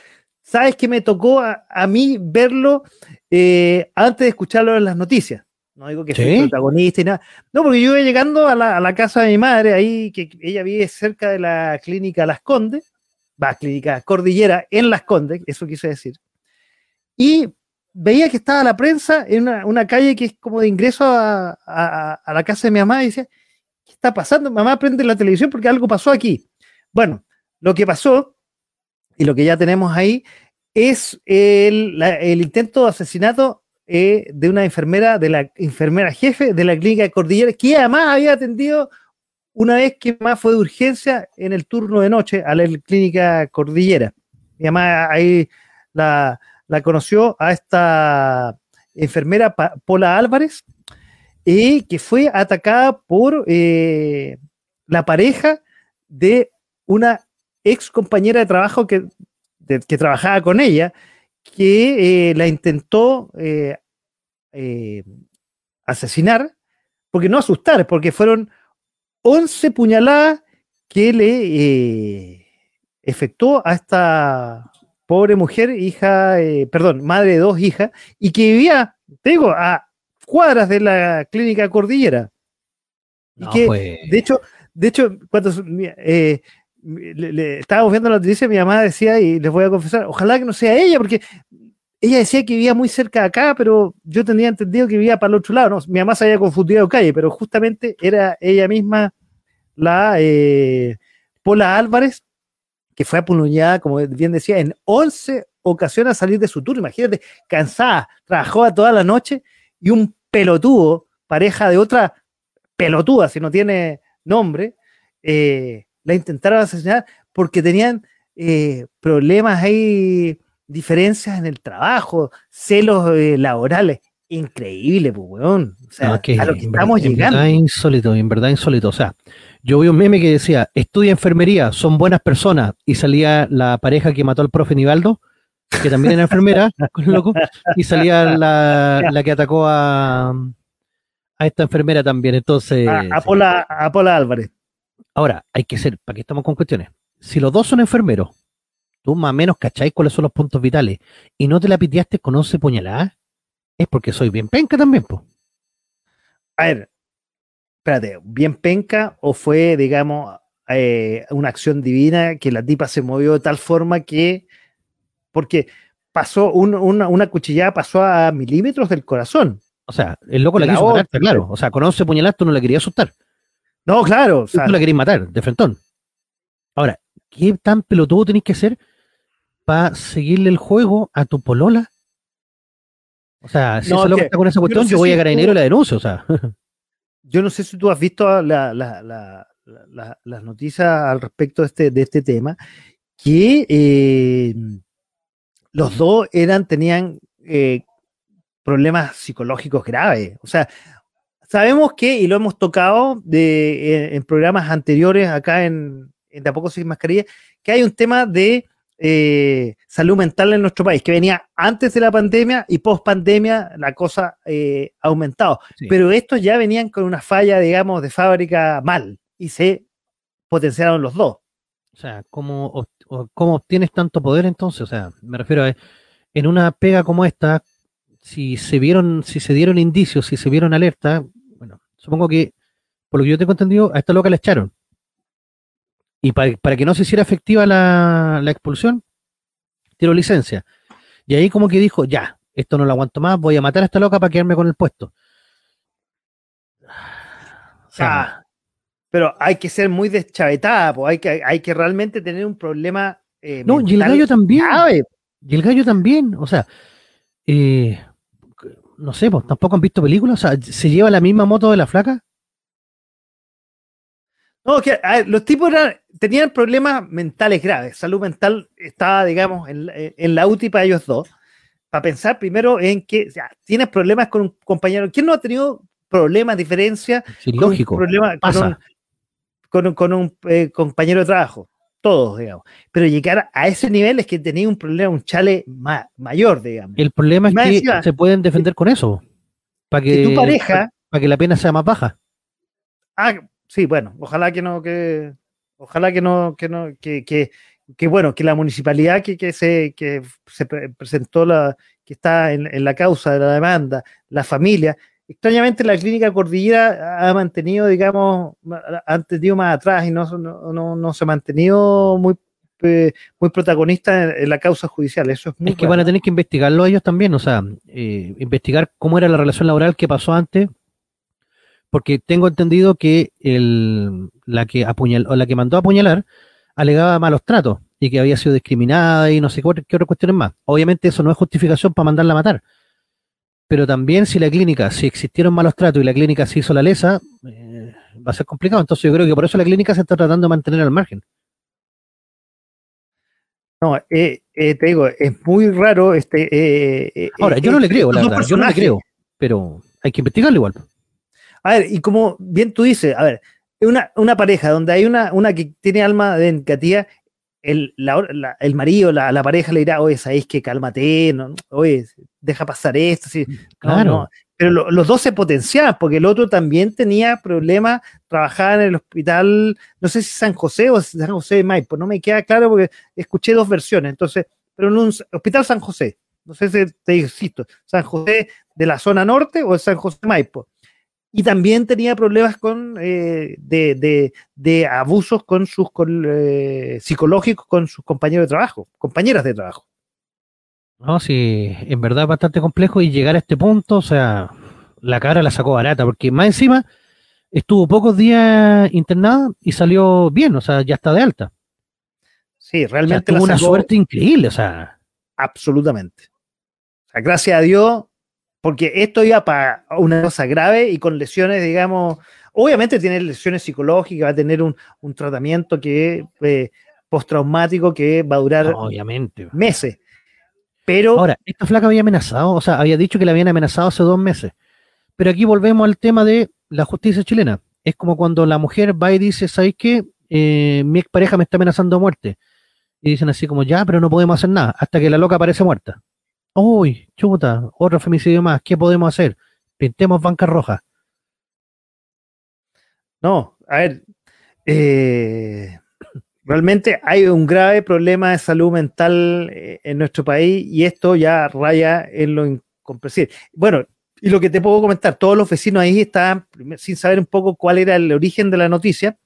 ¿Sabes que me tocó a, mí verlo eh, antes de escucharlo en las noticias? No digo que sea protagonista y nada. No, porque yo iba llegando a la, casa de mi madre, ahí que ella vive cerca de la clínica Las Condes, va, clínica Cordillera en Las Condes, eso quise decir. Y veía que estaba la prensa en una, calle que es como de ingreso a, la casa de mi mamá y decía, ¿qué está pasando? Mamá prende la televisión porque algo pasó aquí. Bueno, lo que pasó y lo que ya tenemos ahí es el, intento de asesinato eh, de una enfermera, de la enfermera jefe de la clínica de Cordillera, que además había atendido una vez que más fue de urgencia en el turno de noche a la clínica Cordillera. Mi mamá ahí la, conoció a esta enfermera Pola Álvarez, y que fue atacada por eh, la pareja de una ex compañera de trabajo que, que trabajaba con ella que eh, la intentó eh, eh, asesinar, porque no asustar, porque fueron 11 puñaladas que le efectuó a esta pobre mujer, hija, perdón, madre de dos hijas, y que vivía, te digo, a cuadras de la clínica Cordillera. y que, pues. de hecho, de hecho, cuando le, estábamos viendo la noticia, mi mamá decía, y les voy a confesar, ojalá que no sea ella, porque ella decía que vivía muy cerca de acá, pero yo tenía entendido que vivía para el otro lado. No, mi mamá se había confundido de calle, pero justamente era ella misma la eh, Pola Álvarez, que fue apuñalada, como bien decía, en 11 ocasiones a salir de su turno. Imagínate, cansada, trabajó toda la noche y un pelotudo, pareja de otra pelotuda, si no tiene nombre, eh, la intentaron asesinar porque tenían eh, problemas ahí, diferencias en el trabajo, celos eh, laborales. Increíble, pues, weón. O sea, a lo que estamos ver- en llegando. verdad insólito, en verdad insólito. O sea, yo vi un meme que decía, estudia enfermería, son buenas personas, y salía la pareja que mató al profe Nivaldo, que también era enfermera, *laughs* loco, y salía la, la que atacó a, a esta enfermera también. Entonces, A, a Pola, a Pola Álvarez. Ahora, hay que ser, ¿para qué estamos con cuestiones? Si los dos son enfermeros, tú más o menos cacháis cuáles son los puntos vitales, y no te la piteaste con 11 puñaladas, es porque soy bien penca también, pues. A ver, espérate, ¿bien penca o fue, digamos, eh, una acción divina que la tipa se movió de tal forma que. Porque pasó un- una, una cuchillada, pasó a milímetros del corazón. O sea, el loco la La quiso otra, matar, claro. O sea, con 11 puñaladas tú no la querías asustar. No, claro. O sea, tú la querías matar, de frentón. Ahora, ¿qué tan pelotudo tenés que ser para seguirle el juego a tu polola? O sea, si No, que está con esa yo no cuestión, yo, voy si a carabinero y la denuncio. O sea, *laughs* yo no sé si tú has visto la- la- las noticias al respecto de este, de este tema, que eh, los dos eran, tenían eh, problemas psicológicos graves. O sea, sabemos que, y lo hemos tocado de, en, en programas anteriores acá en, en De a poco sin mascarilla, que hay un tema de eh, salud mental en nuestro país, que venía antes de la pandemia y post pandemia la cosa eh, ha aumentado. Sí. Pero estos ya venían con una falla, digamos, de fábrica mal y se potenciaron los dos. o sea ¿cómo, ob- ¿cómo obtienes tanto poder entonces? O sea, me refiero a, en una pega como esta, si se vieron, si se dieron indicios, si se vieron alerta, bueno, supongo que, por lo que yo tengo entendido, a esta loca la echaron. Y para, para que no se hiciera efectiva la, la expulsión, tiró licencia. Y ahí como que dijo, ya, esto no lo aguanto más, voy a matar a esta loca para quedarme con el puesto. O sea, pero hay que ser muy deschavetada, pues hay que, hay que realmente tener un problema. eh, no, y el gallo también. grave. Y el gallo también, o sea, eh, no sé, pues tampoco han visto películas, o sea, se lleva la misma moto de la flaca. No, que a ver, los tipos eran- tenían problemas mentales graves. Salud mental estaba, digamos, en, la- en la UTI para ellos dos. Para pensar primero en que o sea, tienes problemas con un compañero. ¿Quién no ha tenido problemas, diferencias Sí, con un lógico, con pasa. un, con un- con un, eh, compañero de trabajo? Todos, digamos. Pero llegar a ese nivel es que tenía un problema, un chale ma- mayor, digamos. El problema es que se pueden defender con eso, para que que, tu pareja, para que la pena sea más baja. ah, sí, bueno, ojalá que no, que, ojalá que no, que no, que, que, que bueno, que la municipalidad que, que se, que se pre- presentó la, que está en, en la causa de la demanda, la familia, extrañamente la clínica Cordillera ha mantenido, digamos, ha tenido más atrás y no, no, no, no se ha mantenido muy, eh, muy protagonista en, en la causa judicial. Eso es muy Es que van a tener que investigarlo ellos también, o sea, eh, investigar cómo era la relación laboral que pasó antes, porque tengo entendido que el, la que apuñal, o la que mandó a apuñalar alegaba malos tratos y que había sido discriminada y no sé qué, qué otras cuestiones más. Obviamente eso no es justificación para mandarla a matar, pero también si la clínica, si existieron malos tratos y la clínica se hizo la lesa, eh, va a ser complicado. Entonces yo creo que por eso la clínica se está tratando de mantener al margen. No, eh, eh, te digo, es muy raro este. eh, eh, Ahora, yo no le creo, la verdad, yo no le creo, pero hay que investigarlo igual. A ver, y como bien tú dices, a ver, una, una pareja donde hay una, una que tiene alma de empatía, el, la- la- el marido, la, la pareja le dirá, oye, sabéis que cálmate, no, oye, deja pasar esto, sí, Claro. no. Pero lo- los dos se potenciaban, porque el otro también tenía problemas, trabajaba en el hospital, no sé si San José o San José de Maipo, no me queda claro porque escuché dos versiones, entonces, pero en un hospital San José, no sé si te insisto, San José de la zona norte o San José de Maipo. Y también tenía problemas con, eh, de, de- de abusos con sus con, eh, psicológicos con sus compañeros de trabajo, compañeras de trabajo. No, sí, en verdad es bastante complejo y llegar a este punto, o sea, la cara la sacó barata, porque más encima estuvo pocos días internada y salió bien, o sea, ya está de alta. Sí, O sea, realmente tuvo la una suerte increíble, o sea, absolutamente. O sea, gracias a Dios, porque esto iba para una cosa grave y con lesiones, digamos, obviamente tiene lesiones psicológicas, va a tener un, tratamiento que eh, postraumático que va a durar obviamente. meses. Pero. Ahora, esta flaca había amenazado, o sea, había dicho que la habían amenazado hace dos meses. Pero aquí volvemos al tema de la justicia chilena. Es como cuando la mujer va y dice, ¿sabes qué? Eh, mi expareja me está amenazando a muerte. Y dicen así como, ya, pero no podemos hacer nada, hasta que la loca aparece muerta. Uy, chuta, otro femicidio más, ¿qué podemos hacer? Pintemos banca roja. No, a ver, eh, realmente hay un grave problema de salud mental eh, en nuestro país y esto ya raya en lo incomprensible. Bueno, y lo que te puedo comentar, todos los vecinos ahí estaban sin saber un poco cuál era el origen de la noticia.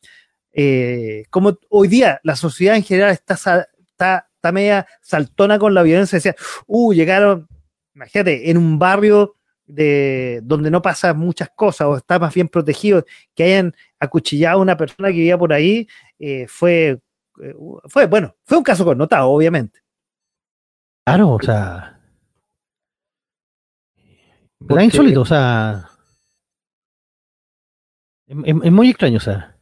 Eh, como hoy día la sociedad en general está, está, está media saltona con la violencia, decía, uh, llegaron, imagínate, en un barrio de donde no pasa muchas cosas o está más bien protegido, que hayan acuchillado a una persona que vivía por ahí, eh, fue eh, fue, bueno, fue un caso connotado, obviamente. Claro, o sea. Era insólito, o sea. Es, muy extraño, o sea.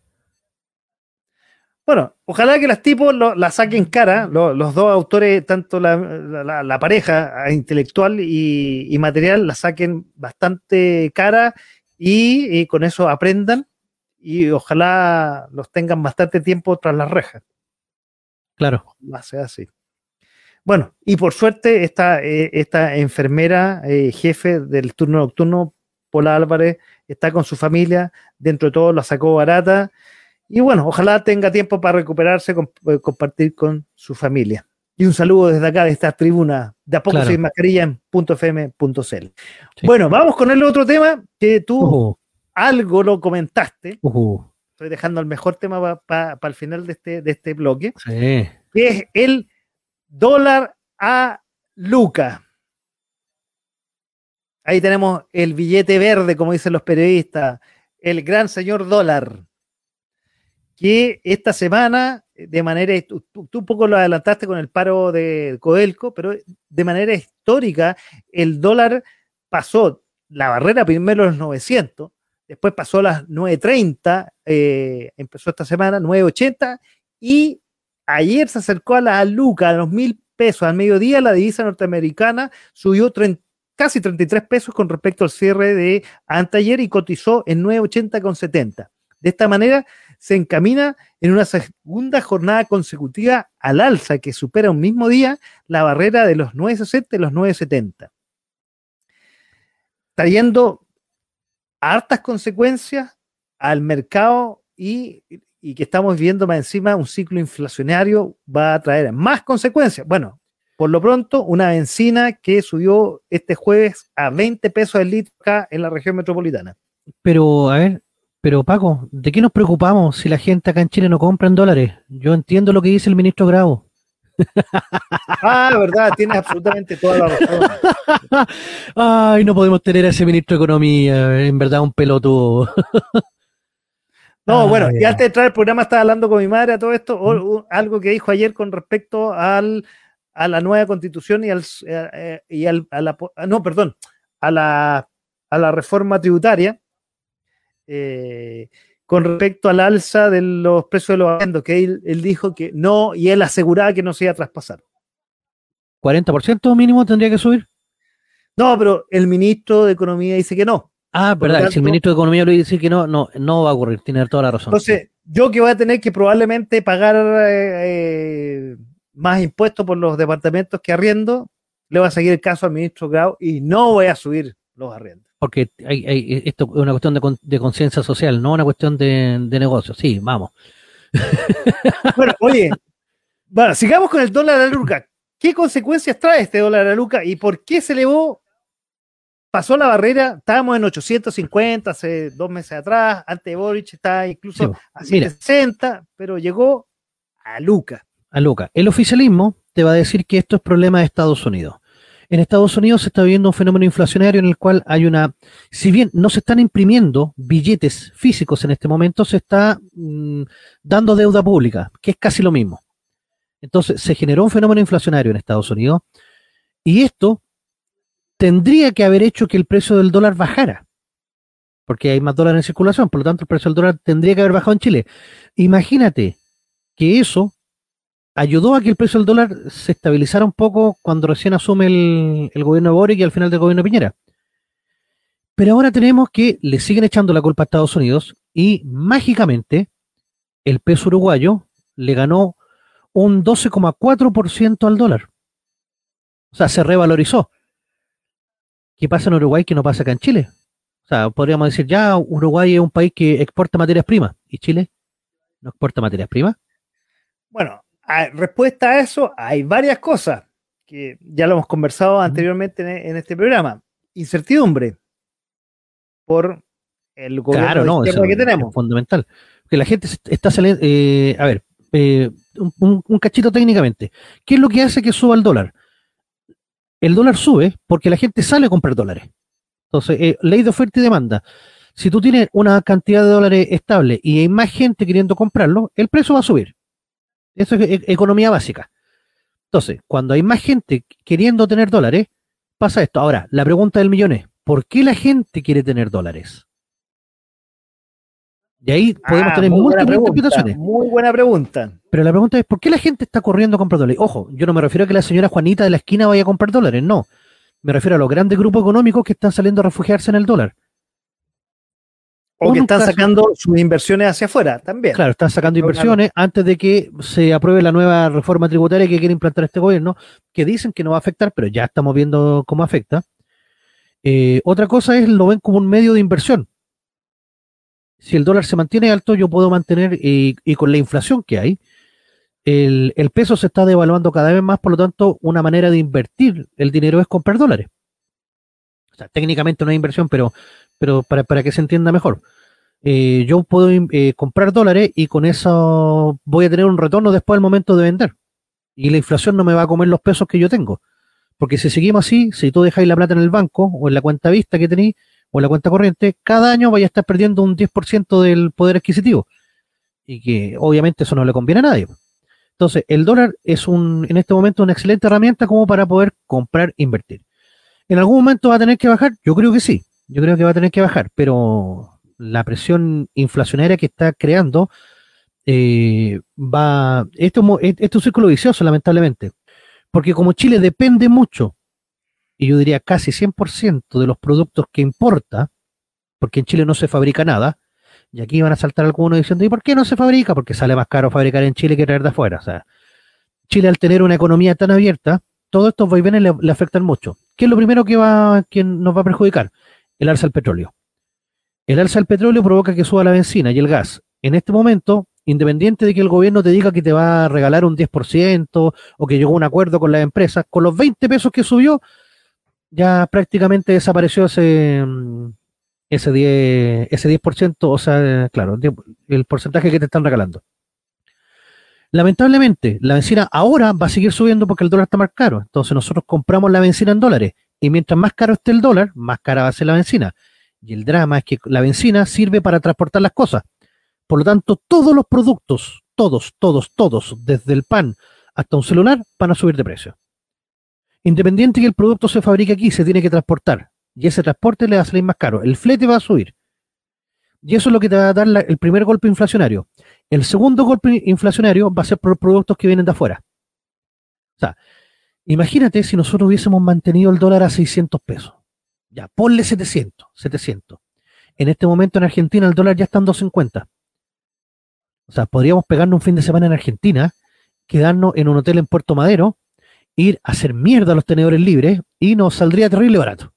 Bueno, ojalá que los tipos la saquen cara, los dos autores, tanto la, pareja intelectual y, material, la saquen bastante cara y, y, con eso aprendan y ojalá los tengan bastante tiempo tras las rejas. Claro. Más así. Bueno, y por suerte esta, eh, esta enfermera, eh, jefe del turno nocturno, Pola Álvarez, está con su familia, dentro de todo la sacó barata, y bueno, ojalá tenga tiempo para recuperarse, eh, compartir con su familia. Y un saludo desde acá, de esta tribuna, de a poco sin mascarilla en .fm.cl. Bueno, vamos con el otro tema que tú algo lo comentaste. Estoy dejando el mejor tema para el final de este, de este bloque, que es el dólar a Luca. Ahí tenemos el billete verde, como dicen los periodistas, el gran señor dólar, que esta semana, de manera, tú, un poco lo adelantaste con el paro de Codelco, pero de manera histórica, el dólar pasó la barrera primero los 900, después pasó a las 9.30, eh, empezó esta semana, 9.80, y ayer se acercó a la luca, a los mil pesos al mediodía, la divisa norteamericana subió casi 33 pesos con respecto al cierre de anteayer y cotizó en 9.80 con 70. De esta manera se encamina en una segunda jornada consecutiva al alza que supera un mismo día la barrera de los 9.60 y los 9.70. Trayendo hartas consecuencias al mercado y, que estamos viendo más encima un ciclo inflacionario va a traer más consecuencias. Bueno, por lo pronto, una benzina que subió este jueves a 20 pesos el litro acá en la región metropolitana. Pero, a ver, pero Paco, ¿de qué nos preocupamos si la gente acá en Chile no compra en dólares? Yo entiendo lo que dice el ministro Grau. *laughs* Ah, verdad, tienes absolutamente toda la razón. *laughs* Ay, no podemos tener a ese ministro de Economía, en verdad un pelotudo. No, bueno, y antes de entrar al programa estaba hablando con mi madre a todo esto, algo que dijo ayer con respecto al, a la nueva constitución y al, eh, y al a la, no, perdón, a la, a la reforma tributaria. Eh, con respecto al alza de los precios de los arriendos, que él, dijo que no, y él aseguraba que no se iba a traspasar. ¿40% mínimo tendría que subir? No, pero el ministro de Economía dice que no. Ah, verdad, si el ministro de Economía lo dice que no, no, no va a ocurrir, tiene toda la razón. Entonces, yo que voy a tener que probablemente pagar eh, más impuestos por los departamentos que arriendo, le voy a seguir el caso al ministro Grau y no voy a subir los arriendos porque hay, esto es una cuestión de, conciencia social, no una cuestión de, negocio. Sí, vamos. *laughs* Bueno, oye, bueno, sigamos con el dólar a la luca. ¿Qué consecuencias trae este dólar a la luca y por qué se elevó? Pasó la barrera, estábamos en 850 hace dos meses atrás, antes de Boric estaba incluso a 760, pero llegó a Luca. A Luca. El oficialismo te va a decir que esto es problema de Estados Unidos. En Estados Unidos se está viendo un fenómeno inflacionario en el cual hay una, si bien no se están imprimiendo billetes físicos en este momento, se está mm, dando deuda pública, que es casi lo mismo. Entonces se generó un fenómeno inflacionario en Estados Unidos y esto tendría que haber hecho que el precio del dólar bajara, porque hay más dólares en circulación, por lo tanto el precio del dólar tendría que haber bajado en Chile. Imagínate que eso ayudó a que el precio del dólar se estabilizara un poco cuando recién asume el, gobierno de Boric y al final del gobierno de Piñera. Pero ahora tenemos que le siguen echando la culpa a Estados Unidos y mágicamente el peso uruguayo le ganó un 12,4% al dólar. O sea, se revalorizó. ¿Qué pasa en Uruguay que no pasa acá en Chile? O sea, podríamos decir, ya Uruguay es un país que exporta materias primas. ¿Y Chile no exporta materias primas? Bueno, respuesta a eso, hay varias cosas que ya lo hemos conversado anteriormente en, este programa. Incertidumbre por el gobierno que tenemos. Es fundamental. Porque la gente está saliendo. Eh, a ver, eh, un, un, cachito técnicamente. ¿Qué es lo que hace que suba el dólar? El dólar sube porque la gente sale a comprar dólares. Entonces, eh, ley de oferta y demanda. Si tú tienes una cantidad de dólares estable y hay más gente queriendo comprarlo, el precio va a subir. Eso es e-, economía básica. Entonces, cuando hay más gente queriendo tener dólares, pasa esto. Ahora, la pregunta del millón es, ¿por qué la gente quiere tener dólares? Y ahí podemos ah, tener múltiples interpretaciones. Muy buena pregunta. Pero la pregunta es, ¿por qué la gente está corriendo a comprar dólares? Ojo, yo no me refiero a que la señora Juanita de la esquina vaya a comprar dólares, no. Me refiero a los grandes grupos económicos que están saliendo a refugiarse en el dólar. O que están sacando sus inversiones hacia afuera también. Claro, están sacando inversiones antes de que se apruebe la nueva reforma tributaria que quiere implantar este gobierno, que dicen que no va a afectar, pero ya estamos viendo cómo afecta. Eh, otra cosa es lo ven como un medio de inversión. Si el dólar se mantiene alto, yo puedo mantener, y, con la inflación que hay, el, el, peso se está devaluando cada vez más, por lo tanto, una manera de invertir el dinero es comprar dólares. Sea, técnicamente no hay inversión, pero pero para, para que se entienda mejor. Eh, yo puedo eh, comprar dólares y con eso voy a tener un retorno después del momento de vender. Y la inflación no me va a comer los pesos que yo tengo. Porque si seguimos así, si tú dejáis la plata en el banco o en la cuenta vista que tenéis o en la cuenta corriente, cada año vaya a estar perdiendo un 10% del poder adquisitivo. Y que obviamente eso no le conviene a nadie. Entonces, el dólar es un, en este momento una excelente herramienta como para poder comprar, invertir. ¿En algún momento va a tener que bajar? Yo creo que sí yo creo que va a tener que bajar, pero la presión inflacionaria que está creando eh, va. Esto, esto es un círculo vicioso, lamentablemente. Porque como Chile depende mucho, y yo diría casi 100% de los productos que importa, porque en Chile no se fabrica nada, y aquí van a saltar algunos diciendo, ¿y por qué no se fabrica? Porque sale más caro fabricar en Chile que traer de afuera. O sea, Chile al tener una economía tan abierta, todos estos vaivenes le afectan mucho. ¿Qué es lo primero que, va, que nos va a perjudicar? el alza del petróleo. El alza del petróleo provoca que suba la benzina y el gas. En este momento, independiente de que el gobierno te diga que te va a regalar un 10% o que llegó a un acuerdo con las empresas, con los 20 pesos que subió, ya prácticamente desapareció ese, mm, ese 10%, ese 10% o sea, claro, el porcentaje que te están regalando. Lamentablemente, la benzina ahora va a seguir subiendo porque el dólar está más caro. Entonces nosotros compramos la benzina en dólares y mientras más caro esté el dólar, más cara va a ser la benzina. Y el drama es que la benzina sirve para transportar las cosas. Por lo tanto, todos los productos, todos, todos, todos, desde el pan hasta un celular, van a subir de precio. Independiente que el producto se fabrique aquí, se tiene que transportar. Y ese transporte le va a salir más caro. El flete va a subir. Y eso es lo que te va a dar el primer golpe inflacionario. El segundo golpe inflacionario va a ser por los productos que vienen de afuera. O sea, Imagínate si nosotros hubiésemos mantenido el dólar a 600 pesos. Ya, ponle 700, 700. En este momento en Argentina el dólar ya está en 250. O sea, podríamos pegarnos un fin de semana en Argentina, quedarnos en un hotel en Puerto Madero, ir a hacer mierda a los tenedores libres y nos saldría terrible barato.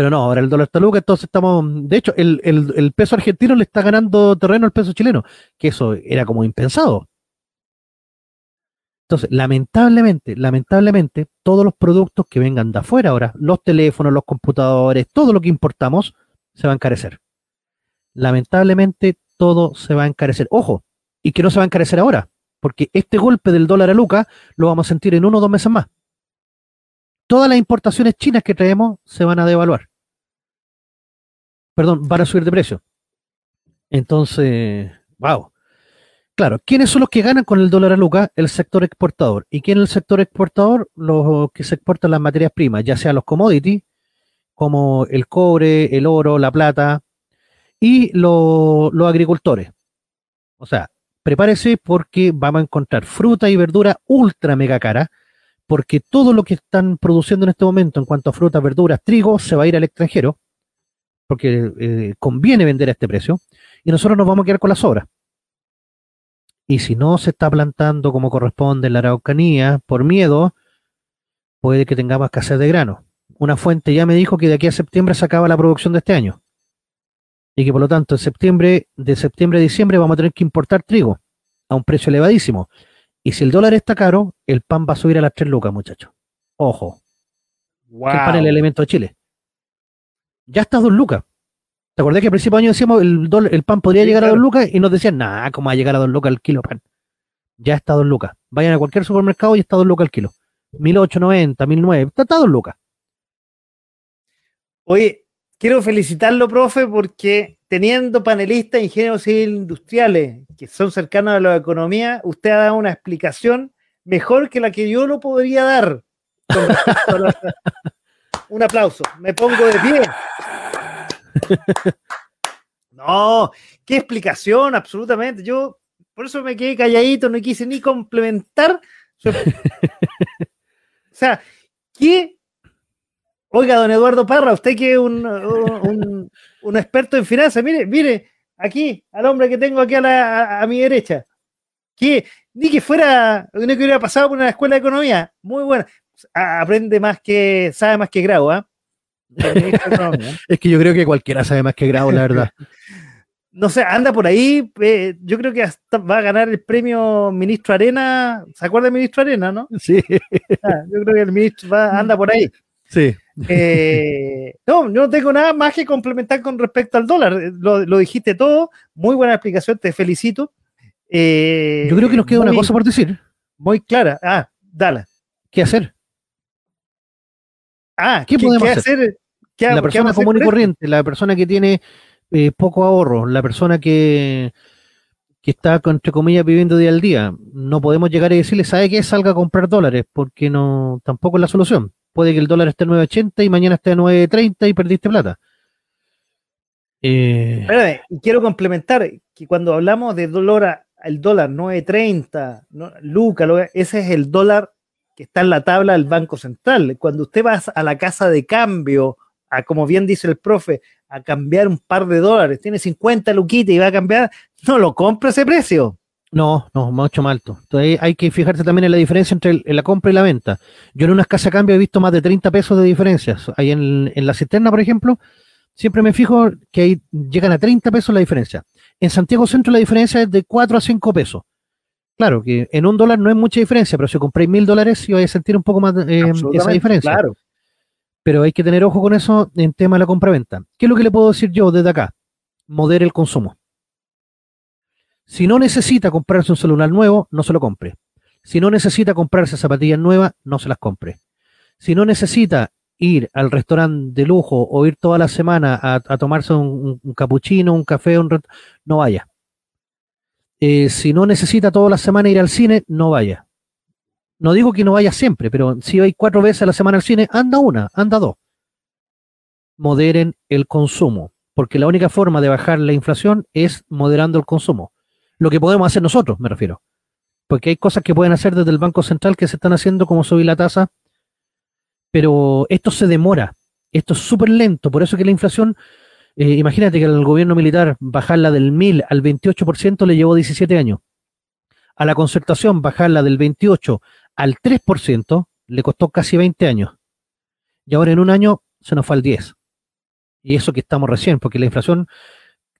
Pero no, ahora el dólar está loco, entonces estamos. De hecho, el, el peso argentino le está ganando terreno al peso chileno, que eso era como impensado. Entonces, lamentablemente, lamentablemente, todos los productos que vengan de afuera ahora, los teléfonos, los computadores, todo lo que importamos, se va a encarecer. Lamentablemente, todo se va a encarecer. Ojo, y que no se va a encarecer ahora, porque este golpe del dólar a Luca lo vamos a sentir en uno o dos meses más. Todas las importaciones chinas que traemos se van a devaluar. Perdón, van a subir de precio. Entonces, wow. Claro, ¿quiénes son los que ganan con el dólar a Luca? El sector exportador. ¿Y quién es el sector exportador? Los que se exportan las materias primas, ya sea los commodities, como el cobre, el oro, la plata, y los agricultores. O sea, prepárese porque vamos a encontrar fruta y verdura ultra mega cara, porque todo lo que están produciendo en este momento en cuanto a frutas, verduras, trigo, se va a ir al extranjero, porque eh, conviene vender a este precio, y nosotros nos vamos a quedar con las sobras. Y si no se está plantando como corresponde en la Araucanía, por miedo, puede que tengamos escasez de grano. Una fuente ya me dijo que de aquí a septiembre se acaba la producción de este año. Y que por lo tanto, en septiembre, de septiembre a diciembre vamos a tener que importar trigo a un precio elevadísimo. Y si el dólar está caro, el pan va a subir a las 3 lucas, muchachos. Ojo. Wow. pan es el elemento de Chile. Ya está a 2 lucas. ¿Te acordás que al principio de año decíamos el, el pan podría llegar a dos lucas y nos decían, nada, ¿cómo va a llegar a dos lucas el kilo pan? Ya está dos lucas. Vayan a cualquier supermercado y está dos lucas el kilo. 1890, 1900, está a dos lucas. Oye, quiero felicitarlo, profe, porque teniendo panelistas ingenieros civiles industriales que son cercanos a la economía, usted ha dado una explicación mejor que la que yo lo podría dar. *laughs* Un aplauso. Me pongo de pie. *laughs* no, qué explicación, absolutamente. Yo por eso me quedé calladito, no quise ni complementar. *laughs* o sea, ¿qué? Oiga, don Eduardo Parra, usted que es un, experto en finanzas, mire, mire, aquí, al hombre que tengo aquí a, mi derecha. Que ni que fuera, ni que hubiera pasado por una escuela de economía, muy buena. Aprende más que, sabe más que grado, ¿ah? *laughs* es que yo creo que cualquiera sabe más que Grau, la verdad. *laughs* no sé, anda por ahí. Eh, yo creo que hasta va a ganar el premio Ministro Arena. ¿Se acuerda del Ministro Arena, no? Sí. Ah, yo creo que el ministro anda por ahí. Sí. Eh, no, no tengo nada más que complementar con respecto al dólar. Lo, dijiste todo. Muy buena explicación, te felicito. Eh, yo creo que nos queda una cosa por decir. Muy clara. Ah, dale. ¿Qué hacer? Ah, ¿qué, podemos hacer? la persona común y corriente, la persona que tiene eh, poco ahorro, la persona que, que está, entre comillas, viviendo día al día. No podemos llegar y decirle, ¿sabe qué? Salga a comprar dólares, porque no tampoco es la solución. Puede que el dólar esté a 9.80 y mañana esté a 9.30 y perdiste plata. Eh... quiero complementar que cuando hablamos de dólar, el dólar 9.30, ¿no? Luca, ese es el dólar está en la tabla del Banco Central. Cuando usted va a la casa de cambio, a como bien dice el profe, a cambiar un par de dólares, tiene 50 luquitas y va a cambiar, no lo compra ese precio. No, no, mucho más alto. Entonces hay que fijarse también en la diferencia entre la compra y la venta. Yo en unas casas de cambio he visto más de 30 pesos de diferencias. Ahí en, en la cisterna, por ejemplo, siempre me fijo que ahí llegan a 30 pesos la diferencia. En Santiago Centro la diferencia es de 4 a 5 pesos. Claro, que en un dólar no es mucha diferencia, pero si compráis mil dólares, sí vais a sentir un poco más eh, esa diferencia. Claro. Pero hay que tener ojo con eso en tema de la compra-venta. ¿Qué es lo que le puedo decir yo desde acá? Modere el consumo. Si no necesita comprarse un celular nuevo, no se lo compre. Si no necesita comprarse zapatillas nuevas, no se las compre. Si no necesita ir al restaurante de lujo o ir toda la semana a, tomarse un, un, capuchino, un café, un no vaya. Eh, si no necesita toda la semana ir al cine, no vaya. No digo que no vaya siempre, pero si hay cuatro veces a la semana al cine, anda una, anda dos. Moderen el consumo, porque la única forma de bajar la inflación es moderando el consumo. Lo que podemos hacer nosotros, me refiero. Porque hay cosas que pueden hacer desde el Banco Central que se están haciendo, como subir la tasa, pero esto se demora. Esto es súper lento, por eso que la inflación eh, imagínate que al gobierno militar bajarla del 1000 al 28% le llevó 17 años. A la concertación bajarla del 28 al 3% le costó casi 20 años. Y ahora en un año se nos fue al 10. Y eso que estamos recién, porque la inflación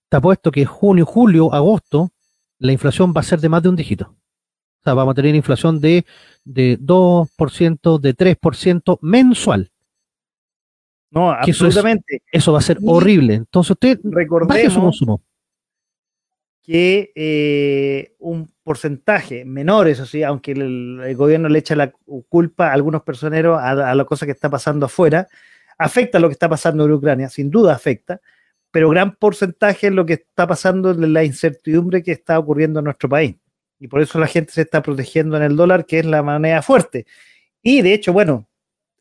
está puesto que junio, julio, agosto, la inflación va a ser de más de un dígito. O sea, vamos a tener inflación de, de 2%, de 3% mensual. No, absolutamente. Eso, va a ser horrible. Entonces usted recordemos que eh, un porcentaje menor, eso sí, aunque el, gobierno le echa la culpa a algunos personeros a, a la cosa que está pasando afuera, afecta lo que está pasando en Ucrania, sin duda afecta, pero gran porcentaje es lo que está pasando en la incertidumbre que está ocurriendo en nuestro país. Y por eso la gente se está protegiendo en el dólar, que es la moneda fuerte. Y de hecho, bueno,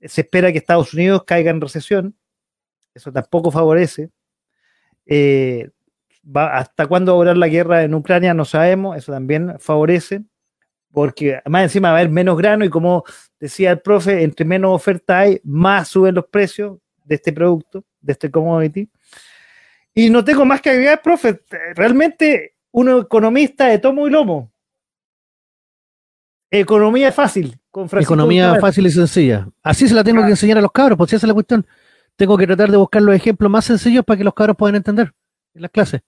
se espera que Estados Unidos caiga en recesión. Eso tampoco favorece. Eh, ¿Hasta cuándo va a durar la guerra en Ucrania? No sabemos. Eso también favorece. Porque más encima va a haber menos grano y como decía el profe, entre menos oferta hay, más suben los precios de este producto, de este commodity. Y no tengo más que agregar, profe. Realmente, uno economista de tomo y lomo. Economía fácil. Con Economía fácil y sencilla. Así se la tengo que enseñar a los cabros, pues si esa es la cuestión. Tengo que tratar de buscar los ejemplos más sencillos para que los cabros puedan entender en las clases.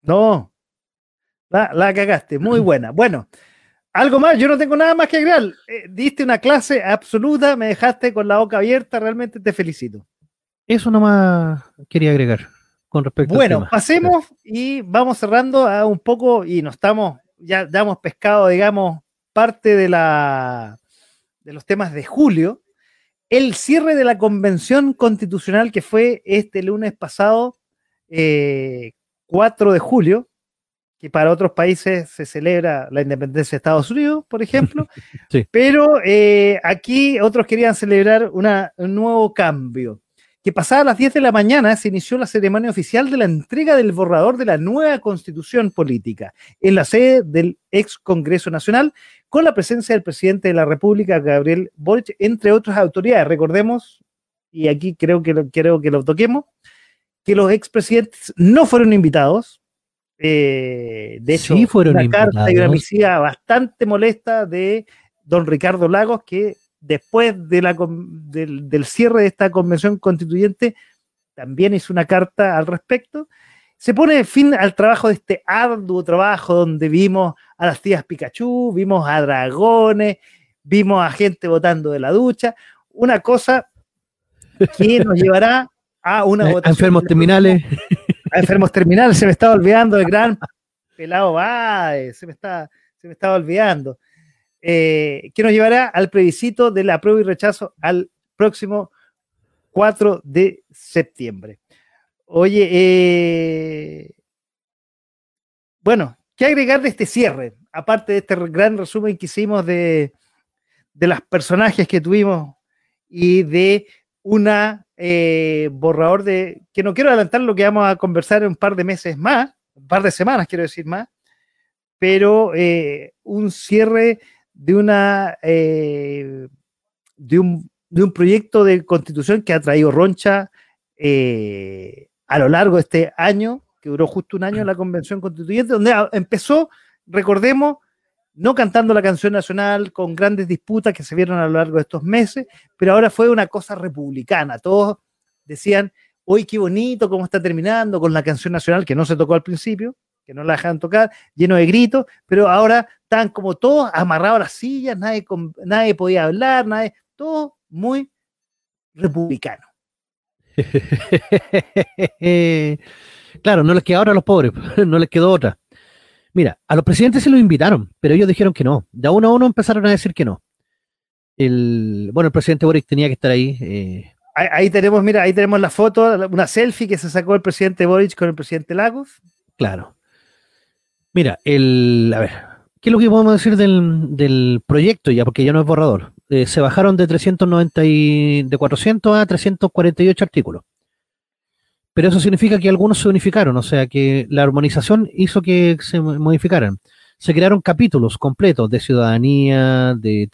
No, la, la cagaste, muy *clears throat* buena. Bueno, algo más, yo no tengo nada más que agregar. Eh, diste una clase absoluta, me dejaste con la boca abierta, realmente te felicito. Eso nomás quería agregar con respecto Bueno, pasemos y vamos cerrando a un poco y nos estamos, ya, ya hemos pescado, digamos, parte de, la, de los temas de julio. El cierre de la convención constitucional que fue este lunes pasado, 4 eh, de julio, que para otros países se celebra la independencia de Estados Unidos, por ejemplo, *laughs* pero eh, aquí otros querían celebrar un nuevo cambio. Que pasada las 10 de la mañana se inició la ceremonia oficial de la entrega del borrador de la nueva constitución política en la sede del ex Congreso Nacional, con la presencia del presidente de la República, Gabriel Boric, entre otras autoridades. Recordemos, y aquí creo que lo, creo que lo toquemos, que los expresidentes no fueron invitados, eh, de hecho, fueron una carta y una misiva bastante molesta de don Ricardo Lagos, que después de la, del, cierre de esta convención constituyente también hizo una carta al respecto. Se pone fin al trabajo de este arduo trabajo donde vimos a las tías Pikachu, vimos a dragones, vimos a gente votando de la ducha, una cosa que nos *laughs* llevará a una votación. enfermos terminales a enfermos terminales, se me estaba olvidando el gran pelado Báez, se me está, se me estaba olvidando. Eh, que nos llevará al plebiscito de la prueba y rechazo al próximo 4 de septiembre. Oye, eh, bueno, ¿qué agregar de este cierre? Aparte de este gran resumen que hicimos de, de los personajes que tuvimos y de una eh, borrador de, que no quiero adelantar lo que vamos a conversar en un par de meses más, un par de semanas quiero decir más, pero un cierre de una eh, de, un, de, un, proyecto de constitución que ha traído Roncha a lo largo de este año, que duró justo un año la convención constituyente, donde empezó, recordemos, no cantando la canción nacional, con grandes disputas que se vieron a lo largo de estos meses, pero ahora fue una cosa republicana. Todos decían, hoy qué bonito cómo está terminando con la canción nacional que no se tocó al principio, que no la dejaron tocar, lleno de gritos, pero ahora están como todos amarrados a las sillas, nadie, nadie podía hablar, nadie, todo muy republicano. *laughs* claro, no les quedó ahora a los pobres, *laughs* no les quedó otra. Mira, a los presidentes se los invitaron, pero ellos dijeron que no. De uno a uno empezaron a decir que no. El, bueno, el presidente Boric tenía que estar ahí. Eh. Ahí, tenemos, mira, ahí tenemos la foto, una selfie que se sacó el presidente Boric con el presidente Lagos. Claro. Mira, el, a ver, ¿qué es lo que podemos decir del, proyecto ya? Porque ya no es borrador. Eh, se bajaron de 390 y, de 400 a 348 artículos pero eso significa que algunos se unificaron, o sea que la armonización hizo que se modificaran. Se crearon capítulos completos de ciudadanía, de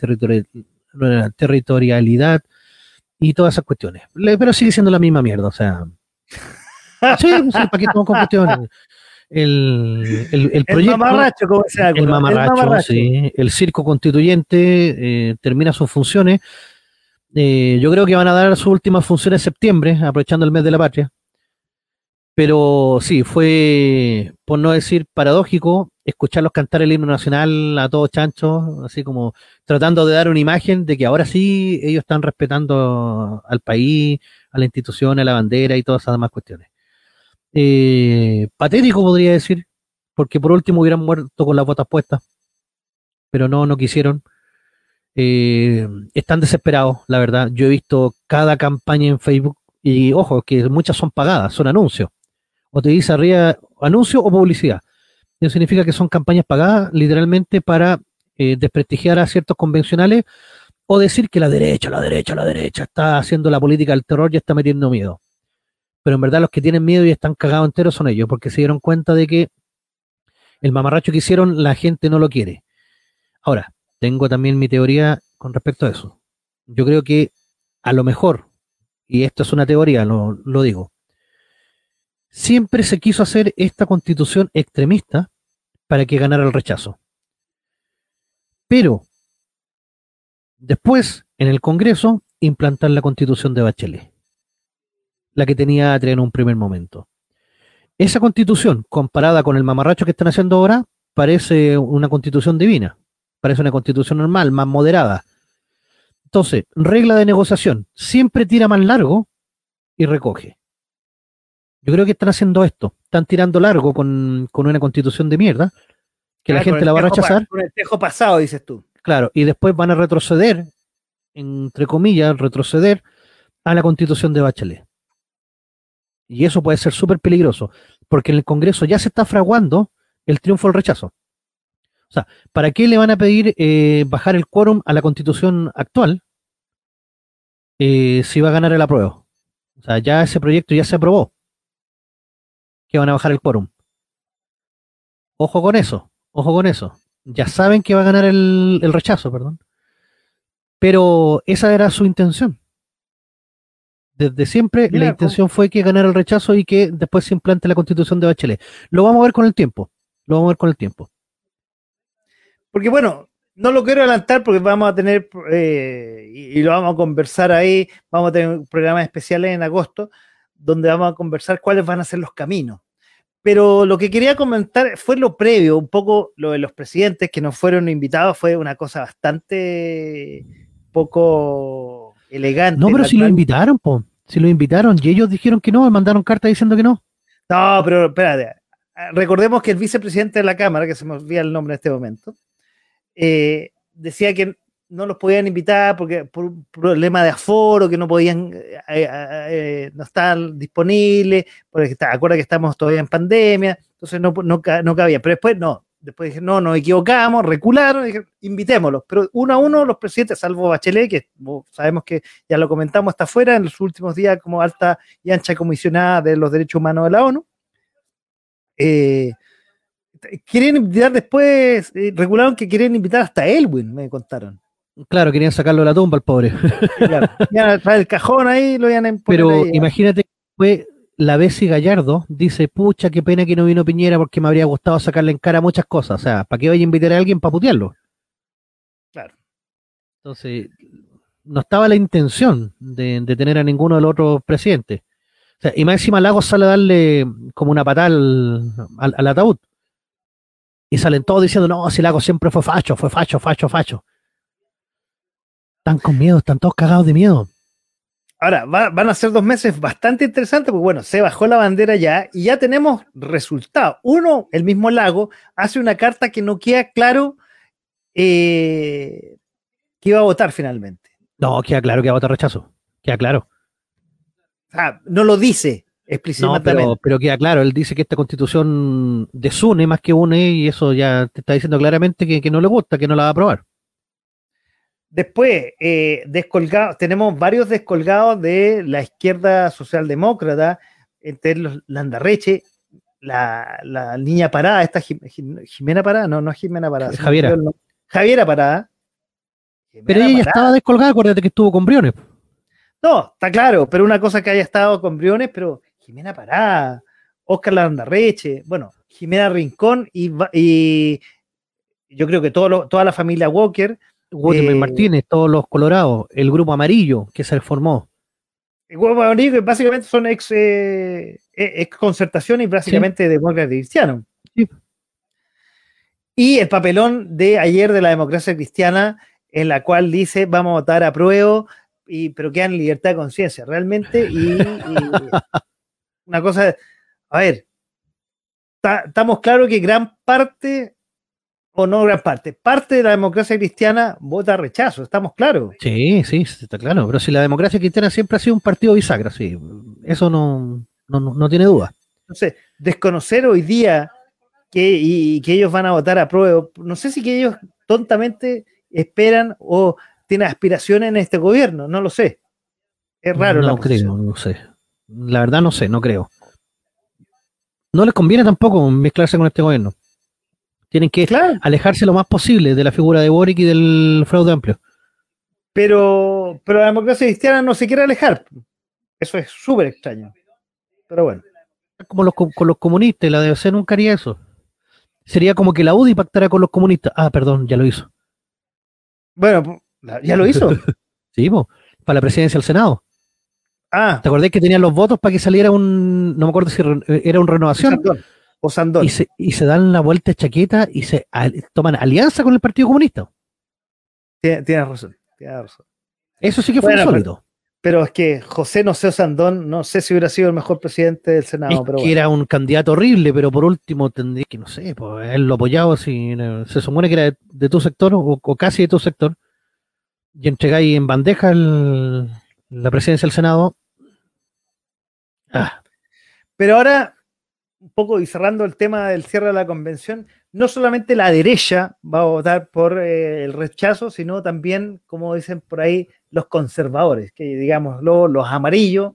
territorialidad y todas esas cuestiones. Pero sigue siendo la misma mierda, o sea. *laughs* Sí, ¿para qué con cuestiones? El, el, proyecto. El mamarracho, como se el mamarracho, sí. El circo constituyente eh, termina sus funciones. Eh, yo creo que van a dar sus últimas funciones en septiembre, aprovechando el mes de la patria. Pero sí, fue, por no decir paradójico, escucharlos cantar el himno nacional a todos chanchos, así como tratando de dar una imagen de que ahora sí ellos están respetando al país, a la institución, a la bandera y todas esas demás cuestiones. Eh, patético podría decir, porque por último hubieran muerto con las botas puestas, pero no, no quisieron. Eh, están desesperados, la verdad. Yo he visto cada campaña en Facebook y ojo, que muchas son pagadas, son anuncios o te dice arriba anuncio o publicidad. Eso significa que son campañas pagadas literalmente para eh, desprestigiar a ciertos convencionales o decir que la derecha, la derecha, la derecha está haciendo la política del terror y está metiendo miedo. Pero en verdad los que tienen miedo y están cagados enteros son ellos, porque se dieron cuenta de que el mamarracho que hicieron la gente no lo quiere. Ahora, tengo también mi teoría con respecto a eso. Yo creo que a lo mejor, y esto es una teoría, lo, digo, siempre se quiso hacer esta constitución extremista para que ganara el rechazo. Pero después, en el Congreso, implantar la constitución de Bachelet, la que tenía Atria en un primer momento. Esa constitución, comparada con el mamarracho que están haciendo ahora, parece una constitución divina, parece una constitución normal, más moderada. Entonces, regla de negociación, siempre tira más largo y recoge. Yo creo que están haciendo esto, están tirando largo con, una constitución de mierda, que la gente la va a rechazar. Con el tejo pasado, dices tú. Claro, y después van a retroceder, entre comillas, retroceder a la constitución de Bachelet. Y eso puede ser súper peligroso, porque en el Congreso ya se está fraguando el triunfo del rechazo. O sea, ¿para qué le van a pedir eh, bajar el quórum a la constitución actual eh, si va a ganar el apruebo? O sea, ya ese proyecto ya se aprobó. Que van a bajar el quórum. Ojo con eso, ojo con eso. Ya saben que va a ganar el rechazo, perdón. Pero esa era su intención desde siempre la intención fue que ganara el rechazo y que después se implante la constitución de Bachelet. Lo vamos a ver con el tiempo. Lo vamos a ver con el tiempo. Porque bueno, no lo quiero adelantar porque vamos a tener, eh, y, lo vamos a conversar ahí, vamos a tener programas especiales en agosto, donde vamos a conversar cuáles van a ser los caminos. Pero lo que quería comentar fue lo previo, un poco lo de los presidentes que nos fueron invitados, fue una cosa bastante poco elegante. No, pero si lo invitaron, po. Si lo invitaron y ellos dijeron que no, mandaron carta diciendo que no. No, pero espérate. Recordemos que el vicepresidente de la Cámara, que se me olvida el nombre en este momento, eh, decía que no los podían invitar porque por un problema de aforo, que no podían, eh, eh, no estaban disponibles, porque está, acuerda que estamos todavía en pandemia, entonces no, no, no cabía. Pero después no, Después dije, no, nos equivocamos, recularon, dije, invitémoslos. Pero uno a uno los presidentes, salvo Bachelet, que sabemos que ya lo comentamos, está fuera en los últimos días como alta y ancha comisionada de los derechos humanos de la ONU. Eh, quieren invitar después, eh, regularon que quieren invitar hasta Elwin, me contaron. Claro, querían sacarlo de la tumba al pobre. Claro, el cajón ahí, lo iban a Pero imagínate fue la Bessie Gallardo dice, pucha, qué pena que no vino Piñera porque me habría gustado sacarle en cara muchas cosas. O sea, ¿para qué vaya a invitar a alguien para putearlo? Claro. Entonces, no estaba la intención de, tener a ninguno de los otros presidentes. O sea, y más encima Lagos sale a darle como una patada al, ataúd. Y salen todos diciendo, no, si Lagos siempre fue facho, fue facho, facho, facho. Están con miedo, están todos cagados de miedo. Ahora, van a ser dos meses bastante interesantes, porque bueno, se bajó la bandera ya y ya tenemos resultados. Uno, el mismo Lago, hace una carta que no queda claro eh, que iba a votar finalmente. No, queda claro que va a votar rechazo. Queda claro. no lo dice explícitamente. No, pero, queda claro, él dice que esta constitución desune más que une y eso ya te está diciendo claramente que no le gusta, que no la va a aprobar. Después, eh, tenemos varios descolgados de la izquierda socialdemócrata, entre los Landarreche, la, la niña parada, esta Jimena Parada, no, no es Jimena Parada. Javiera. Javiera Parada. pero ella ya estaba descolgada, acuérdate que estuvo con Briones. No, está claro, pero una cosa que haya estado con Briones, pero Jimena Parada, Oscar Landarreche, bueno, Jimena Rincón y, y yo creo que todo toda la familia Walker Guatemala eh, Martínez, todos los colorados, el grupo amarillo que se formó. El grupo amarillo básicamente son ex, eh, e, concertaciones y básicamente de demócratas cristianos. Y el papelón de ayer de la democracia cristiana, en la cual dice vamos a votar a prueba, y, pero quedan libertad de conciencia, realmente. Y, *laughs* una cosa, a ver, estamos claros que gran parte o no gran parte. Parte de la democracia cristiana vota rechazo, estamos claros. Sí, sí, está claro. Pero si la democracia cristiana siempre ha sido un partido bisagra, sí, eso no, no, tiene duda. Entonces, desconocer hoy día que, y, que ellos van a votar a prueba. No sé si que ellos tontamente esperan o tienen aspiraciones en este gobierno, no lo sé. Es raro. No creo, no sé. La verdad no sé, no creo. No les conviene tampoco mezclarse con este gobierno. Tienen que alejarse lo más posible de la figura de Boric y del fraude amplio. Pero, pero la democracia cristiana no se quiere alejar. Eso es súper extraño. Pero bueno. Como los, con los comunistas, la DBC nunca haría eso. Sería como que la UDI pactara con los comunistas. Ah, perdón, ya lo hizo. Bueno, ya lo hizo. *laughs* sí, para la presidencia del Senado. Ah. ¿Te acordás que tenían los votos para que saliera un, no me acuerdo si era un renovación? O Sandón. Y se, y se dan la vuelta de chaqueta y se toman alianza con el Partido Comunista. Tienes razón, tienes razón. Eso sí que fue insólito. Pero es que José Noceo Sandón, no sé si hubiera sido el mejor presidente del Senado. pero que era un candidato horrible, pero por último tendría que, no sé, pues él lo apoyaba, si se supone que era de, tu sector o, casi de tu sector, y entregáis en bandeja la presidencia del Senado. Ah. Pero ahora, poco y cerrando el tema del cierre de la convención, no solamente la derecha va a votar por eh, el rechazo, sino también, como dicen por ahí, los conservadores, que digamos, los amarillos,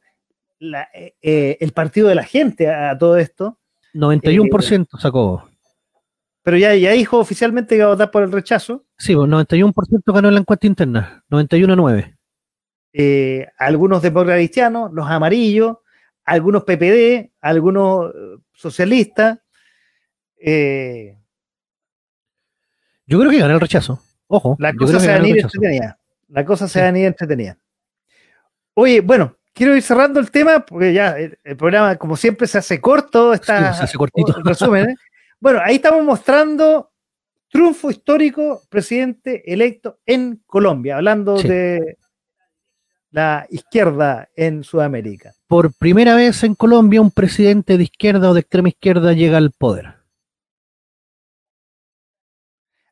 eh, eh, el partido de la gente a, todo esto. 91% sacó. Pero ya, ya dijo oficialmente que va a votar por el rechazo. Sí, 91% pues, ganó en la encuesta interna, 91-9. Eh, algunos demócratas cristianos, los amarillos, algunos PPD, algunos socialistas. yo creo que gana el rechazo. Ojo. La cosa se va a ir la cosa se va a venir entretenida. Oye, bueno, quiero ir cerrando el tema porque ya el, programa, como siempre, se hace corto. Está, se hace cortito. Resumen, ¿eh? *laughs* Bueno, ahí estamos mostrando triunfo histórico, presidente electo en Colombia, hablando de la izquierda en Sudamérica. Por primera vez en Colombia, un presidente de izquierda o de extrema izquierda llega al poder.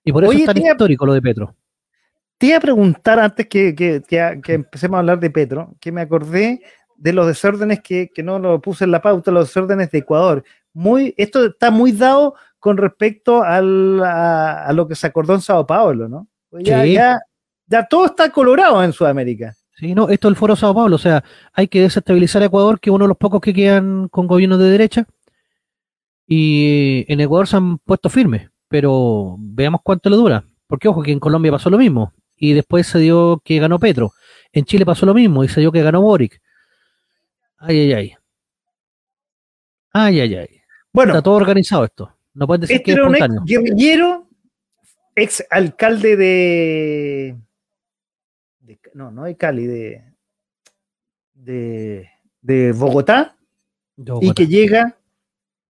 Y por eso es tan histórico lo de Petro. Te iba a preguntar antes que, empecemos a hablar de Petro, que me acordé de los desórdenes que, no lo puse en la pauta, los desórdenes de Ecuador. Muy, esto está muy dado con respecto a, lo que se acordó en Sao Paulo, ¿no? Pues ya, ya, todo está colorado en Sudamérica. Sí, no, esto es el foro Sao Paulo, o sea, hay que desestabilizar a Ecuador, que es uno de los pocos que quedan con gobiernos de derecha. Y en Ecuador se han puesto firmes, pero veamos cuánto le dura. Porque ojo que en Colombia pasó lo mismo y después se dio que ganó Petro. En Chile pasó lo mismo y se dio que ganó Boric. Ay, ay, ay. Ay, ay, ay. Bueno, está todo organizado esto. No pueden decir que es este espontáneo. Ex guerrillero, ex alcalde de, no, no de Cali, de, de, Bogotá, y que llega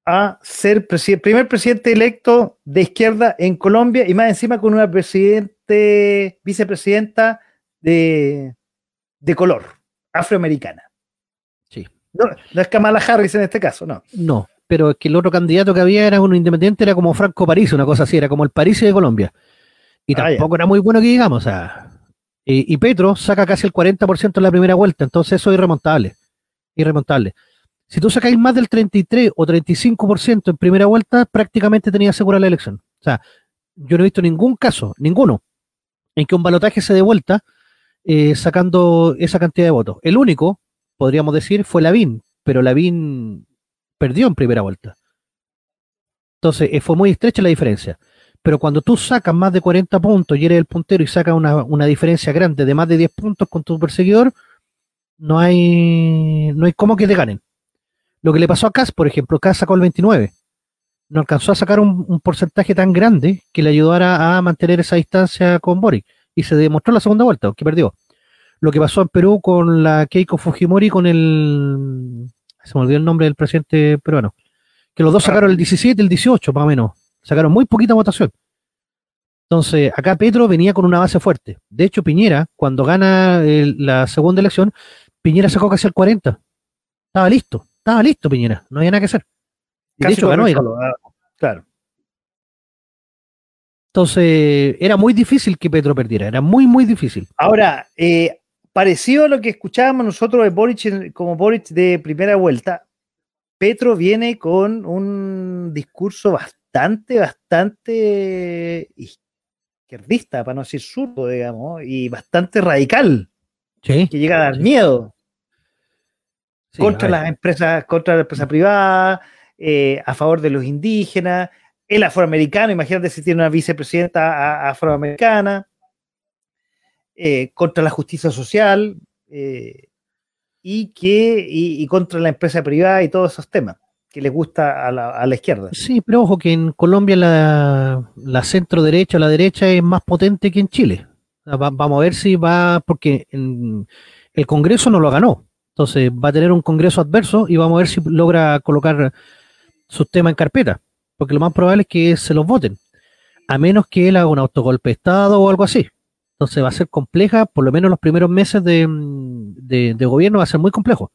a ser primer presidente electo de izquierda en Colombia y más encima con una presidenta vicepresidenta de, color, afroamericana. Sí. No, es Kamala Harris en este caso, no. No, pero es que el otro candidato que había era uno independiente, era como Franco París, una cosa así, era como el París de Colombia. Y ah, tampoco era muy bueno que digamos, o sea. Y, Petro saca casi el 40% en la primera vuelta, entonces eso es irremontable. Irremontable. Si tú sacáis más del 33 o 35% en primera vuelta, prácticamente tenías asegurada la elección. O sea, yo no he visto ningún caso, ninguno, en que un balotaje se dé vuelta eh, sacando esa cantidad de votos. El único, podríamos decir, fue Lavín, pero Lavín perdió en primera vuelta. Entonces, eh, fue muy estrecha la diferencia. Pero cuando tú sacas más de 40 puntos y eres el puntero y sacas una, diferencia grande de más de 10 puntos con tu perseguidor, no hay, no hay cómo que te ganen. Lo que le pasó a Cas, por ejemplo, Cas sacó el 29 no alcanzó a sacar un, porcentaje tan grande que le ayudara a mantener esa distancia con Boric. Y se demostró la segunda vuelta, que perdió. Lo que pasó en Perú con la Keiko Fujimori, con el. Se me olvidó el nombre del presidente peruano. Que los dos sacaron el 17 y el 18, más o menos. Sacaron muy poquita votación. Entonces, acá Petro venía con una base fuerte. De hecho, Piñera, cuando gana la segunda elección, Piñera sacó casi el 40. Estaba listo, estaba listo Piñera, no había nada que hacer de hecho ganó, Claro. Entonces, era muy difícil que Petro perdiera, era muy, muy difícil. Ahora, eh, parecido a lo que escuchábamos nosotros de Boric como Boric de primera vuelta, Petro viene con un discurso bastante bastante, bastante izquierdista, para no decir zurdo, digamos, y bastante radical, Sí. que llega a dar miedo Sí, contra las empresas, contra la empresa privada, eh, a favor de los indígenas, el afroamericano, imagínate si tiene una vicepresidenta afroamericana, eh, contra la justicia social, eh, y que, y, y contra la empresa privada y todos esos temas que les gusta a la, a la izquierda. Sí, pero ojo que en Colombia la, la centro derecha, la derecha es más potente que en Chile. O vamos a ver si va, porque en- el Congreso no lo ganó. Entonces va a tener un Congreso adverso y vamos a ver si logra colocar sus temas en carpeta. Porque lo más probable es que se los voten. A menos que él haga un autogolpe de Estado o algo así. Entonces va a ser compleja, por lo menos los primeros meses de- de gobierno va a ser muy complejo.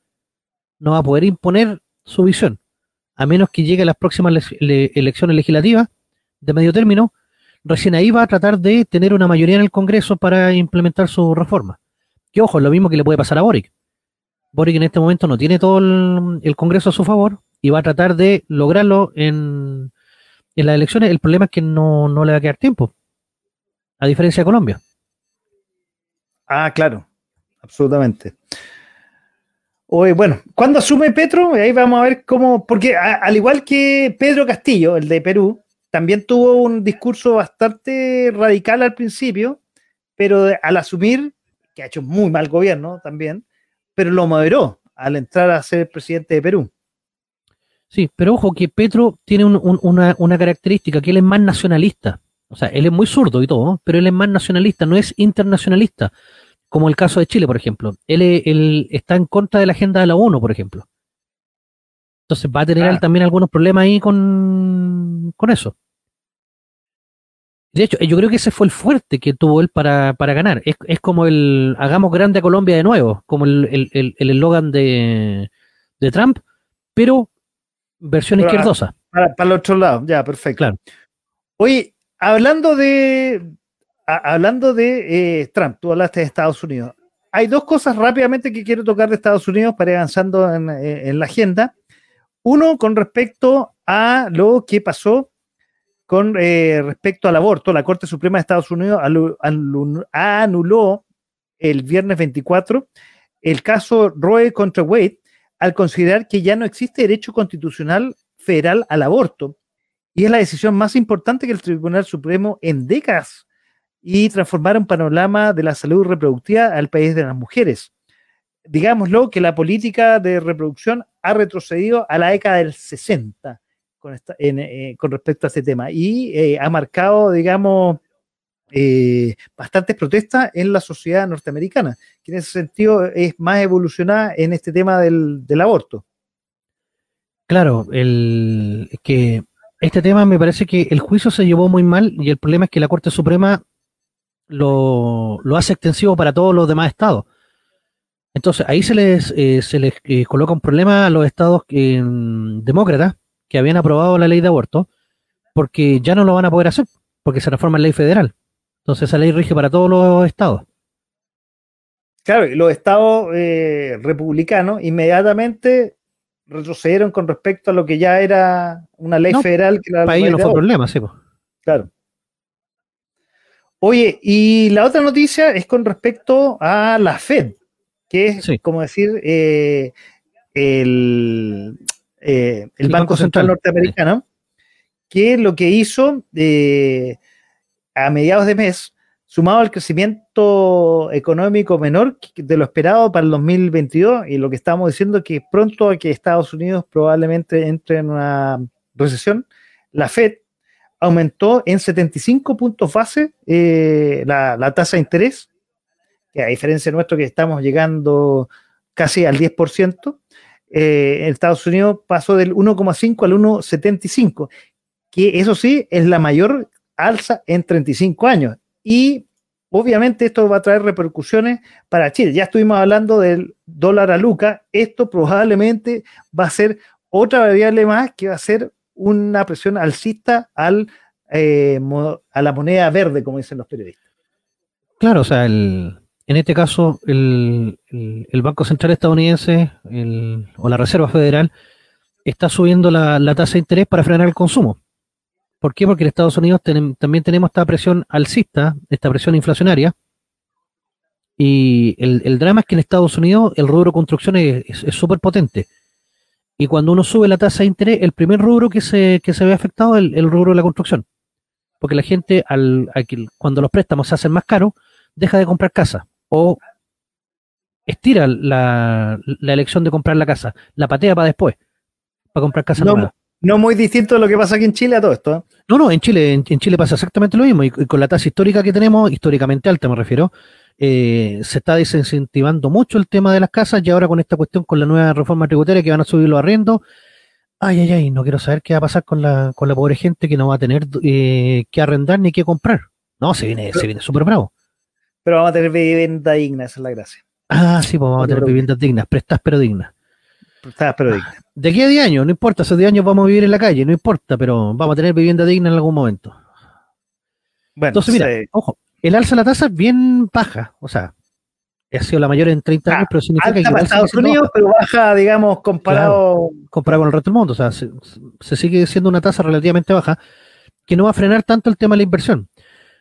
No va a poder imponer su visión a menos que llegue a las próximas le- le- elecciones legislativas de medio término, recién ahí va a tratar de tener una mayoría en el Congreso para implementar su reforma. Que ojo, es lo mismo que le puede pasar a Boric. Boric en este momento no tiene todo el, Congreso a su favor y va a tratar de lograrlo en, en las elecciones. El problema es que no, no le va a quedar tiempo, a diferencia de Colombia. Ah, claro, absolutamente. Oye, bueno, ¿cuándo asume Petro? Ahí vamos a ver cómo, porque al igual que Pedro Castillo, el de Perú, también tuvo un discurso bastante radical al principio, pero al asumir, que ha hecho muy mal gobierno también, pero lo moderó al entrar a ser presidente de Perú. Sí, pero ojo que Petro tiene un- un- una, una característica, que él es más nacionalista. O sea, él es muy zurdo y todo, pero él es más nacionalista, no es internacionalista, como el caso de Chile, por ejemplo. Él, es- él está en contra de la agenda de la ONU, por ejemplo. Entonces va a tener Ah. él también algunos problemas ahí con, con eso. De hecho, yo creo que ese fue el fuerte que tuvo él para, para ganar. Es, es como el hagamos grande a Colombia de nuevo, como el el- el- el eslogan de, de Trump, pero versión Pero, ah, izquierdosa. Para, para el otro lado, ya, perfecto. Claro. Oye, hablando de, hablando de eh, Trump, tú hablaste de Estados Unidos. Hay dos cosas rápidamente que quiero tocar de Estados Unidos para ir avanzando en, eh, la agenda. Uno, con respecto a lo que pasó con eh, respecto al aborto. La Corte Suprema de Estados Unidos anuló el viernes 24 el caso Roe contra Wade al considerar que ya no existe derecho constitucional federal al aborto. Y es la decisión más importante que el Tribunal Supremo en décadas y transformar un panorama de la salud reproductiva al país de las mujeres. Digámoslo que la política de reproducción ha retrocedido a la década del 60 con, esta- en, eh, con respecto a este tema y eh, ha marcado, digamos, eh, bastantes protestas en la sociedad norteamericana, que en ese sentido es más evolucionada en este tema del, aborto. Claro, el que este tema me parece que el juicio se llevó muy mal y el problema es que la Corte Suprema lo, lo hace extensivo para todos los demás estados. Entonces ahí se les, eh, se les eh, coloca un problema a los estados eh, demócratas que habían aprobado la ley de aborto porque ya no lo van a poder hacer porque se reforma en ley federal. Entonces esa ley rige para todos los estados. Claro, y los estados eh, republicanos inmediatamente retrocedieron con respecto a lo que ya era una ley No, federal que la Para ley ellos no fue aborto. problema, sí. pues. Claro. Oye, y la otra noticia es con respecto a la Fed, que es Sí. como decir eh, el, eh, el El Banco, Banco Central, Central. norteamericano, que lo que hizo eh, a mediados de mes, sumado al crecimiento económico menor de lo esperado para el 2022, y lo que estamos diciendo que pronto a que Estados Unidos probablemente entre en una recesión, la Fed aumentó en 75 puntos base eh, la, tasa de interés, que a diferencia de nuestro que estamos llegando casi al 10%, eh, en Estados Unidos pasó del 1,5 al 1,75, que eso sí es la mayor alza en 35 años. Y obviamente esto va a traer repercusiones para Chile. Ya estuvimos hablando del dólar a Luca, esto probablemente va a ser otra variable más que va a ser una presión alcista al, eh, a la moneda verde, como dicen los periodistas. Claro, o sea, el, en este caso, el, el- el Banco Central estadounidense el- o la Reserva Federal está subiendo la, la tasa de interés para frenar el consumo. ¿Por qué? Porque en Estados Unidos también tenemos esta presión alcista, esta presión inflacionaria. Y el, drama es que en Estados Unidos el rubro construcción es súper potente. Y cuando uno sube la tasa de interés, el primer rubro que se, que se ve afectado es el, rubro de la construcción. Porque la gente, al, cuando los préstamos se hacen más caros, deja de comprar casa. O estira la, elección de comprar la casa, la patea para después, para comprar casa no, nueva. No muy distinto de lo que pasa aquí en Chile a todo esto. ¿eh? No, no, en Chile, en, Chile pasa exactamente lo mismo. y, con la tasa histórica que tenemos, históricamente alta me refiero, eh, se está desincentivando mucho el tema de las casas y ahora con esta cuestión, con la nueva reforma tributaria que van a subir los arriendos, ay, ay, ay, no quiero saber qué va a pasar con la, con la pobre gente que no va a tener eh, que arrendar ni que comprar. No, se viene, se viene súper bravo. Pero vamos a tener vivienda digna, esa es la gracia. Ah, sí, pues vamos a tener viviendas dignas, prestas pero dignas. Prestas pero dignas. De aquí a 10 años, no importa, esos 10 años vamos a vivir en la calle, no importa, pero vamos a tener vivienda digna en algún momento. Bueno, Entonces, mira, ojo, el alza de la tasa es bien baja, o sea, ha sido la mayor en 30 años, pero significa que. Para Estados Unidos, pero baja, digamos, comparado. comparado con el resto del mundo, o sea, se, sigue siendo una tasa relativamente baja que no va a frenar tanto el tema de la inversión.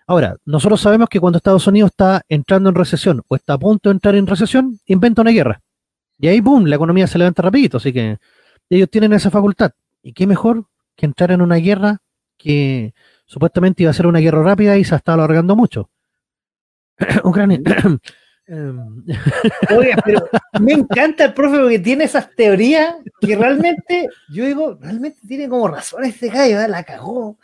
Ahora, nosotros sabemos que cuando Estados Unidos está entrando en recesión o está a punto de entrar en recesión, inventa una guerra. Y ahí, boom, la economía se levanta rapidito, así que ellos tienen esa facultad. ¿Y qué mejor que entrar en una guerra que supuestamente iba a ser una guerra rápida y se ha estado alargando mucho. *clears throat* Ucrania. *clears throat* Em. *laughs* Oye, pero me encanta el profe porque tiene esas teorías que realmente, yo digo, realmente tiene como razón este gallo, ¿eh? la cagó.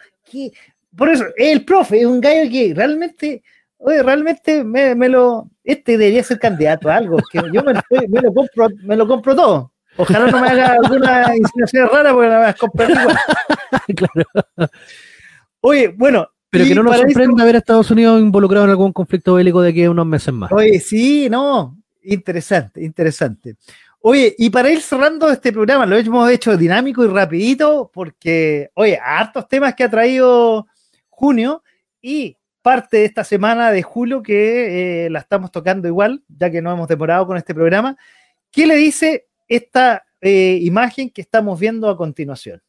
Por eso, el profe es un gallo que realmente, oye, realmente me, lo, este debería ser candidato a algo, que yo me, lo, compro, me lo compro todo. Ojalá no me haga alguna insinuación rara porque la voy a comprar igual. *laughs* claro. Oye, bueno. Pero que no nos sorprenda ver a Estados Unidos involucrado en algún conflicto bélico de aquí a unos meses más. Oye, sí, no. Interesante, interesante. Oye, y para ir cerrando este programa, lo hemos hecho dinámico y rapidito, porque, oye, hartos temas que ha traído junio y parte de esta semana de julio que eh, la estamos tocando igual, ya que no hemos demorado con este programa. ¿Qué le dice esta eh, imagen que estamos viendo a continuación?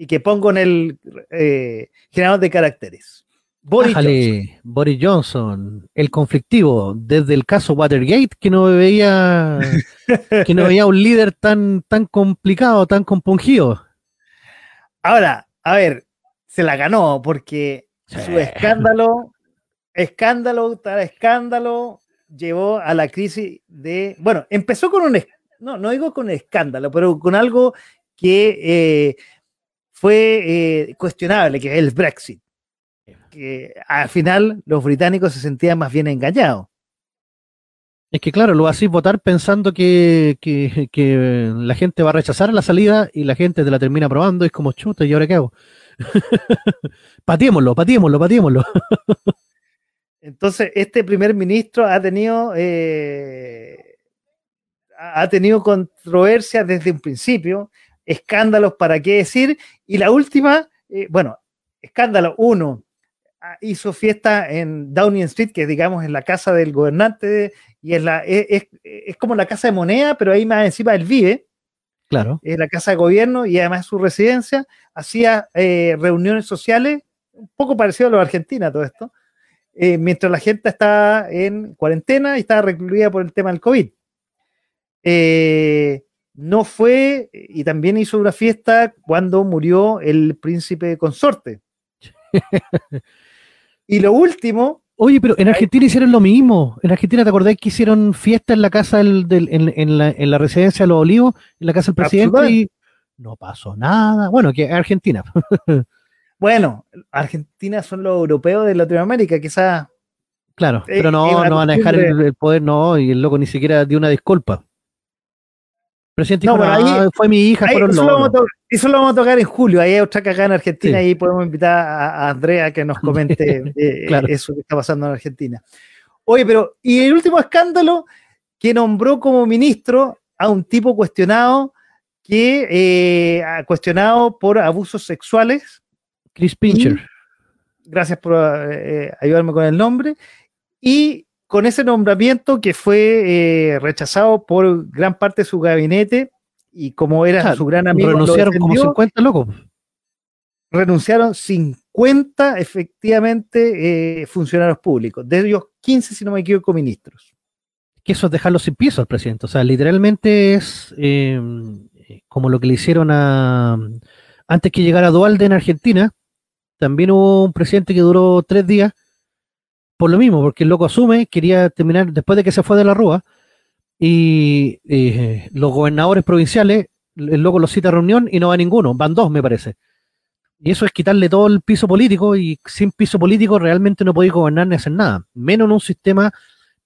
Y que pongo en el eh, generador de caracteres. Boris Johnson. Boris Johnson, el conflictivo, desde el caso Watergate, que no veía, *laughs* que no veía un líder tan, tan complicado, tan compungido. Ahora, a ver, se la ganó porque su escándalo, escándalo tras escándalo, llevó a la crisis de, bueno, empezó con un, no, no digo con escándalo, pero con algo que eh, fue eh, cuestionable, que es el Brexit. Que al final los británicos se sentían más bien engañados. Es que claro, lo hacís votar pensando que, la gente va a rechazar la salida y la gente te la termina aprobando y es como chuta, ¿y ahora qué hago? *laughs* pateémoslo, pateémoslo, pateémoslo. *laughs* Entonces, este primer ministro ha tenido eh, ha tenido controversia desde un principio escándalos, ¿para qué decir? Y la última, eh, bueno, escándalo uno, ah, hizo fiesta en Downing Street, que digamos en la casa del gobernante, y es, la, es, como la casa de moneda, pero ahí más encima él vive. Claro. Es la casa de gobierno y además su residencia. Hacía eh, reuniones sociales, un poco parecido a lo de Argentina, todo esto, eh, mientras la gente está en cuarentena y estaba recluida por el tema del COVID. Eh, no fue, y también hizo una fiesta cuando murió el príncipe consorte. *laughs* y lo último. Oye, pero en Argentina hicieron lo mismo. En Argentina, ¿te acordás que hicieron fiesta en la casa del, en, la, residencia de los Olivos, en la casa del presidente? Y no pasó nada. Bueno, que Argentina. *laughs* bueno, Argentina son los europeos de Latinoamérica, quizás. Claro, pero no, no van a dejar el, poder, no, y el loco ni siquiera dio una disculpa no, fue mi hija, eso, lo vamos a tocar en julio, ahí hay otra cagada en Argentina y podemos invitar a, Andrea que nos comente *laughs* eh, eso que está pasando en Argentina. Oye, pero, y el último escándalo que nombró como ministro a un tipo cuestionado que eh, cuestionado por abusos sexuales. Chris Pincher. gracias por eh, ayudarme con el nombre. Y con ese nombramiento que fue eh, rechazado por gran parte de su gabinete y como era su gran amigo. Renunciaron como 50 locos. renunciaron 50 efectivamente eh, funcionarios públicos, de ellos 15, si no me equivoco, ministros. Que eso es dejarlo sin piso al presidente. O sea, literalmente es eh, como lo que le hicieron a. Antes que llegara Dualde en Argentina, también hubo un presidente que duró tres días por lo mismo, porque el loco asume, quería terminar después de que se fue de la Rúa, y eh, los gobernadores provinciales, el loco los cita a reunión y no va ninguno, van dos, me parece. Y eso es quitarle todo el piso político y sin piso político realmente no podéis gobernar ni hacer nada, menos en un sistema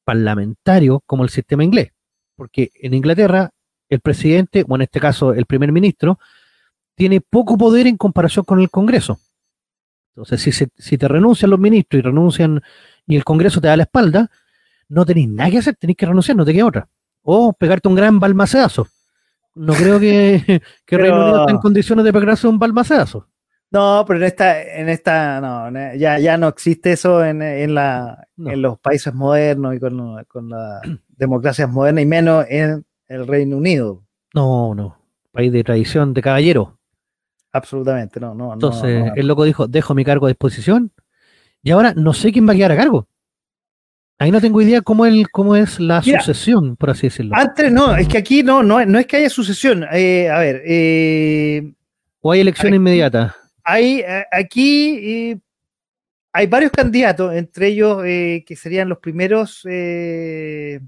parlamentario como el sistema inglés. Porque en Inglaterra el presidente, o en este caso el primer ministro, tiene poco poder en comparación con el Congreso. Entonces, si, si te renuncian los ministros y renuncian y el Congreso te da la espalda, no tenéis nada que hacer, tenéis que renunciar, no te queda otra. O pegarte un gran balmaceazo. No creo que, *laughs* que Reino Unido esté en condiciones de pegarse un balmaceazo. No, pero en esta, en esta, no, ya, ya no existe eso en, en, la, en los países modernos y con, con las *clears throat* democracias modernas y menos en el Reino Unido. No, no, país de tradición de caballero. Absolutamente, no, no. Entonces, el loco dijo, dejo mi cargo a disposición y ahora no sé quién va a quedar a cargo. Ahí no tengo idea cómo, el, cómo es la sucesión, por así decirlo. Antes no, es que aquí no, no, no es que haya sucesión. Eh, a ver. Eh, o hay elección inmediata. Hay, eh, aquí hay varios candidatos, entre ellos que serían los primeros de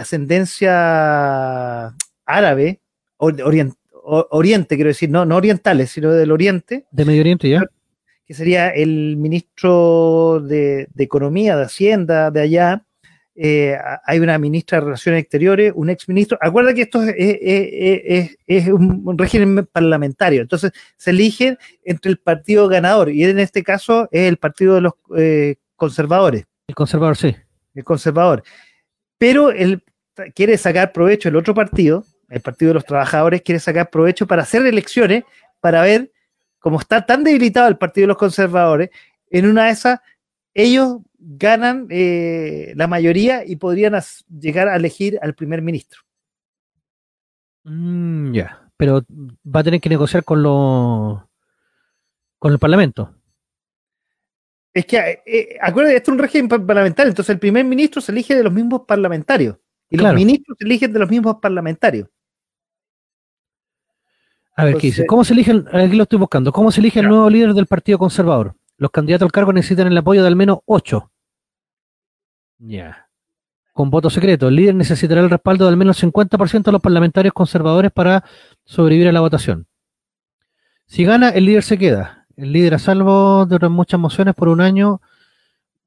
ascendencia árabe, oriente, oriente, quiero decir, no, no orientales, sino del oriente. De Medio Oriente, ya que sería el ministro de, Economía, de Hacienda de allá. Eh, hay una ministra de Relaciones Exteriores, un exministro. Acuerda que esto es, un régimen parlamentario, entonces se elige entre el partido ganador y en este caso es el partido de los eh, conservadores. El conservador, sí. El conservador. Pero él quiere sacar provecho, el otro partido, el Partido de los Trabajadores, quiere sacar provecho para hacer elecciones para ver como está tan debilitado el Partido de los Conservadores, en una de esas ellos ganan eh, la mayoría y podrían llegar a elegir al primer ministro. Mm, ya, pero va a tener que negociar con con el Parlamento. Es que, eh, acuérdate, esto es un régimen parlamentario, entonces el primer ministro se elige de los mismos parlamentarios y los ministros se eligen de los mismos parlamentarios. A ver, ¿qué dice? ¿Cómo se elige, aquí lo estoy buscando, cómo se elige el nuevo líder del Partido Conservador? Los candidatos al cargo necesitan el apoyo de al menos ocho. Ya. Con voto secreto, el líder necesitará el respaldo de al menos 50% de los parlamentarios conservadores para sobrevivir a la votación. Si gana, el líder se queda. El líder a salvo de otras muchas mociones por un año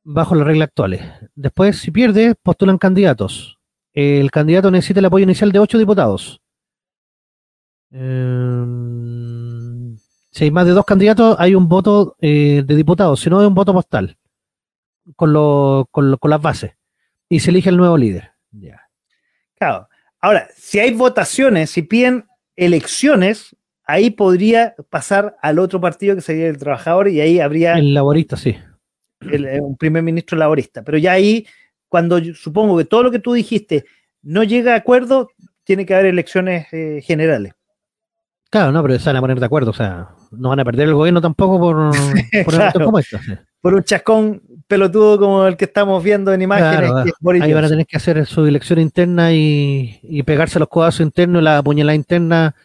bajo las reglas actuales. Después, si pierde, postulan candidatos. El candidato necesita el apoyo inicial de ocho diputados. Em, si hay más de dos candidatos, hay un voto eh, de diputados, si no, hay un voto postal con, con, las bases. Y se elige el nuevo líder. Ya. Claro. Ahora, si hay votaciones, si piden elecciones, ahí podría pasar al otro partido que sería el trabajador y ahí habría. El laborista, sí. Eh, un primer ministro laborista. Pero ya ahí, cuando supongo que todo lo que tú dijiste no llega a acuerdo, tiene que haber elecciones eh, generales. Claro, no, pero se van a poner de acuerdo, o sea, no van a perder el gobierno tampoco por, *laughs* por como esto. Por un chascón pelotudo como el que estamos viendo en imágenes. ahí van a tener que hacer su elección interna y, pegarse los codazos internos y la puñalada interna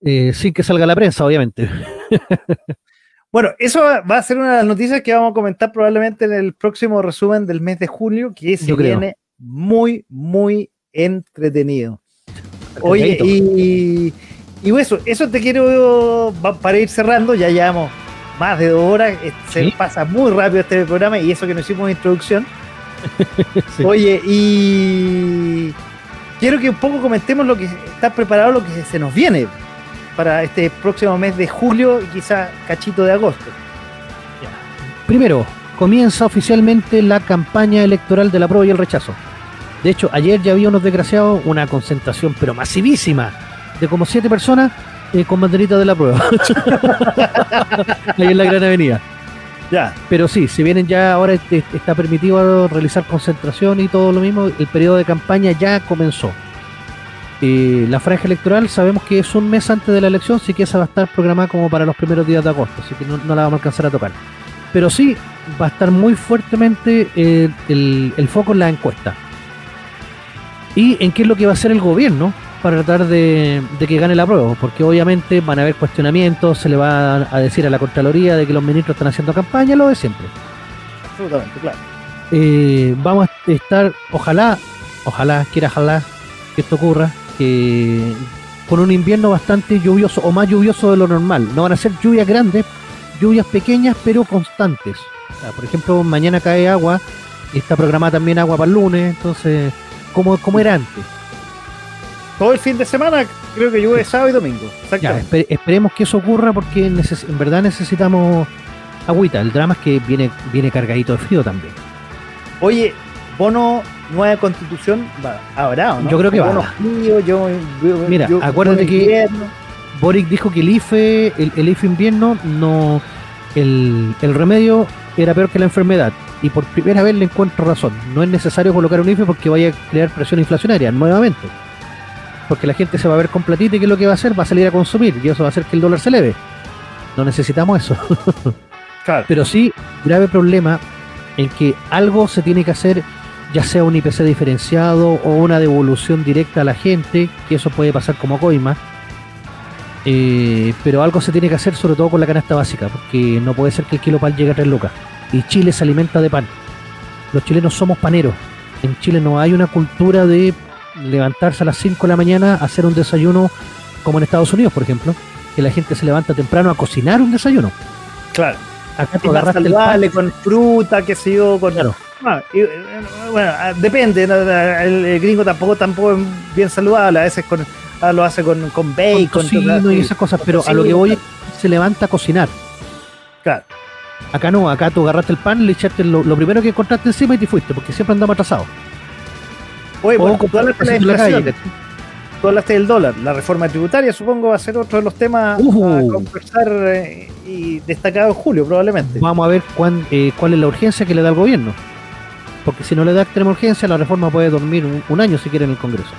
eh, sin que salga la prensa, obviamente. *laughs* bueno, eso va a ser una de las noticias que vamos a comentar probablemente en el próximo resumen del mes de julio, que se viene muy, muy entretenido. Oye, y y eso, eso te quiero, para ir cerrando, ya llevamos más de dos horas, se pasa muy rápido este programa y eso que nos hicimos introducción. *laughs* Oye, y quiero que un poco comentemos lo que está preparado, lo que se nos viene para este próximo mes de julio y quizá cachito de agosto. Primero, comienza oficialmente la campaña electoral de la prueba y el rechazo. De hecho, ayer ya había unos desgraciados, una concentración pero masivísima de como siete personas eh, con banderita de la prueba. *laughs* Ahí en la Gran Avenida. Ya. Pero sí, si vienen ya ahora está permitido realizar concentración y todo lo mismo, el periodo de campaña ya comenzó. eh, la franja electoral sabemos que es un mes antes de la elección, sí que esa va a estar programada como para los primeros días de agosto, así que no, no la vamos a alcanzar a tocar. Pero sí va a estar muy fuertemente eh, el, el foco en la encuesta. Y en qué es lo que va a hacer el gobierno para tratar de, de que gane la prueba, porque obviamente van a haber cuestionamientos, se le va a, decir a la Contraloría de que los ministros están haciendo campaña, lo de siempre. Absolutamente, claro. Eh, vamos a estar, ojalá, ojalá, quiera ojalá que esto ocurra, que con un invierno bastante lluvioso o más lluvioso de lo normal. No van a ser lluvias grandes, lluvias pequeñas pero constantes. O sea, por ejemplo, mañana cae agua y está programada también agua para el lunes, entonces, como, como era antes. Todo el fin de semana creo que llueve sábado y domingo. Ya, esperemos que eso ocurra porque en verdad necesitamos agüita. El drama es que viene, viene cargadito de frío también. Oye, bono nueva constitución, va, habrá, ¿o ¿no? Yo creo que va. Bono frío, yo, yo- Mira, yo- acuérdate que- invierno. Boric dijo que el IFE, el, el IFE invierno, no, el, el remedio era peor que la enfermedad. Y por primera vez le encuentro razón. No es necesario colocar un IFE porque vaya a crear presión inflacionaria nuevamente. Porque la gente se va a ver con platita y ¿qué es lo que va a hacer? Va a salir a consumir y eso va a hacer que el dólar se eleve. No necesitamos eso. *laughs* Claro. Pero sí, grave problema en que algo se tiene que hacer, ya sea un IPC diferenciado o una devolución directa a la gente, que eso puede pasar como coima. Eh, pero algo se tiene que hacer sobre todo con la canasta básica, porque no puede ser que el kilo pan llegue a 3 lucas. Y Chile se alimenta de pan. Los chilenos somos paneros. En Chile no hay una cultura de levantarse a las 5 de la mañana a hacer un desayuno como en Estados Unidos, por ejemplo, que la gente se levanta temprano a cocinar un desayuno. Claro. Acá tú agarraste el pan, con fruta, qué sé yo, con... Claro. Ah, y, eh, bueno, ah, depende, ¿no? el, el gringo tampoco, tampoco es bien saludable, a veces con, ah, lo hace con, con con bacon, tocino todo y esas cosas, con pero a lo que tocino, voy es se levanta a cocinar. Claro. Acá no, acá tú agarraste el pan, le echaste lo, lo primero que encontraste encima y te fuiste, porque siempre andamos atrasados. Oye, bueno, tú hablaste de la calle. tú hablaste del dólar, la reforma tributaria supongo va a ser otro de los temas Uh. a conversar eh, y destacado en julio probablemente. Vamos a ver cuán- eh, cuál es la urgencia que le da el gobierno. Porque si no le da extrema urgencia, la reforma puede dormir un, un año si quiere en el Congreso.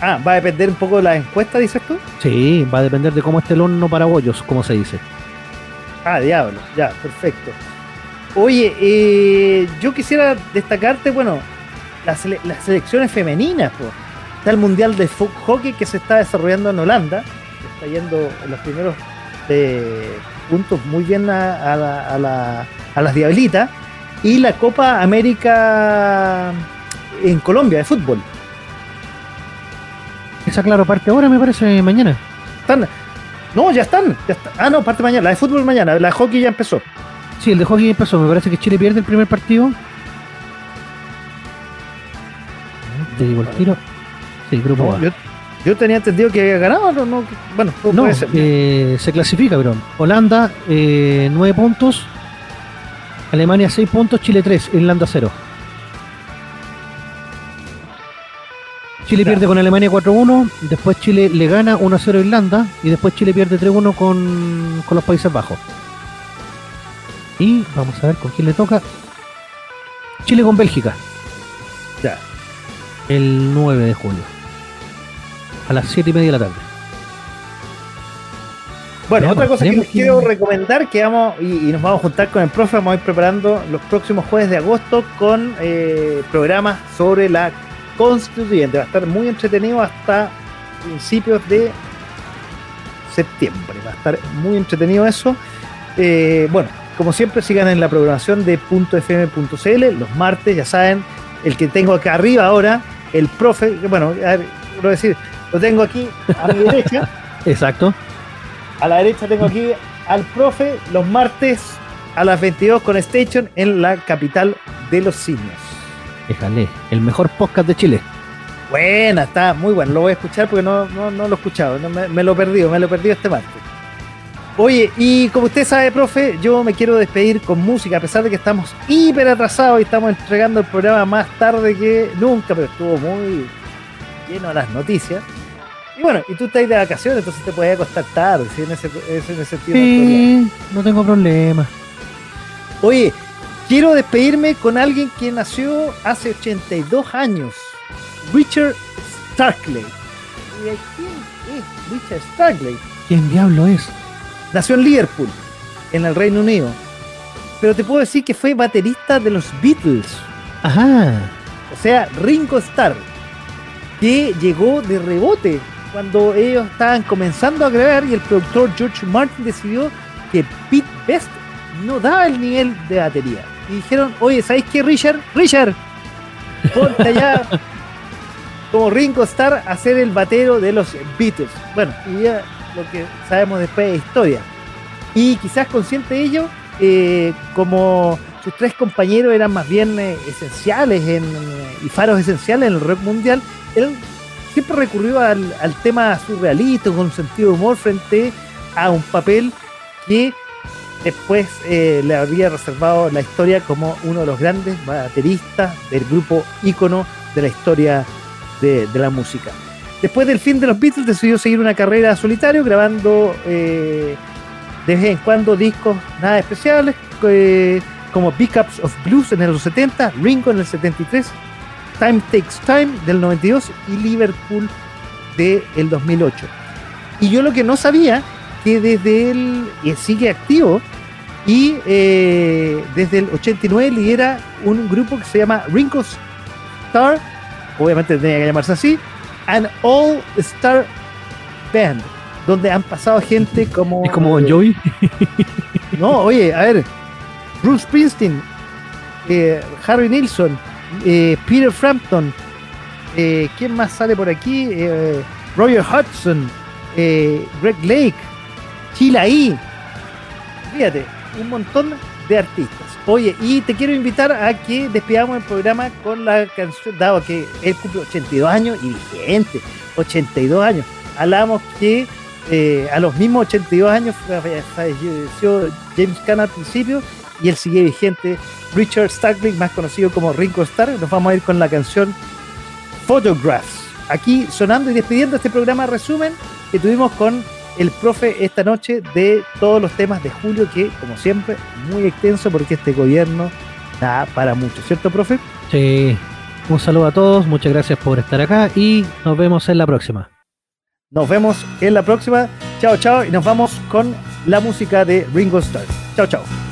Ah, va a depender un poco de las encuestas, dices tú. Sí, va a depender de cómo esté el horno para bollos, como se dice. Ah, diablo, ya, perfecto. Oye, eh, yo quisiera destacarte, bueno, las, sele- las selecciones femeninas, po. Está el Mundial de Hockey que se está desarrollando en Holanda, que está yendo en los primeros eh, puntos muy bien a, a la- a la- a las Diablitas, y la Copa América en Colombia de fútbol. Esa, claro, parte ahora, me parece, mañana. Están, no, ya están, ya está- Ah, no, parte mañana, la de fútbol mañana, la de hockey ya empezó. Sí, el de hockey empezó. Me parece que Chile pierde el primer partido. Te digo el tiro. Sí, grupo No, A. yo, yo tenía entendido que había ganado, no, no, bueno, No, puede ser. eh, se clasifica, pero Holanda eh, 9 puntos, Alemania 6 puntos, Chile 3, Irlanda 0. Chile Ya. pierde con Alemania 4-1, después Chile le gana 1-0 a Irlanda y después Chile pierde 3-1 con, con los Países Bajos. Y vamos a ver con quién le toca. Chile con Bélgica. El 9 de julio. A las 7 y media de la tarde. Bueno, otra cosa que les que- quiero recomendar que vamos y, y nos vamos a juntar con el profe, vamos a ir preparando los próximos jueves de agosto con eh, programas sobre la constituyente. Va a estar muy entretenido hasta principios de septiembre. Va a estar muy entretenido eso. Eh, bueno, como siempre, sigan en la programación de .fm.cl los martes, ya saben, el que tengo acá arriba ahora, el profe, bueno, a ver, quiero decir, lo tengo aquí a mi derecha. *laughs* Exacto. A la derecha tengo aquí al profe los martes a las 22 con Station en la capital de los simios. Déjale, el mejor podcast de Chile. Buena, está muy bueno. Lo voy a escuchar porque no, no, no lo he escuchado. no me, me lo he perdido, me lo he perdido este martes. Oye, y como usted sabe, profe, yo me quiero despedir con música, a pesar de que estamos hiper atrasados y estamos entregando el programa más tarde que nunca, pero estuvo muy lleno de las noticias. Y bueno, y tú estás de vacaciones, entonces te puedes acostar tarde, ¿sí? en ese, en ese sentido. no. Sí, no tengo problema. Oye, quiero despedirme con alguien que nació hace 82 años. Richard Starkley. ¿Quién es Richard Starkley? ¿Quién diablo es? Nació en Liverpool, en el Reino Unido. Pero te puedo decir que fue baterista de los Beatles. Ajá. O sea, Ringo Starr, que llegó de rebote cuando ellos estaban comenzando a grabar y el productor George Martin decidió que Pete Best no daba el nivel de batería. Y dijeron, oye, ¿sabes qué, Richard? Richard, ponte allá *laughs* como Ringo Starr a ser el batero de los Beatles. Bueno, y ya lo que sabemos después de historia. Y quizás consciente de ello, eh, como sus tres compañeros eran más bien eh, esenciales en, y faros esenciales en el rock mundial, él siempre recurrió al, tema surrealista, con sentido de humor, frente a un papel que después eh, le habría reservado la historia como uno de los grandes bateristas del grupo ícono de la historia de la música. Después del fin de los Beatles decidió seguir una carrera solitario grabando eh, de vez en cuando discos nada especiales eh, como Pickups of Blues en los 70, Ringo en el 73, Time Takes Time del 92 y Liverpool del el 2008. Y yo lo que no sabía que desde él sigue activo y eh, desde el 89 lidera un grupo que se llama Ringo Star, obviamente tenía que llamarse así, an All Star Band, donde han pasado gente como. ¿Es como Bon Jovi? *laughs* no, oye, a ver, Bruce Springsteen, eh, Harry Nilsson, eh, Peter Frampton, eh, ¿quién más sale por aquí? Roger Hudson, Greg Lake, Chila E. Fíjate, un montón de artistas. Oye, y te quiero invitar a que despidamos el programa con la canción, dado que él cumple 82 años y vigente, 82 años. Hablamos que eh, a los mismos 82 años falleció James Caan al principio y él sigue vigente. Richard Starkling, más conocido como Ringo Starr, nos vamos a ir con la canción Photographs. Aquí sonando y despidiendo este programa resumen que tuvimos con el profe esta noche de todos los temas de julio, que como siempre, muy extenso porque este gobierno da para mucho, ¿cierto, profe? Sí. Un saludo a todos, muchas gracias por estar acá y nos vemos en la próxima. Nos vemos en la próxima. Chao, chao. Y nos vamos con la música de Ringo Starr. Chao, chao.